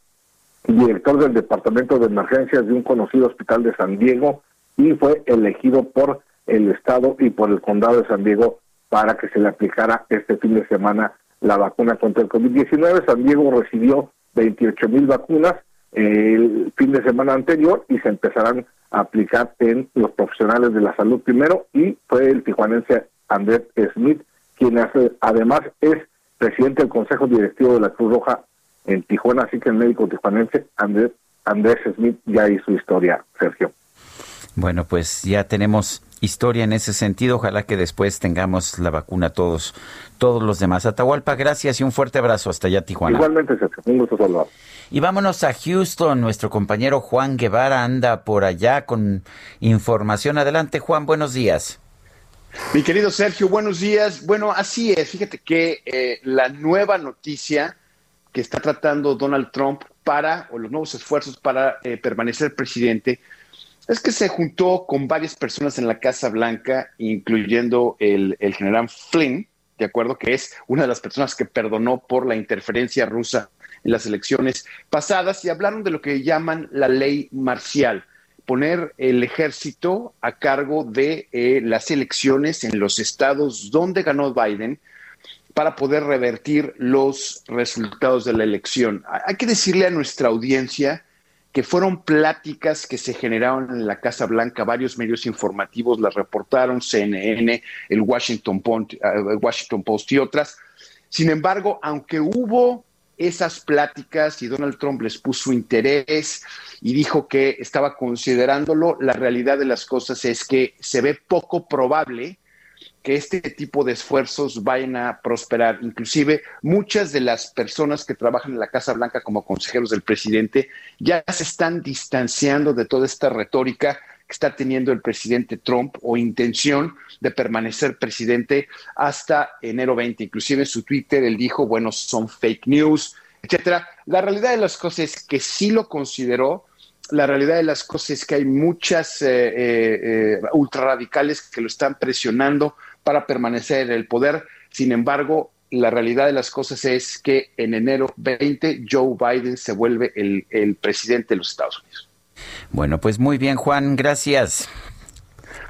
director del Departamento de Emergencias de un conocido hospital de San Diego y fue elegido por el Estado y por el Condado de San Diego para que se le aplicara este fin de semana la vacuna contra el COVID-19. San Diego recibió 28 mil vacunas el fin de semana anterior y se empezarán a aplicar en los profesionales de la salud primero y fue el tijuanense Andrés Smith quien hace, además es presidente del Consejo Directivo de la Cruz Roja en Tijuana, así que el médico tijuanense Andrés, Andrés Smith ya hizo historia, Sergio. Bueno, pues ya tenemos historia en ese sentido. Ojalá que después tengamos la vacuna todos, todos los demás. Atahualpa, gracias y un fuerte abrazo hasta allá, Tijuana. Igualmente, Sergio. Un gusto saludar. Y vámonos a Houston. Nuestro compañero Juan Guevara anda por allá con información. Adelante, Juan, buenos días. Mi querido Sergio, buenos días. Bueno, así es. Fíjate que eh, la nueva noticia que está tratando Donald Trump para, o los nuevos esfuerzos para eh, permanecer presidente, es que se juntó con varias personas en la Casa Blanca, incluyendo el, general Flynn, de acuerdo, que es una de las personas que perdonó por la interferencia rusa en las elecciones pasadas y hablaron de lo que llaman la ley marcial, poner el ejército a cargo de eh, las elecciones en los estados donde ganó Biden para poder revertir los resultados de la elección. Hay que decirle a nuestra audiencia que fueron pláticas que se generaron en la Casa Blanca, varios medios informativos las reportaron, CNN, el Washington Post, uh, Washington Post y otras. Sin embargo, aunque hubo esas pláticas y Donald Trump les puso interés y dijo que estaba considerándolo, la realidad de las cosas es que se ve poco probable que este tipo de esfuerzos vayan a prosperar. Inclusive muchas de las personas que trabajan en la Casa Blanca como consejeros del presidente ya se están distanciando de toda esta retórica que está teniendo el presidente Trump o intención de permanecer presidente hasta enero 20. Inclusive en su Twitter él dijo, bueno, son fake news, etcétera. La realidad de las cosas es que sí lo consideró. La realidad de las cosas es que hay muchas eh, eh, eh, ultrarradicales que lo están presionando para permanecer en el poder. Sin embargo, la realidad de las cosas es que en enero 20 Joe Biden se vuelve el, el presidente de los Estados Unidos. Bueno, pues muy bien, Juan, gracias.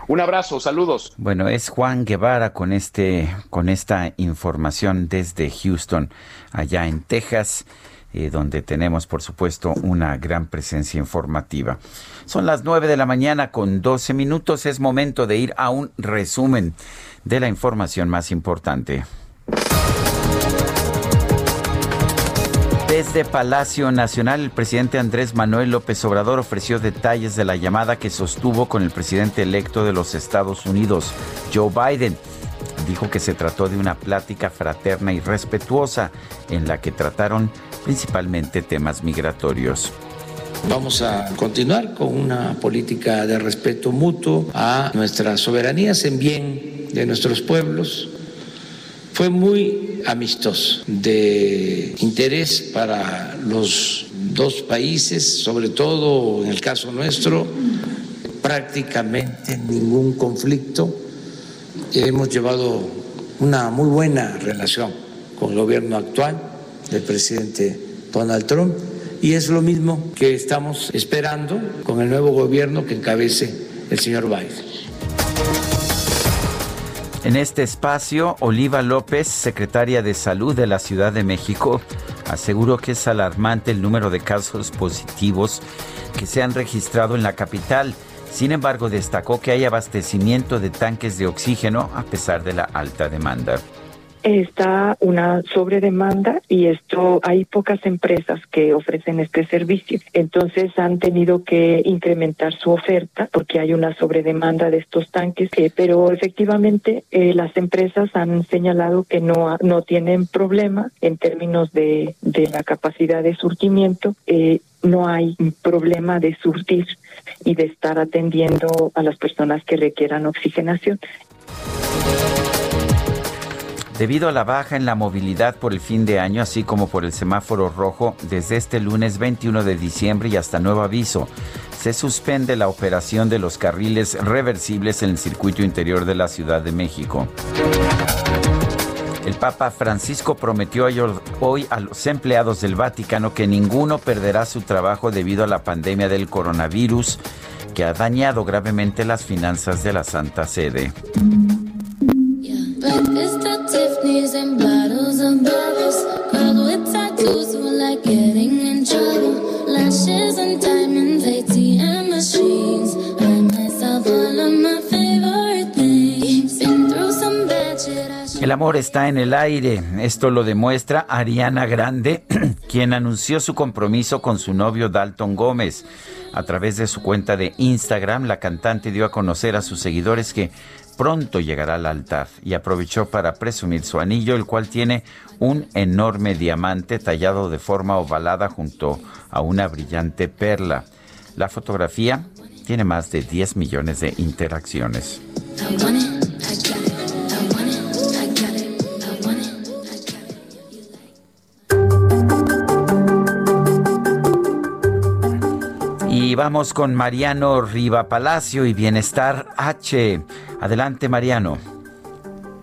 Un abrazo, saludos. Bueno, es Juan Guevara con este con esta información desde Houston, allá en Texas, eh, donde tenemos, por supuesto, una gran presencia informativa. Son las nueve de la mañana con 12 minutos. Es momento de ir a un resumen de la información más importante. Desde Palacio Nacional, el presidente Andrés Manuel López Obrador ofreció detalles de la llamada que sostuvo con el presidente electo de los Estados Unidos, Joe Biden. Dijo que se trató de una plática fraterna y respetuosa en la que trataron principalmente temas migratorios. Vamos a continuar con una política de respeto mutuo a nuestras soberanías en bien de nuestros pueblos. Fue muy amistoso, de interés para los dos países, sobre todo en el caso nuestro, prácticamente ningún conflicto. Hemos llevado una muy buena relación con el gobierno actual del presidente Donald Trump y es lo mismo que estamos esperando con el nuevo gobierno que encabece el señor Biden. En este espacio, Oliva López, secretaria de Salud de la Ciudad de México, aseguró que es alarmante el número de casos positivos que se han registrado en la capital. Sin embargo, destacó que hay abastecimiento de tanques de oxígeno a pesar de la alta demanda está una sobredemanda y esto hay pocas empresas que ofrecen este servicio. Entonces han tenido que incrementar su oferta porque hay una sobredemanda de estos tanques, eh, pero efectivamente eh, las empresas han señalado que no, no tienen problema en términos de, de la capacidad de surtimiento. Eh, no hay problema de surtir y de estar atendiendo a las personas que requieran oxigenación. Debido a la baja en la movilidad por el fin de año, así como por el semáforo rojo, desde este lunes 21 de diciembre y hasta nuevo aviso, se suspende la operación de los carriles reversibles en el circuito interior de la Ciudad de México. El Papa Francisco prometió hoy a los empleados del Vaticano que ninguno perderá su trabajo debido a la pandemia del coronavirus que ha dañado gravemente las finanzas de la Santa Sede. El amor está en el aire. Esto lo demuestra Ariana Grande, quien anunció su compromiso con su novio Dalton Gómez. A través de su cuenta de Instagram, la cantante dio a conocer a sus seguidores que pronto llegará al altar y aprovechó para presumir su anillo, el cual tiene un enorme diamante tallado de forma ovalada junto a una brillante perla. La fotografía tiene más de 10 millones de interacciones. Y vamos con Mariano Riva Palacio y Bienestar H. Adelante, Mariano.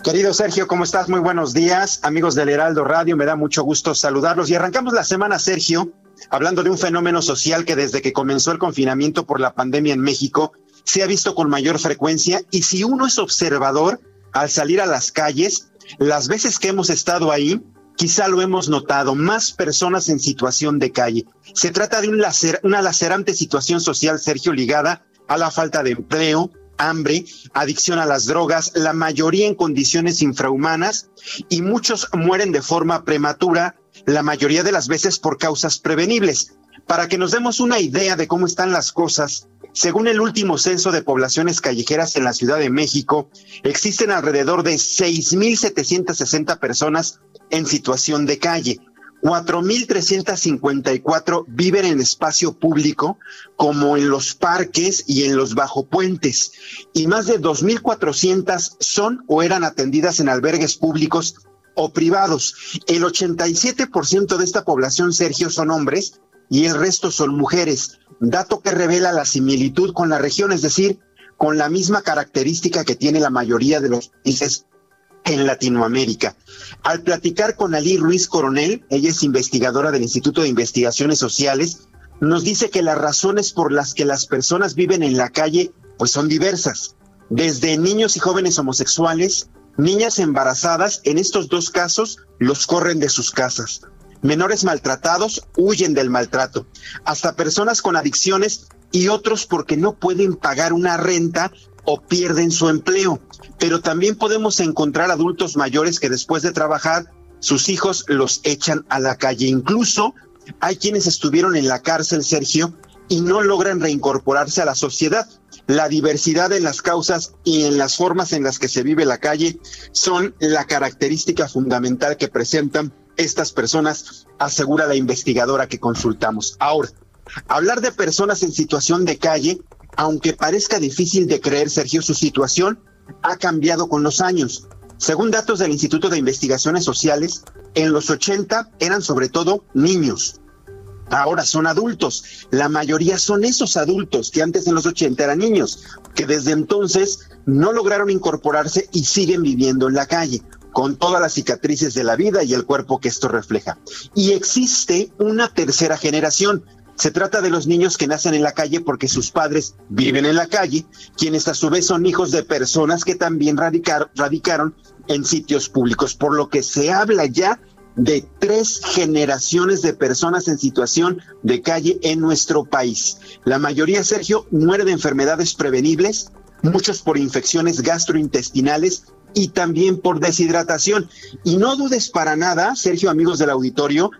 Querido Sergio, ¿cómo estás? Muy buenos días. Amigos del Heraldo Radio, me da mucho gusto saludarlos. Y arrancamos la semana, Sergio, hablando de un fenómeno social que desde que comenzó el confinamiento por la pandemia en México se ha visto con mayor frecuencia. Y si uno es observador, al salir a las calles, las veces que hemos estado ahí, quizá lo hemos notado, más personas en situación de calle. Se trata de un una lacerante situación social, Sergio, ligada a la falta de empleo, hambre, adicción a las drogas, la mayoría en condiciones infrahumanas y muchos mueren de forma prematura, la mayoría de las veces por causas prevenibles. Para que nos demos una idea de cómo están las cosas, según el último censo de poblaciones callejeras en la Ciudad de México, existen alrededor de 6.760 personas en situación de calle. 4.354 viven en espacio público, como en los parques y en los bajopuentes, y más de 2.400 son o eran atendidas en albergues públicos o privados. El 87% de esta población, Sergio, son hombres y el resto son mujeres, dato que revela la similitud con la región, es decir, con la misma característica que tiene la mayoría de los países en Latinoamérica. Al platicar con Ali Ruiz Coronel, ella es investigadora del Instituto de Investigaciones Sociales, nos dice que las razones por las que las personas viven en la calle pues son diversas, desde niños y jóvenes homosexuales, niñas embarazadas, en estos dos casos los corren de sus casas. Menores maltratados huyen del maltrato, hasta personas con adicciones y otros porque no pueden pagar una renta o pierden su empleo. Pero también podemos encontrar adultos mayores que después de trabajar sus hijos los echan a la calle. Incluso hay quienes estuvieron en la cárcel, Sergio, y no logran reincorporarse a la sociedad. La diversidad en las causas y en las formas en las que se vive la calle son la característica fundamental que presentan estas personas, asegura la investigadora que consultamos. Ahora, hablar de personas en situación de calle, aunque parezca difícil de creer, Sergio, su situación ha cambiado con los años. Según datos del Instituto de Investigaciones Sociales, en los 80 eran sobre todo niños. Ahora son adultos. La mayoría son esos adultos que antes en los 80 eran niños, que desde entonces no lograron incorporarse y siguen viviendo en la calle con todas las cicatrices de la vida y el cuerpo que esto refleja. Y existe una tercera generación. Se trata de los niños que nacen en la calle porque sus padres viven en la calle, quienes a su vez son hijos de personas que también radicaron en sitios públicos, por lo que se habla ya de tres generaciones de personas en situación de calle en nuestro país. La mayoría, Sergio, muere de enfermedades prevenibles, muchos por infecciones gastrointestinales y también por deshidratación. Y no dudes para nada, Sergio, amigos del auditorio,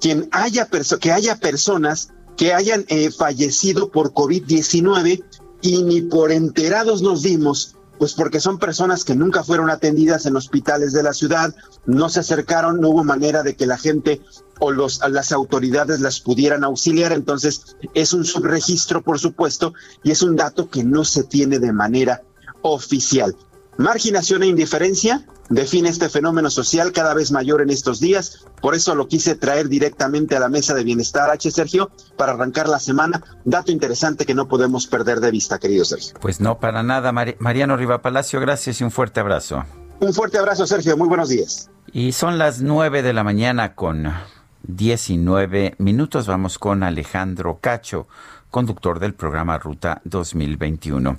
quien haya que haya personas que hayan eh, fallecido por COVID-19 y ni por enterados nos dimos, pues porque son personas que nunca fueron atendidas en hospitales de la ciudad, no se acercaron, no hubo manera de que la gente o los, las autoridades las pudieran auxiliar. Entonces, es un subregistro, por supuesto, y es un dato que no se tiene de manera oficial. Marginación e indiferencia define este fenómeno social cada vez mayor en estos días. Por eso lo quise traer directamente a la mesa de bienestar H, Sergio, para arrancar la semana. Dato interesante que no podemos perder de vista, querido Sergio. Pues no, para nada. Mariano Riva Palacio, gracias y un fuerte abrazo. Un fuerte abrazo, Sergio. Muy buenos días. Y son las nueve de la mañana con 19 minutos. Vamos con Alejandro Cacho, conductor del programa Ruta 2021.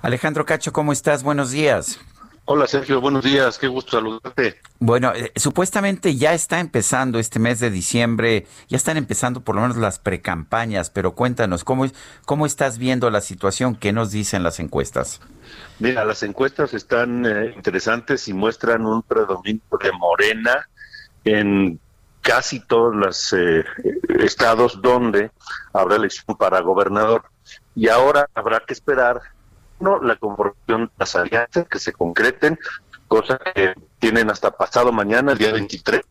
Alejandro Cacho, ¿cómo estás? Buenos días. Hola Sergio, buenos días, qué gusto saludarte. Bueno, eh, supuestamente ya está empezando este mes de diciembre, ya están empezando por lo menos las precampañas, pero cuéntanos, ¿cómo, cómo estás viendo la situación? ¿Qué nos dicen las encuestas? Mira, las encuestas están eh, interesantes y muestran un predominio de Morena en casi todos los eh, estados donde habrá elección para gobernador. Y ahora habrá que esperar la conformación de las alianzas que se concreten, cosa que tienen hasta pasado mañana, el día 23,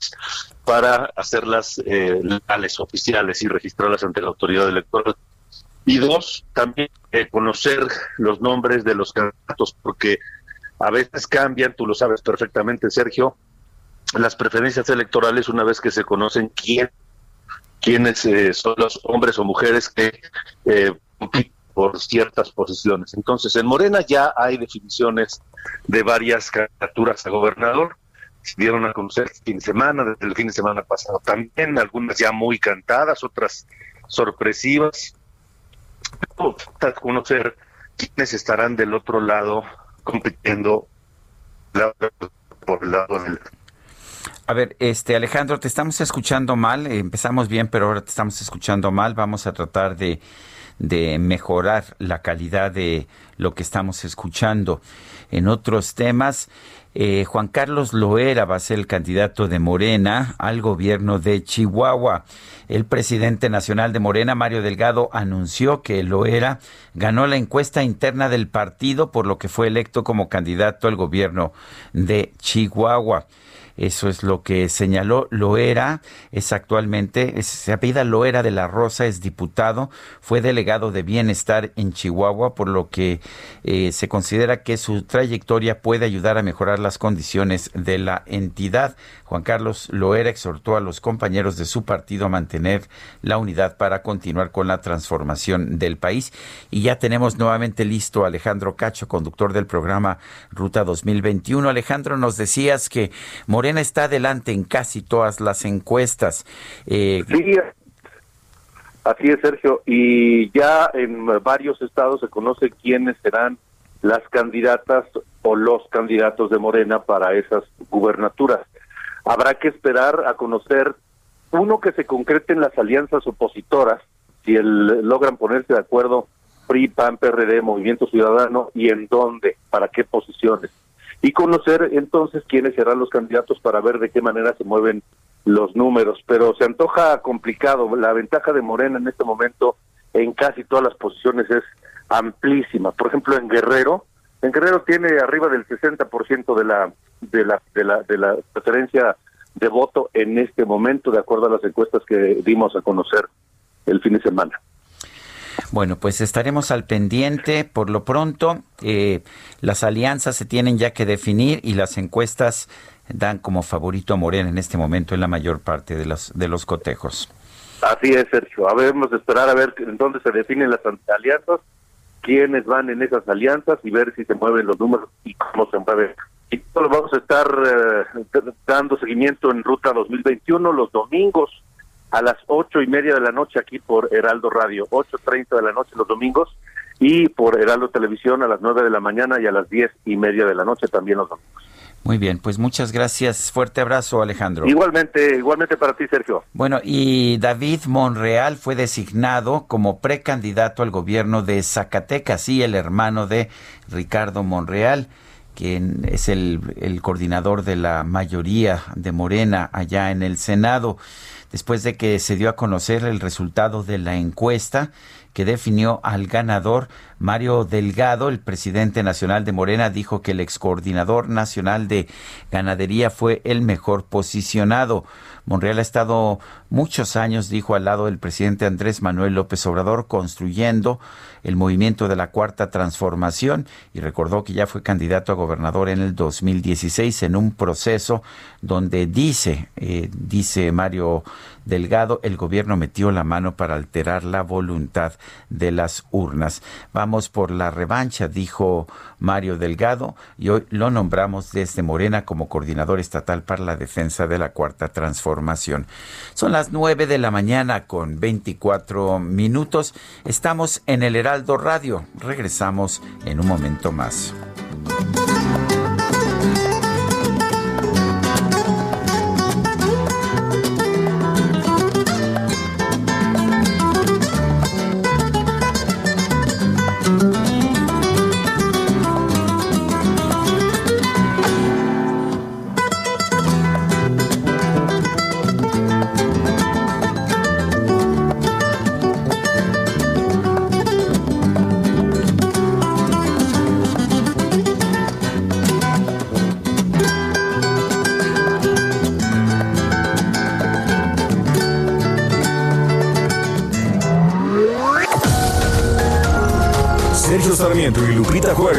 para hacerlas eh, legales, oficiales y registrarlas ante la autoridad electoral. Y dos, también eh, conocer los nombres de los candidatos, porque a veces cambian, tú lo sabes perfectamente, Sergio, las preferencias electorales una vez que se conocen quién, quiénes eh, son los hombres o mujeres que eh, por ciertas posiciones. Entonces, en Morena ya hay definiciones de varias candidaturas a gobernador. Se dieron a conocer el fin de semana, desde el fin de semana pasado también, algunas ya muy cantadas, otras sorpresivas. Para conocer quiénes estarán del otro lado compitiendo por el lado del a ver, este Alejandro, te estamos escuchando mal. Empezamos bien, pero ahora te estamos escuchando mal. Vamos a tratar de de mejorar la calidad de lo que estamos escuchando. En otros temas, eh, Juan Carlos Loera va a ser el candidato de Morena al gobierno de Chihuahua. El presidente nacional de Morena, Mario Delgado, anunció que Loera ganó la encuesta interna del partido, por lo que fue electo como candidato al gobierno de Chihuahua. Eso es lo que señaló Loera, es actualmente, se apellida Loera de la Rosa, es diputado, fue delegado de bienestar en Chihuahua, por lo que eh, se considera que su trayectoria puede ayudar a mejorar las condiciones de la entidad. Juan Carlos Loera exhortó a los compañeros de su partido a mantener la unidad para continuar con la transformación del país. Y ya tenemos nuevamente listo a Alejandro Cacho, conductor del programa Ruta 2021. Alejandro, nos decías que Morena está adelante en casi todas las encuestas. Eh, sí, así es, Sergio. Y ya en varios estados se conoce quiénes serán las candidatas o los candidatos de Morena para esas gubernaturas. Habrá que esperar a conocer, uno, que se concreten las alianzas opositoras, si el, logran ponerse de acuerdo PRI, PAN, PRD, Movimiento Ciudadano, y en dónde, para qué posiciones. Y conocer entonces quiénes serán los candidatos para ver de qué manera se mueven los números. Pero se antoja complicado. La ventaja de Morena en este momento en casi todas las posiciones es amplísima. Por ejemplo, en Guerrero, en Guerrero tiene arriba del 60% de la de la de la de la preferencia de voto en este momento, de acuerdo a las encuestas que dimos a conocer el fin de semana. Bueno, pues estaremos al pendiente. Por lo pronto, eh, las alianzas se tienen ya que definir y las encuestas dan como favorito a Morena en este momento en la mayor parte de los, de los cotejos. Así es, Sergio. Vamos a esperar a ver en dónde se definen las alianzas, quiénes van en esas alianzas y ver si se mueven los números y cómo se mueven. Y todo vamos a estar eh, dando seguimiento en Ruta 2021 los domingos a las ocho y media de la noche aquí por Heraldo Radio, ocho treinta de la noche los domingos y por Heraldo Televisión a las nueve de la mañana y a las diez y media de la noche también los domingos. Muy bien, pues muchas gracias. Fuerte abrazo, Alejandro. Igualmente, igualmente para ti, Sergio. Bueno, y David Monreal fue designado como precandidato al gobierno de Zacatecas, sí, el hermano de Ricardo Monreal quien es el, el coordinador de la mayoría de Morena allá en el Senado después de que se dio a conocer el resultado de la encuesta que definió al ganador. Mario Delgado, el presidente nacional de Morena, dijo que el excoordinador nacional de ganadería fue el mejor posicionado. Monreal ha estado muchos años, dijo, al lado del presidente Andrés Manuel López Obrador, construyendo el movimiento de la Cuarta Transformación y recordó que ya fue candidato a gobernador en el 2016 en un proceso donde dice, eh, dice Mario Delgado, el gobierno metió la mano para alterar la voluntad de las urnas. Vamos por la revancha, dijo Mario Delgado, y hoy lo nombramos desde Morena como coordinador estatal para la defensa de la Cuarta Transformación. Son las nueve de la mañana con 24 minutos. Estamos en el Heraldo Radio. Regresamos en un momento más.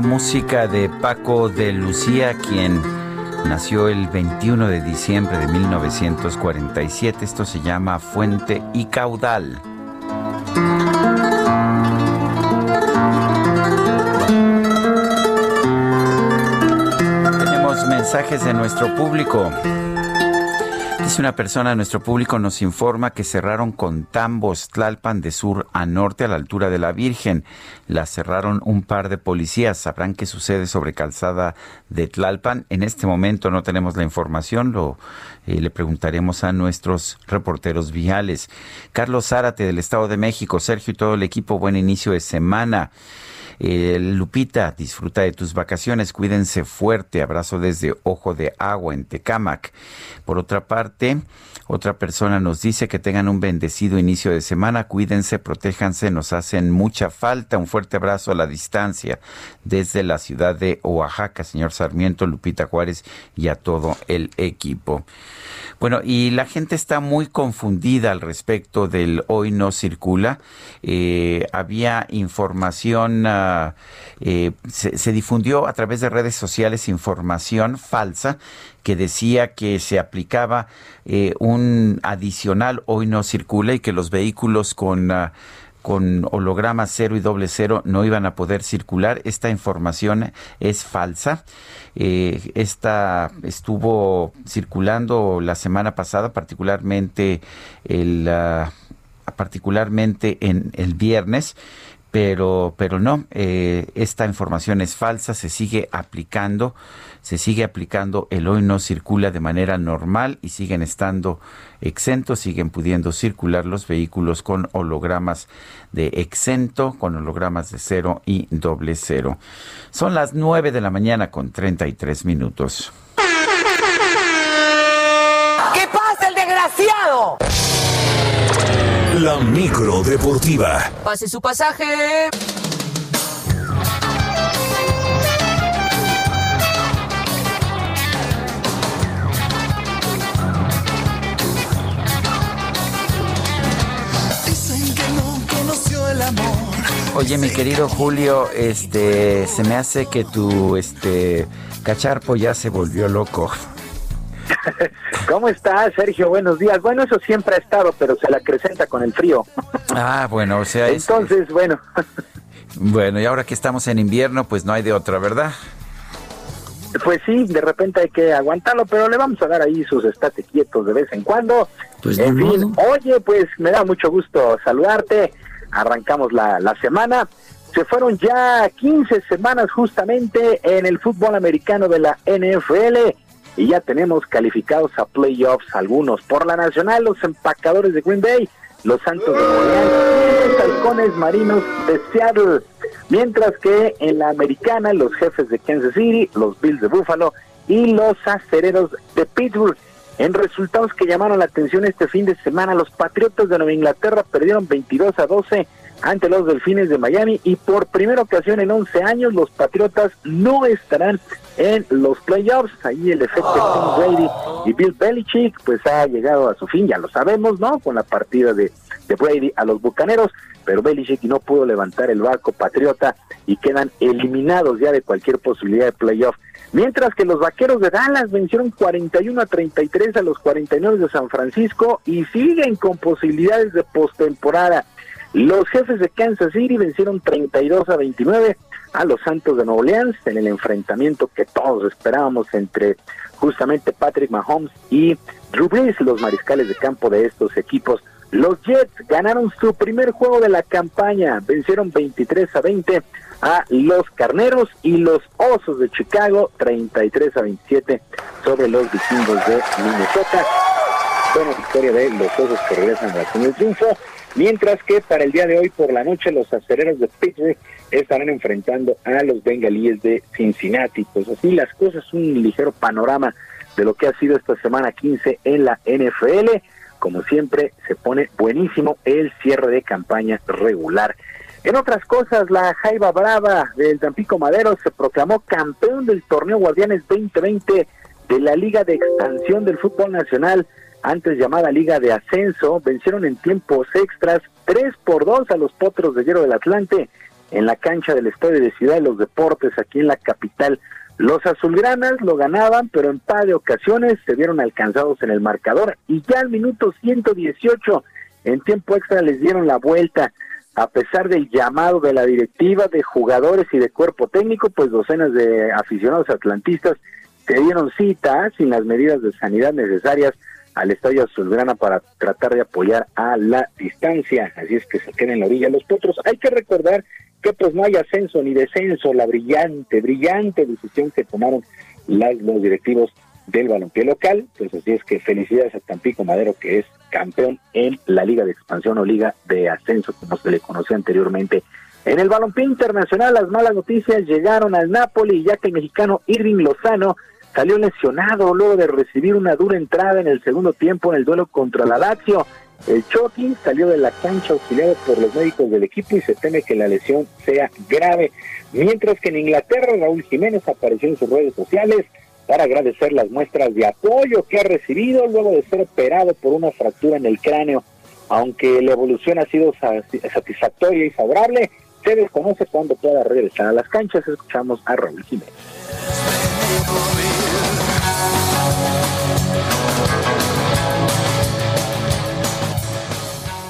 Música de Paco de Lucía, quien nació el 21 de diciembre de 1947. Esto se llama Fuente y Caudal. Tenemos mensajes de nuestro público. Una persona nuestro público nos informa que cerraron con tambos Tlalpan de sur a norte a la altura de la Virgen. La cerraron un par de policías. Sabrán qué sucede sobre calzada de Tlalpan. En este momento no tenemos la información. Lo eh, le preguntaremos a nuestros reporteros viales. Carlos Zárate del Estado de México, Sergio y todo el equipo, buen inicio de semana. Eh, Lupita, disfruta de tus vacaciones, cuídense fuerte, abrazo desde Ojo de Agua en Tecámac. Por otra parte, otra persona nos dice que tengan un bendecido inicio de semana, cuídense, protéjanse, nos hacen mucha falta. Un fuerte abrazo a la distancia desde la ciudad de Oaxaca, señor Sarmiento, Lupita Juárez y a todo el equipo. Bueno, y la gente está muy confundida al respecto del hoy no circula. Eh, había información, ah, eh, se, difundió a través de redes sociales información falsa que decía que se aplicaba eh, un adicional hoy no circula y que los vehículos con... Ah, con holograma cero y doble cero no iban a poder circular. Esta información es falsa. Eh, esta estuvo circulando la semana pasada, particularmente el, ah, particularmente en el viernes pero pero no eh, esta información es falsa se sigue aplicando se sigue aplicando el hoy no circula de manera normal y siguen estando exentos, siguen pudiendo circular los vehículos con hologramas de exento, con hologramas de cero y doble cero. Son las nueve de la mañana con 33 minutos. ¿Qué pasa, el desgraciado? La micro deportiva. Pase su pasaje. Oye, mi querido Julio, este, se me hace que tu, este, cacharpo ya se volvió loco. ¿Cómo estás, Sergio? Buenos días. Bueno, eso siempre ha estado, pero se la acrecenta con el frío. Ah, bueno, o sea, entonces, bueno. Bueno, y ahora que estamos en invierno, pues no hay de otra, ¿verdad? Pues sí, de repente hay que aguantarlo, pero le vamos a dar ahí sus estate quietos de vez en cuando. Pues en fin, oye, pues me da mucho gusto saludarte arrancamos la, la semana. Se fueron ya 15 semanas justamente en el fútbol americano de la NFL y ya tenemos calificados a playoffs algunos por la nacional, los empacadores de Green Bay, los Santos de Nueva y los halcones marinos de Seattle. Mientras que en la americana, los jefes de Kansas City, los Bills de Buffalo y los acereros de Pittsburgh. En resultados que llamaron la atención este fin de semana, los Patriotas de Nueva Inglaterra perdieron 22 a 12 ante los Delfines de Miami y por primera ocasión en 11 años los Patriotas no estarán en los playoffs. Ahí el efecto Tom Brady y Bill Belichick pues ha llegado a su fin, ya lo sabemos, ¿no? Con la partida de, de Brady a los Bucaneros, pero Belichick no pudo levantar el barco Patriota y quedan eliminados ya de cualquier posibilidad de playoff. Mientras que los vaqueros de Dallas vencieron 41 a 33 a los 49 de San Francisco y siguen con posibilidades de postemporada. Los jefes de Kansas City vencieron 32 a 29 a los Santos de Nueva Orleans en el enfrentamiento que todos esperábamos entre justamente Patrick Mahomes y Drew Brees, los mariscales de campo de estos equipos. Los Jets ganaron su primer juego de la campaña, vencieron 23 a 20 a los Carneros y los Osos de Chicago 33 a 27 sobre los vikingos de Minnesota. Buena victoria de los Osos que regresan a la triunfo. Mientras que para el día de hoy por la noche los acereros de Pittsburgh estarán enfrentando a los bengalíes de Cincinnati. Pues así las cosas, un ligero panorama de lo que ha sido esta semana 15 en la NFL. Como siempre, se pone buenísimo el cierre de campaña regular. En otras cosas, la Jaiba Brava del Tampico Madero se proclamó campeón del torneo Guardianes 2020 de la Liga de Expansión del Fútbol Nacional antes llamada Liga de Ascenso, vencieron en tiempos extras 3 por 2 a los Potros de Hierro del Atlante en la cancha del Estadio de Ciudad de los Deportes aquí en la capital. Los azulgranas lo ganaban, pero en par de ocasiones se vieron alcanzados en el marcador y ya al minuto 118 en tiempo extra les dieron la vuelta. A pesar del llamado de la directiva, de jugadores y de cuerpo técnico, pues docenas de aficionados atlantistas se dieron cita sin las medidas de sanidad necesarias al Estadio Azulgrana para tratar de apoyar a la distancia, así es que se queden en la orilla los potros. Hay que recordar que pues no hay ascenso ni descenso, la brillante, brillante decisión que tomaron las, los directivos del balompié local, pues así es que felicidades a Tampico Madero que es campeón en la Liga de Expansión o Liga de Ascenso, como se le conocía anteriormente. En el balompié internacional las malas noticias llegaron al Napoli ya que el mexicano Irving Lozano salió lesionado luego de recibir una dura entrada en el segundo tiempo en el duelo contra la Lazio. El Chucky salió de la cancha auxiliado por los médicos del equipo y se teme que la lesión sea grave. Mientras que en Inglaterra Raúl Jiménez apareció en sus redes sociales para agradecer las muestras de apoyo que ha recibido luego de ser operado por una fractura en el cráneo. Aunque la evolución ha sido satisfactoria y favorable, se desconoce cuándo pueda regresar a las canchas. Escuchamos a Raúl Jiménez.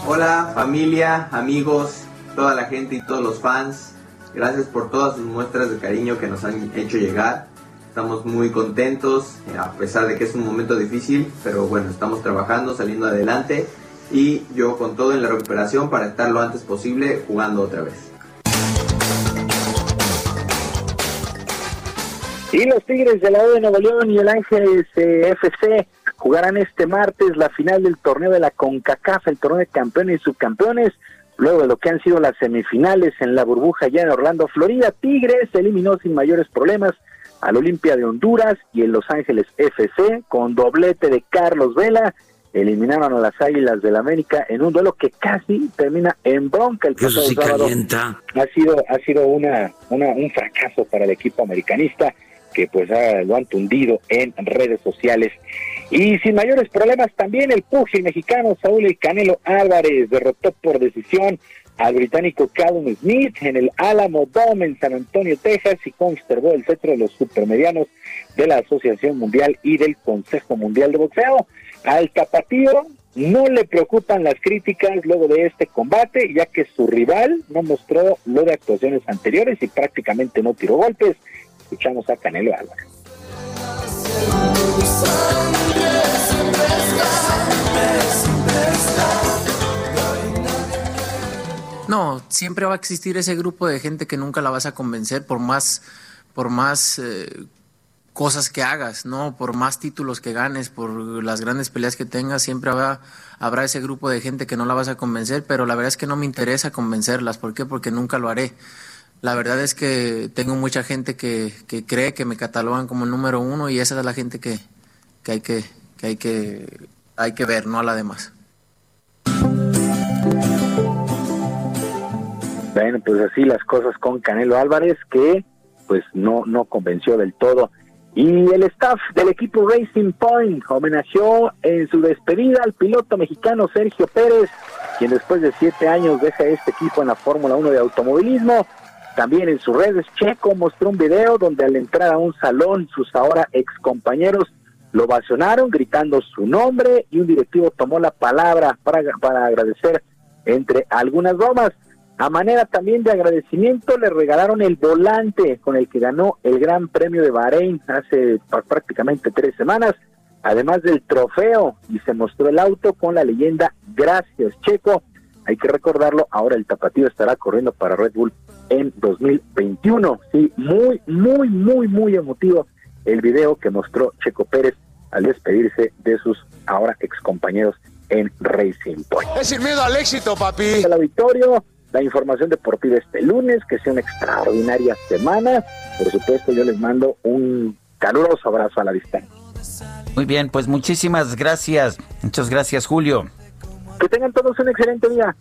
Hola familia, amigos, toda la gente y todos los fans. Gracias por todas sus muestras de cariño que nos han hecho llegar. Estamos muy contentos, eh, a pesar de que es un momento difícil, pero bueno, estamos trabajando, saliendo adelante y yo con todo en la recuperación para estar lo antes posible jugando otra vez. Y los Tigres de la O de Nuevo León y el Ángeles eh, FC jugarán este martes la final del torneo de la CONCACAF, el torneo de campeones y subcampeones, luego de lo que han sido las semifinales en la burbuja ya en Orlando, Florida. Tigres eliminó sin mayores problemas al Olimpia de Honduras y el Los Ángeles FC con doblete de Carlos Vela. Eliminaron a las Águilas del la América en un duelo que casi termina en bronca el pasado sábado. Ha sido, ha sido una, una, un fracaso para el equipo americanista que pues lo han tundido en redes sociales. Y sin mayores problemas también el pugil mexicano Saúl El Canelo Álvarez derrotó por decisión al británico Callum Smith en el Alamo Dome en San Antonio, Texas y conservó el cetro de los supermedianos de la Asociación Mundial y del Consejo Mundial de Boxeo. Al tapatío no le preocupan las críticas luego de este combate, ya que su rival no mostró lo de actuaciones anteriores y prácticamente no tiró golpes. Escuchamos a Canelo Álvarez. No, siempre va a existir ese grupo de gente que nunca la vas a convencer por más, por más eh, cosas que hagas, ¿no? Por más títulos que ganes, por las grandes peleas que tengas, siempre habrá, habrá ese grupo de gente que no la vas a convencer, pero la verdad es que no me interesa convencerlas. ¿Por qué? Porque nunca lo haré. La verdad es que tengo mucha gente que, que cree que me catalogan como el número uno y esa es la gente que, que hay que, que hay que hay que ver, no a la demás. Bueno, pues así las cosas con Canelo Álvarez, que pues no, no convenció del todo. Y el staff del equipo Racing Point homenajeó en su despedida al piloto mexicano Sergio Pérez, quien después de siete años deja este equipo en la Fórmula 1 de automovilismo. También en sus redes, Checo mostró un video donde al entrar a un salón, sus ahora ex compañeros lo ovacionaron gritando su nombre y un directivo tomó la palabra para, para agradecer entre algunas bromas. A manera también de agradecimiento le regalaron el volante con el que ganó el Gran Premio de Bahrein hace prácticamente tres semanas, además del trofeo y se mostró el auto con la leyenda Gracias Checo. Hay que recordarlo, ahora el tapatío estará corriendo para Red Bull en 2021. Sí, muy, muy, muy, muy emotivo el video que mostró Checo Pérez al despedirse de sus ahora ex compañeros en Racing Point. Es el miedo al éxito, papi. El auditorio, la información deportiva este lunes, que sea una extraordinaria semana. Por supuesto, yo les mando un caluroso abrazo a la distancia. Muy bien, pues muchísimas gracias. Muchas gracias, Julio. Que tengan todos un excelente día.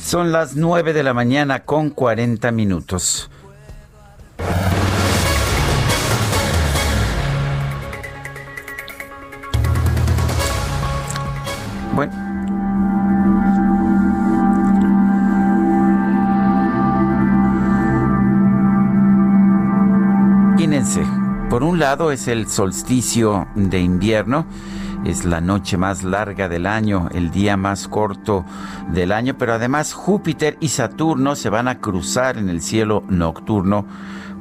Son las 9 de la mañana con 40 minutos. Bueno. Imagínense, por un lado es el solsticio de invierno, es la noche más larga del año, el día más corto del año, pero además Júpiter y Saturno se van a cruzar en el cielo nocturno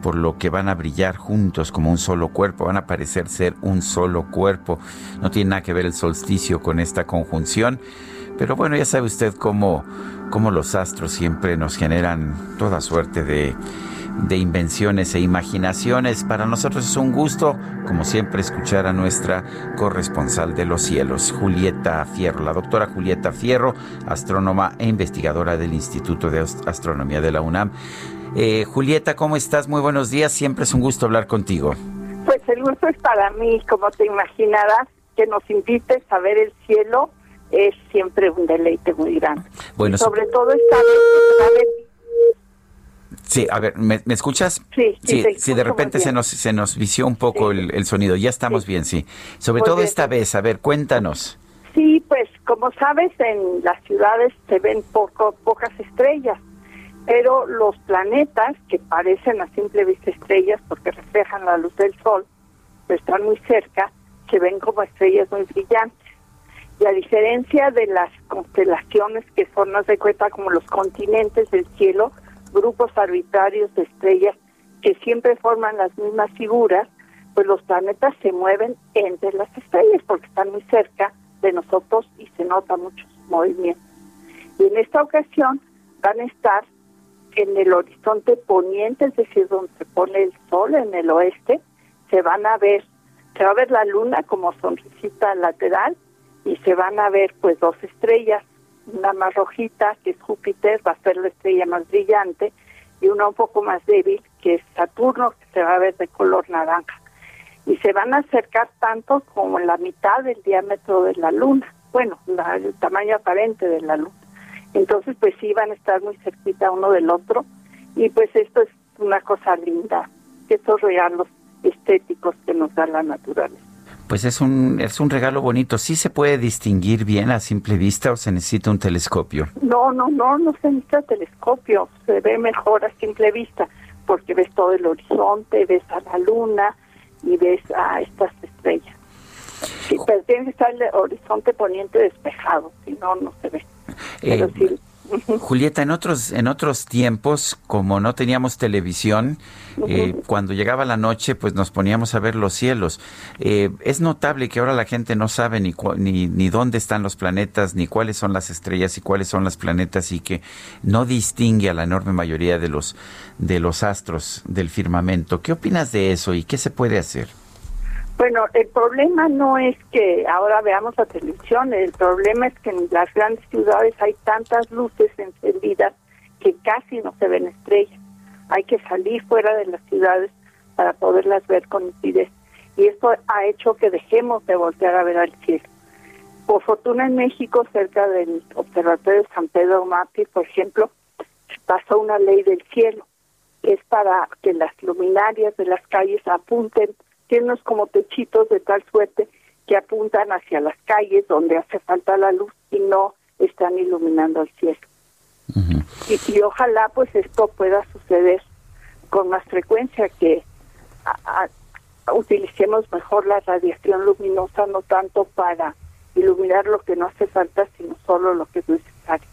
por lo que van a brillar juntos como un solo cuerpo, van a parecer ser un solo cuerpo. No tiene nada que ver el solsticio con esta conjunción, pero bueno, ya sabe usted cómo, cómo los astros siempre nos generan toda suerte de de invenciones e imaginaciones. Para nosotros es un gusto, como siempre, escuchar a nuestra corresponsal de los cielos, Julieta Fierro, la doctora Julieta Fierro, astrónoma e investigadora del Instituto de Astronomía de la UNAM. Eh, Julieta, ¿cómo estás? Muy buenos días, siempre es un gusto hablar contigo. Pues el gusto es para mí, como te imaginarás, que nos invites a ver el cielo es siempre un deleite muy grande. Bueno, sobre todo esta vez, Sí, a ver, ¿me, escuchas? Sí, sí, sí, de repente se nos, se nos vició un poco el, sonido. Ya estamos bien, sí. Sobre todo esta vez, a ver, cuéntanos. Sí, pues como sabes, en las ciudades se ven poco, pocas estrellas, pero los planetas, que parecen a simple vista estrellas porque reflejan la luz del sol, pues están muy cerca, se ven como estrellas muy brillantes. Y a diferencia de las constelaciones que son, no de cuenta, como los continentes del cielo, grupos arbitrarios de estrellas que siempre forman las mismas figuras, pues los planetas se mueven entre las estrellas porque están muy cerca de nosotros y se nota mucho su movimiento. Y en esta ocasión van a estar en el horizonte poniente, es decir, donde se pone el sol en el oeste, se van a ver, se va a ver la luna como sonrisita lateral y se van a ver pues dos estrellas, una más rojita que es Júpiter, va a ser la estrella más brillante, y una un poco más débil que es Saturno, que se va a ver de color naranja. Y se van a acercar tanto como la mitad del diámetro de la luna, bueno, el tamaño aparente de la luna. Entonces, pues sí, van a estar muy cerquita uno del otro, y pues esto es una cosa linda, estos regalos estéticos que nos da la naturaleza. Pues es un, es un regalo bonito. ¿Sí se puede distinguir bien a simple vista o se necesita un telescopio? No, no, no, no se necesita telescopio. Se ve mejor a simple vista porque ves todo el horizonte, ves a la luna y ves a estas estrellas. Sí, pero tiene que estar el horizonte poniente despejado, si no, no se ve. Pero eh, sí, Julieta, en otros, en otros tiempos, como no teníamos televisión, eh, cuando llegaba la noche, pues nos poníamos a ver los cielos. Eh, es notable que ahora la gente no sabe ni, ni, ni dónde están los planetas, ni cuáles son las estrellas y cuáles son los planetas, y que no distingue a la enorme mayoría de los, de los astros del firmamento. ¿Qué opinas de eso y qué se puede hacer? Bueno, el problema no es que ahora veamos la televisión, el problema es que en las grandes ciudades hay tantas luces encendidas que casi no se ven estrellas. Hay que salir fuera de las ciudades para poderlas ver con nitidez. Y esto ha hecho que dejemos de voltear a ver al cielo. Por fortuna en México, cerca del Observatorio de San Pedro Mártir, por ejemplo, pasó una ley del cielo. Es para que las luminarias de las calles apunten tiene unos como techitos de tal suerte que apuntan hacia las calles donde hace falta la luz y no están iluminando el cielo. y, ojalá pues esto pueda suceder con más frecuencia, que utilicemos mejor la radiación luminosa, no tanto para iluminar lo que no hace falta, sino solo lo que es necesario.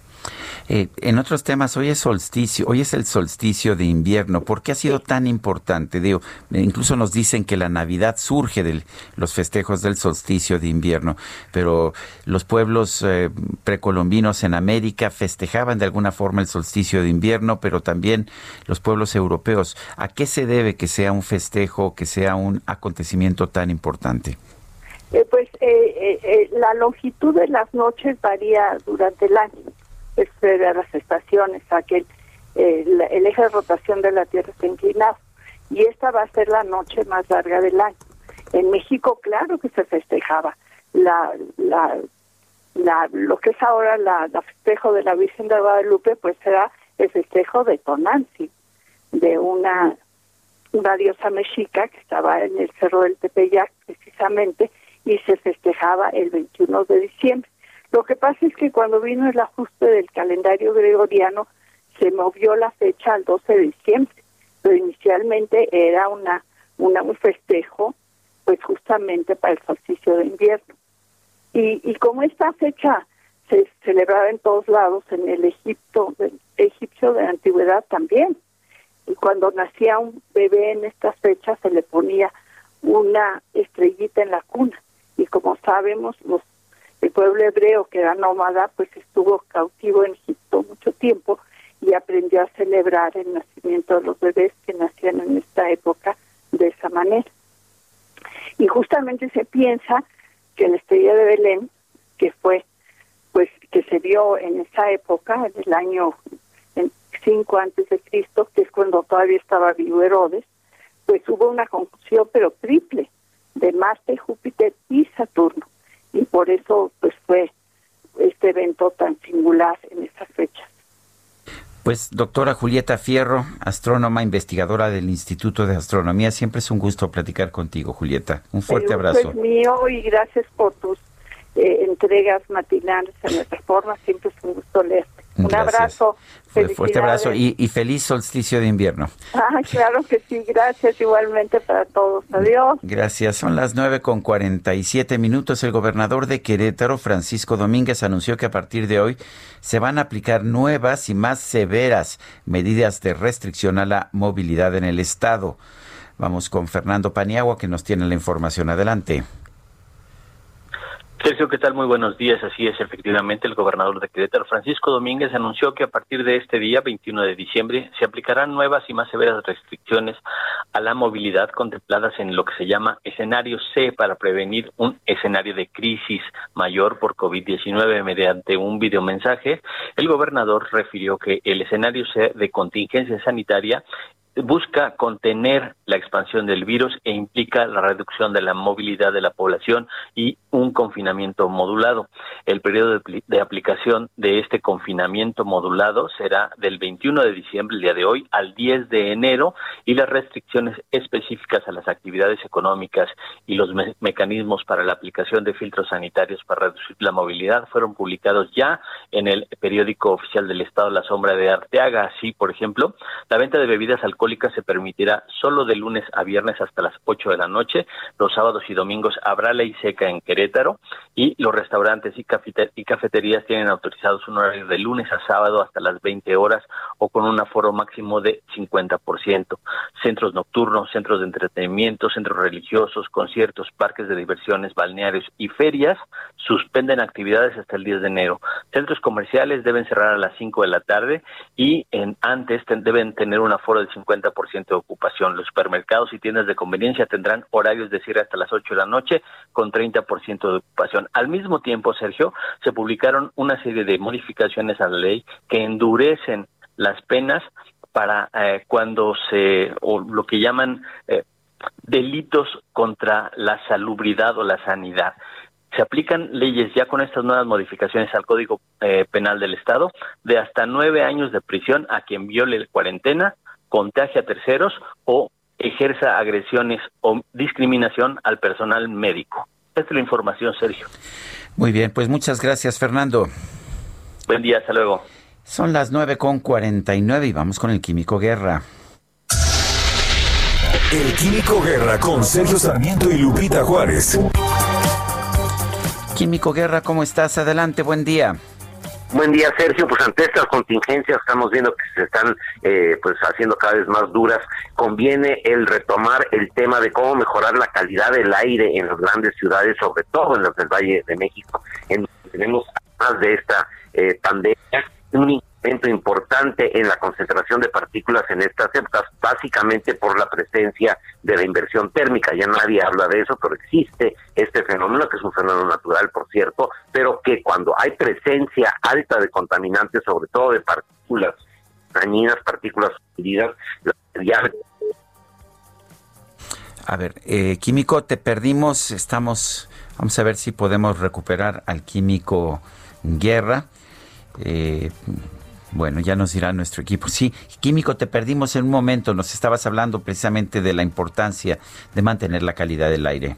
Eh, en otros temas, hoy es solsticio, hoy es el solsticio de invierno. ¿Por qué ha sido tan importante? Digo, incluso nos dicen que la Navidad surge de los festejos del solsticio de invierno, pero los pueblos eh, precolombinos en América festejaban de alguna forma el solsticio de invierno, pero también los pueblos europeos. ¿A qué se debe que sea un festejo, que sea un acontecimiento tan importante? Eh, pues la longitud de las noches varía durante el año es a las estaciones, a que el, eje de rotación de la Tierra está inclinado. Y esta va a ser la noche más larga del año. En México, claro que se festejaba. La, la, la, lo que es ahora la, festejo de la Virgen de Guadalupe, pues será el festejo de Tonanzi, de una, una diosa mexica que estaba en el Cerro del Tepeyac, precisamente, y se festejaba el 21 de diciembre. Lo que pasa es que cuando vino el ajuste del calendario gregoriano, se movió la fecha al 12 de diciembre, pero inicialmente era una, una un festejo, pues justamente para el solsticio de invierno. Y, y como esta fecha se celebraba en todos lados, en el Egipto, el egipcio de la antigüedad también, y cuando nacía un bebé en estas fechas se le ponía una estrellita en la cuna. Y como sabemos, los el pueblo hebreo que era nómada pues estuvo cautivo en Egipto mucho tiempo y aprendió a celebrar el nacimiento de los bebés que nacían en esta época de esa manera. Y justamente se piensa que la estrella de Belén, que fue, pues, que se vio en esa época, en el año 5 antes de Cristo, que es cuando todavía estaba vivo Herodes, pues hubo una conjunción pero triple de Marte, Júpiter y Saturno. Y por eso pues fue este evento tan singular en esa fecha. Pues doctora Julieta Fierro, astrónoma, investigadora del Instituto de Astronomía, siempre es un gusto platicar contigo, Julieta. Un fuerte abrazo. Es mío y gracias por tus eh, entregas matinales en nuestra forma, siempre es un gusto leerte. Un abrazo. Fuerte abrazo y, feliz solsticio de invierno. Ah, claro que sí, gracias igualmente para todos. Adiós. Gracias. Son las nueve con 47 minutos. El gobernador de Querétaro, Francisco Domínguez, anunció que a partir de hoy se van a aplicar nuevas y más severas medidas de restricción a la movilidad en el estado. Vamos con Fernando Paniagua que nos tiene la información. Adelante. Sergio, ¿qué tal? Muy buenos días. Así es, efectivamente, el gobernador de Querétaro, Francisco Domínguez, anunció que a partir de este día, 21 de diciembre, se aplicarán nuevas y más severas restricciones a la movilidad contempladas en lo que se llama escenario C para prevenir un escenario de crisis mayor por COVID-19. Mediante un videomensaje, el gobernador refirió que el escenario C de contingencia sanitaria busca contener la expansión del virus e implica la reducción de la movilidad de la población y un confinamiento modulado. El periodo de, aplicación de este confinamiento modulado será del 21 de diciembre, el día de hoy, al 10 de enero y las restricciones específicas a las actividades económicas y los mecanismos para la aplicación de filtros sanitarios para reducir la movilidad fueron publicados ya en el periódico oficial del Estado La Sombra de Arteaga. Así, por ejemplo, la venta de bebidas alcohólicas se permitirá solo de lunes a viernes hasta las 8 de la noche. Los sábados y domingos habrá ley seca en Querétaro y los restaurantes y, cafeterías tienen autorizados un horario de lunes a sábado hasta las 20 horas o con un aforo máximo de 50%. Centros nocturnos, centros de entretenimiento, centros religiosos, conciertos, parques de diversiones, balnearios y ferias suspenden actividades hasta el 10 de enero. Centros comerciales deben cerrar a las 5 de la tarde y en antes deben tener un aforo de 50 50% de ocupación. Los supermercados y tiendas de conveniencia tendrán horarios de cierre hasta las 8 de la noche con 30% de ocupación. Al mismo tiempo, Sergio, se publicaron una serie de modificaciones a la ley que endurecen las penas para eh, cuando se, o lo que llaman eh, delitos contra la salubridad o la sanidad se aplican leyes ya con estas nuevas modificaciones al Código eh, Penal del Estado de hasta nueve años de prisión a quien viole cuarentena, contagia a terceros o ejerza agresiones o discriminación al personal médico. Esta es la información, Sergio. Muy bien, pues muchas gracias, Fernando. Buen día, hasta luego. Son las nueve con cuarenta y nueve y vamos con el Químico Guerra. El Químico Guerra con Sergio Sarmiento y Lupita Juárez. Químico Guerra, ¿cómo estás? Adelante, buen día. Buen día, Sergio. Pues ante estas contingencias estamos viendo que se están eh, pues haciendo cada vez más duras. Conviene el retomar el tema de cómo mejorar la calidad del aire en las grandes ciudades, sobre todo en las del Valle de México, en donde tenemos más de esta eh, pandemia un importante en la concentración de partículas en estas épocas, básicamente por la presencia de la inversión térmica. Ya nadie habla de eso, pero existe este fenómeno, que es un fenómeno natural, por cierto, pero que cuando hay presencia alta de contaminantes, sobre todo de partículas dañinas, partículas hundidas, ya a ver, eh, químico, te perdimos. Estamos, vamos a ver si podemos recuperar al químico Guerra. Eh, bueno, ya nos dirá nuestro equipo. Sí, Químico, te perdimos en un momento. Nos estabas hablando precisamente de la importancia de mantener la calidad del aire.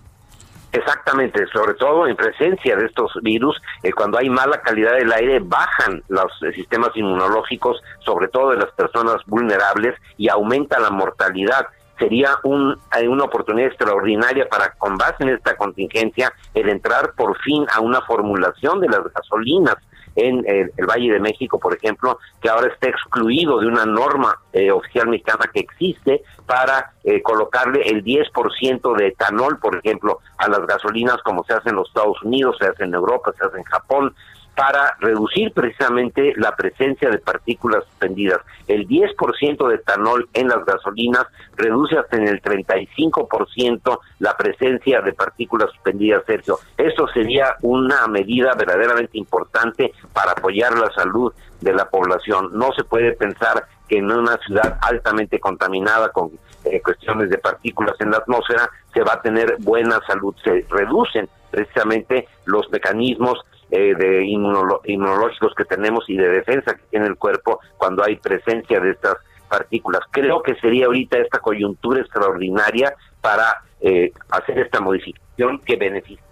Exactamente, sobre todo en presencia de estos virus, eh, cuando hay mala calidad del aire, bajan los eh, sistemas inmunológicos, sobre todo de las personas vulnerables, y aumenta la mortalidad sería un, eh, una oportunidad extraordinaria para, con base en esta contingencia, el entrar por fin a una formulación de las gasolinas en el, Valle de México, por ejemplo, que ahora está excluido de una norma eh, oficial mexicana que existe para eh, colocarle el 10% de etanol, por ejemplo, a las gasolinas como se hace en los Estados Unidos, se hace en Europa, se hace en Japón. Para reducir precisamente la presencia de partículas suspendidas. El 10% de etanol en las gasolinas reduce hasta en el 35% la presencia de partículas suspendidas, Sergio. Esto sería una medida verdaderamente importante para apoyar la salud de la población. No se puede pensar que en una ciudad altamente contaminada con eh, cuestiones de partículas en la atmósfera se va a tener buena salud. Se reducen precisamente los mecanismos eh, de inmunológicos que tenemos y de defensa que tiene el cuerpo cuando hay presencia de estas partículas. Creo que sería ahorita esta coyuntura extraordinaria para eh, hacer esta modificación que beneficia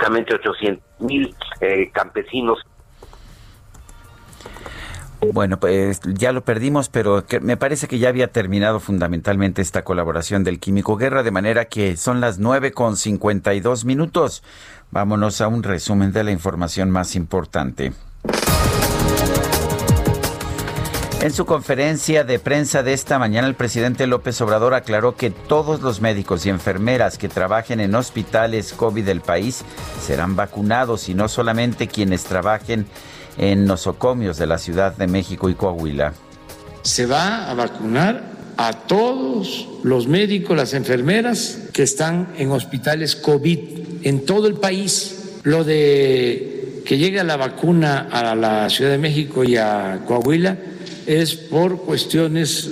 800 mil campesinos bueno, pues ya lo perdimos, pero me parece que ya había terminado fundamentalmente esta colaboración del Químico Guerra, de manera que son las nueve con cincuenta y dos minutos. Vámonos a un resumen de la información más importante. En su conferencia de prensa de esta mañana, el presidente López Obrador aclaró que todos los médicos y enfermeras que trabajen en hospitales COVID del país serán vacunados y no solamente quienes trabajen en nosocomios de la Ciudad de México y Coahuila. Se va a vacunar a todos los médicos, las enfermeras que están en hospitales COVID en todo el país. Lo de que llegue la vacuna a la Ciudad de México y a Coahuila es por cuestiones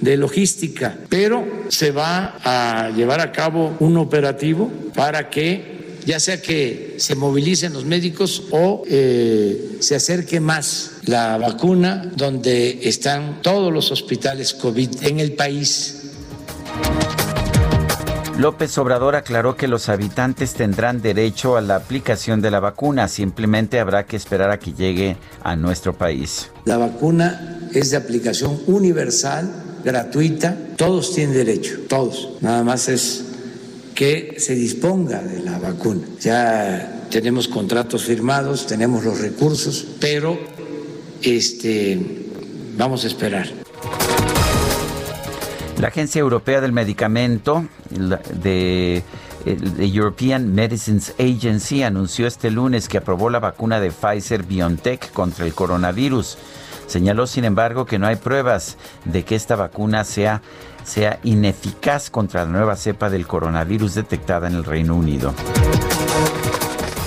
de logística, pero se va a llevar a cabo un operativo para que ya sea que se movilicen los médicos o eh, se acerque más la vacuna donde están todos los hospitales COVID en el país. López Obrador aclaró que los habitantes tendrán derecho a la aplicación de la vacuna, simplemente habrá que esperar a que llegue a nuestro país. La vacuna es de aplicación universal, gratuita, todos tienen derecho, todos, nada más es que se disponga de la vacuna. Ya tenemos contratos firmados, tenemos los recursos, pero este, vamos a esperar. La Agencia Europea del Medicamento de European Medicines Agency anunció este lunes que aprobó la vacuna de Pfizer BioNTech contra el coronavirus. Señaló, sin embargo, que no hay pruebas de que esta vacuna sea sea ineficaz contra la nueva cepa del coronavirus detectada en el Reino Unido.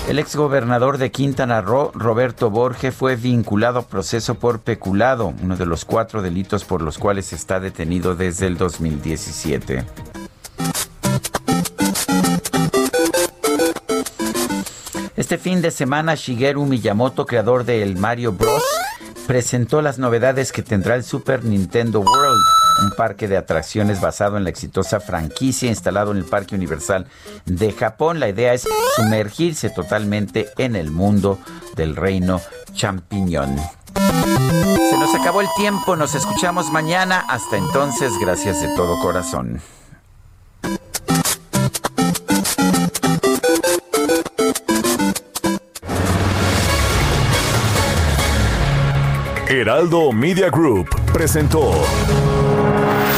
El exgobernador de Quintana Roo, Roberto Borge, fue vinculado a proceso por peculado, uno de los cuatro delitos por los cuales está detenido desde el 2017. Este fin de semana, Shigeru Miyamoto, creador de El Mario Bros., presentó las novedades que tendrá el Super Nintendo World un parque de atracciones basado en la exitosa franquicia instalado en el Parque Universal de Japón. La idea es sumergirse totalmente en el mundo del reino champiñón. Se nos acabó el tiempo, nos escuchamos mañana. Hasta entonces, gracias de todo corazón. Heraldo Media Group presentó